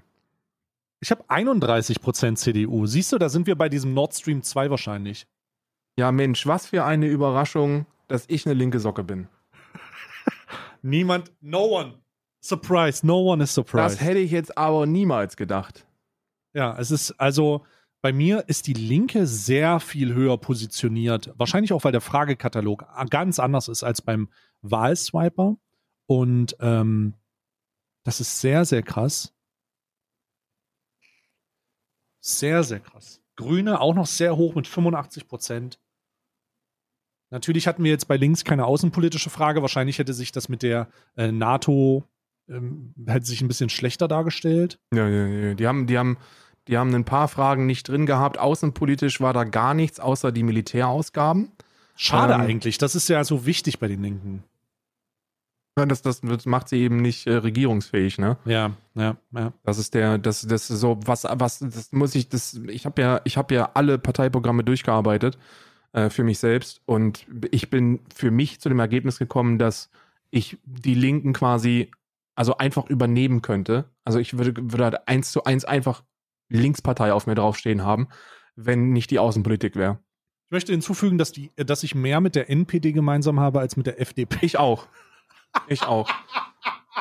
Ich habe 31% CDU. Siehst du, da sind wir bei diesem Nord Stream 2 wahrscheinlich. Ja, Mensch, was für eine Überraschung, dass ich eine linke Socke bin. Niemand, no one. Surprise, no one is surprised. Das hätte ich jetzt aber niemals gedacht. Ja, es ist also bei mir ist die Linke sehr viel höher positioniert. Wahrscheinlich auch, weil der Fragekatalog ganz anders ist als beim Wahlswiper. Und ähm, das ist sehr, sehr krass. Sehr, sehr krass. Grüne auch noch sehr hoch mit 85 Prozent. Natürlich hatten wir jetzt bei links keine außenpolitische Frage. Wahrscheinlich hätte sich das mit der äh, NATO ähm, hätte sich ein bisschen schlechter dargestellt. Ja, ja, ja. Die haben, die haben, die haben ein paar Fragen nicht drin gehabt. Außenpolitisch war da gar nichts außer die Militärausgaben. Schade Ähm, eigentlich. Das ist ja so wichtig bei den Linken. Ja, Das, das macht sie eben nicht äh, regierungsfähig, ne? Ja, ja, ja. Das ist der, das, das ist so, was, was, das muss ich, das, ich habe ja, ich habe ja alle Parteiprogramme durchgearbeitet äh, für mich selbst und ich bin für mich zu dem Ergebnis gekommen, dass ich die Linken quasi, also einfach übernehmen könnte. Also ich würde, würde halt eins zu eins einfach Linkspartei auf mir draufstehen haben, wenn nicht die Außenpolitik wäre. Ich möchte hinzufügen, dass, die, dass ich mehr mit der NPD gemeinsam habe als mit der FDP. Ich auch. Ich auch.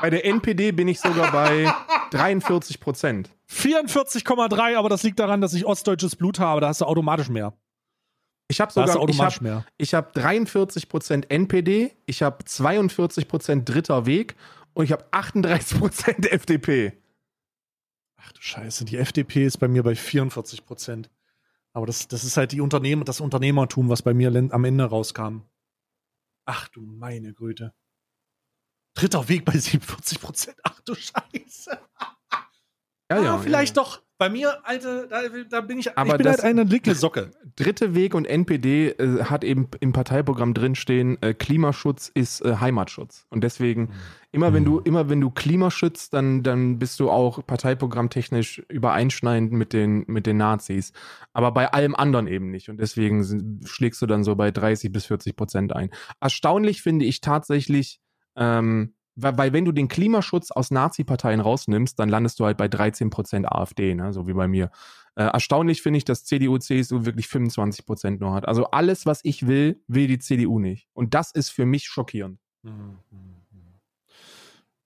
Bei der NPD bin ich sogar bei 43 Prozent. 44,3, aber das liegt daran, dass ich ostdeutsches Blut habe. Da hast du automatisch mehr. Ich habe sogar, ich automatisch habe mehr. Ich habe 43% NPD, ich habe 42% Dritter Weg und ich habe 38% FDP. Ach du Scheiße, die FDP ist bei mir bei 44 Prozent. Aber das, das ist halt die Unternehmen, das Unternehmertum, was bei mir am Ende rauskam. Ach du meine Güte. Dritter Weg bei 47 Prozent. Ach du Scheiße. Ja, ah, vielleicht doch. Bei mir, Alter, da, da bin ich, Aber ich bin das- halt eine linke Socke. Dritte Weg und NPD äh, hat eben im Parteiprogramm drinstehen, äh, Klimaschutz ist äh, Heimatschutz. Und deswegen, immer wenn du, immer wenn du Klima schützt, dann, dann bist du auch parteiprogrammtechnisch übereinschneidend mit den, mit den Nazis. Aber bei allem anderen eben nicht. Und deswegen sind, schlägst du dann so bei 30 bis 40 Prozent ein. Erstaunlich finde ich tatsächlich, ähm, weil, wenn du den Klimaschutz aus Nazi-Parteien rausnimmst, dann landest du halt bei 13 Prozent AfD, ne? so wie bei mir. Äh, erstaunlich finde ich, dass CDU, CSU wirklich 25 Prozent nur hat. Also alles, was ich will, will die CDU nicht. Und das ist für mich schockierend.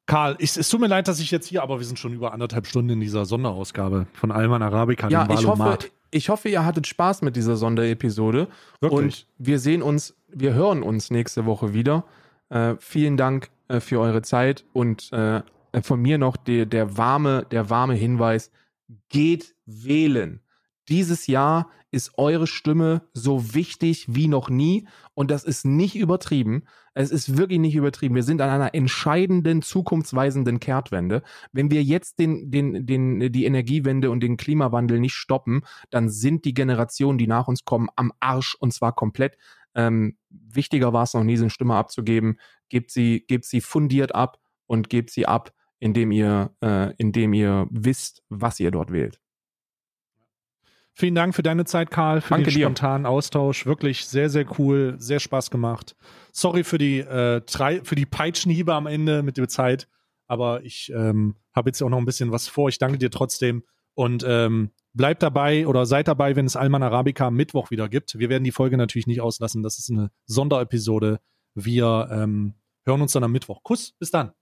Karl, ich, es tut mir leid, dass ich jetzt hier, aber wir sind schon über anderthalb Stunden in dieser Sonderausgabe von Alman Arabica, Ja, dem ich hoffe, ich hoffe, ihr hattet Spaß mit dieser Sonderepisode. Wirklich. Und wir sehen uns, wir hören uns nächste Woche wieder. Äh, vielen Dank äh, für eure Zeit und äh, von mir noch der, der warme, der warme Hinweis: Geht wählen. Dieses Jahr ist eure Stimme so wichtig wie noch nie und das ist nicht übertrieben. Es ist wirklich nicht übertrieben. Wir sind an einer entscheidenden, zukunftsweisenden Kehrtwende. Wenn wir jetzt den, den, den, die Energiewende und den Klimawandel nicht stoppen, dann sind die Generationen, die nach uns kommen, am Arsch und zwar komplett. Ähm, wichtiger war es noch nie, so eine Stimme abzugeben. Gebt sie, gebt sie fundiert ab und gebt sie ab indem ihr, äh, indem ihr wisst, was ihr dort wählt. Vielen Dank für deine Zeit, Karl, für Danke den dir. spontanen Austausch. Wirklich sehr, sehr cool, sehr Spaß gemacht. Sorry für die, äh, drei, für die Peitschenhiebe am Ende mit der Zeit, aber ich ähm, habe jetzt auch noch ein bisschen was vor. Ich danke dir trotzdem und ähm, bleibt dabei oder seid dabei, wenn es Alman Arabica am Mittwoch wieder gibt. Wir werden die Folge natürlich nicht auslassen. Das ist eine Sonderepisode. Wir ähm, hören uns dann am Mittwoch. Kuss, bis dann.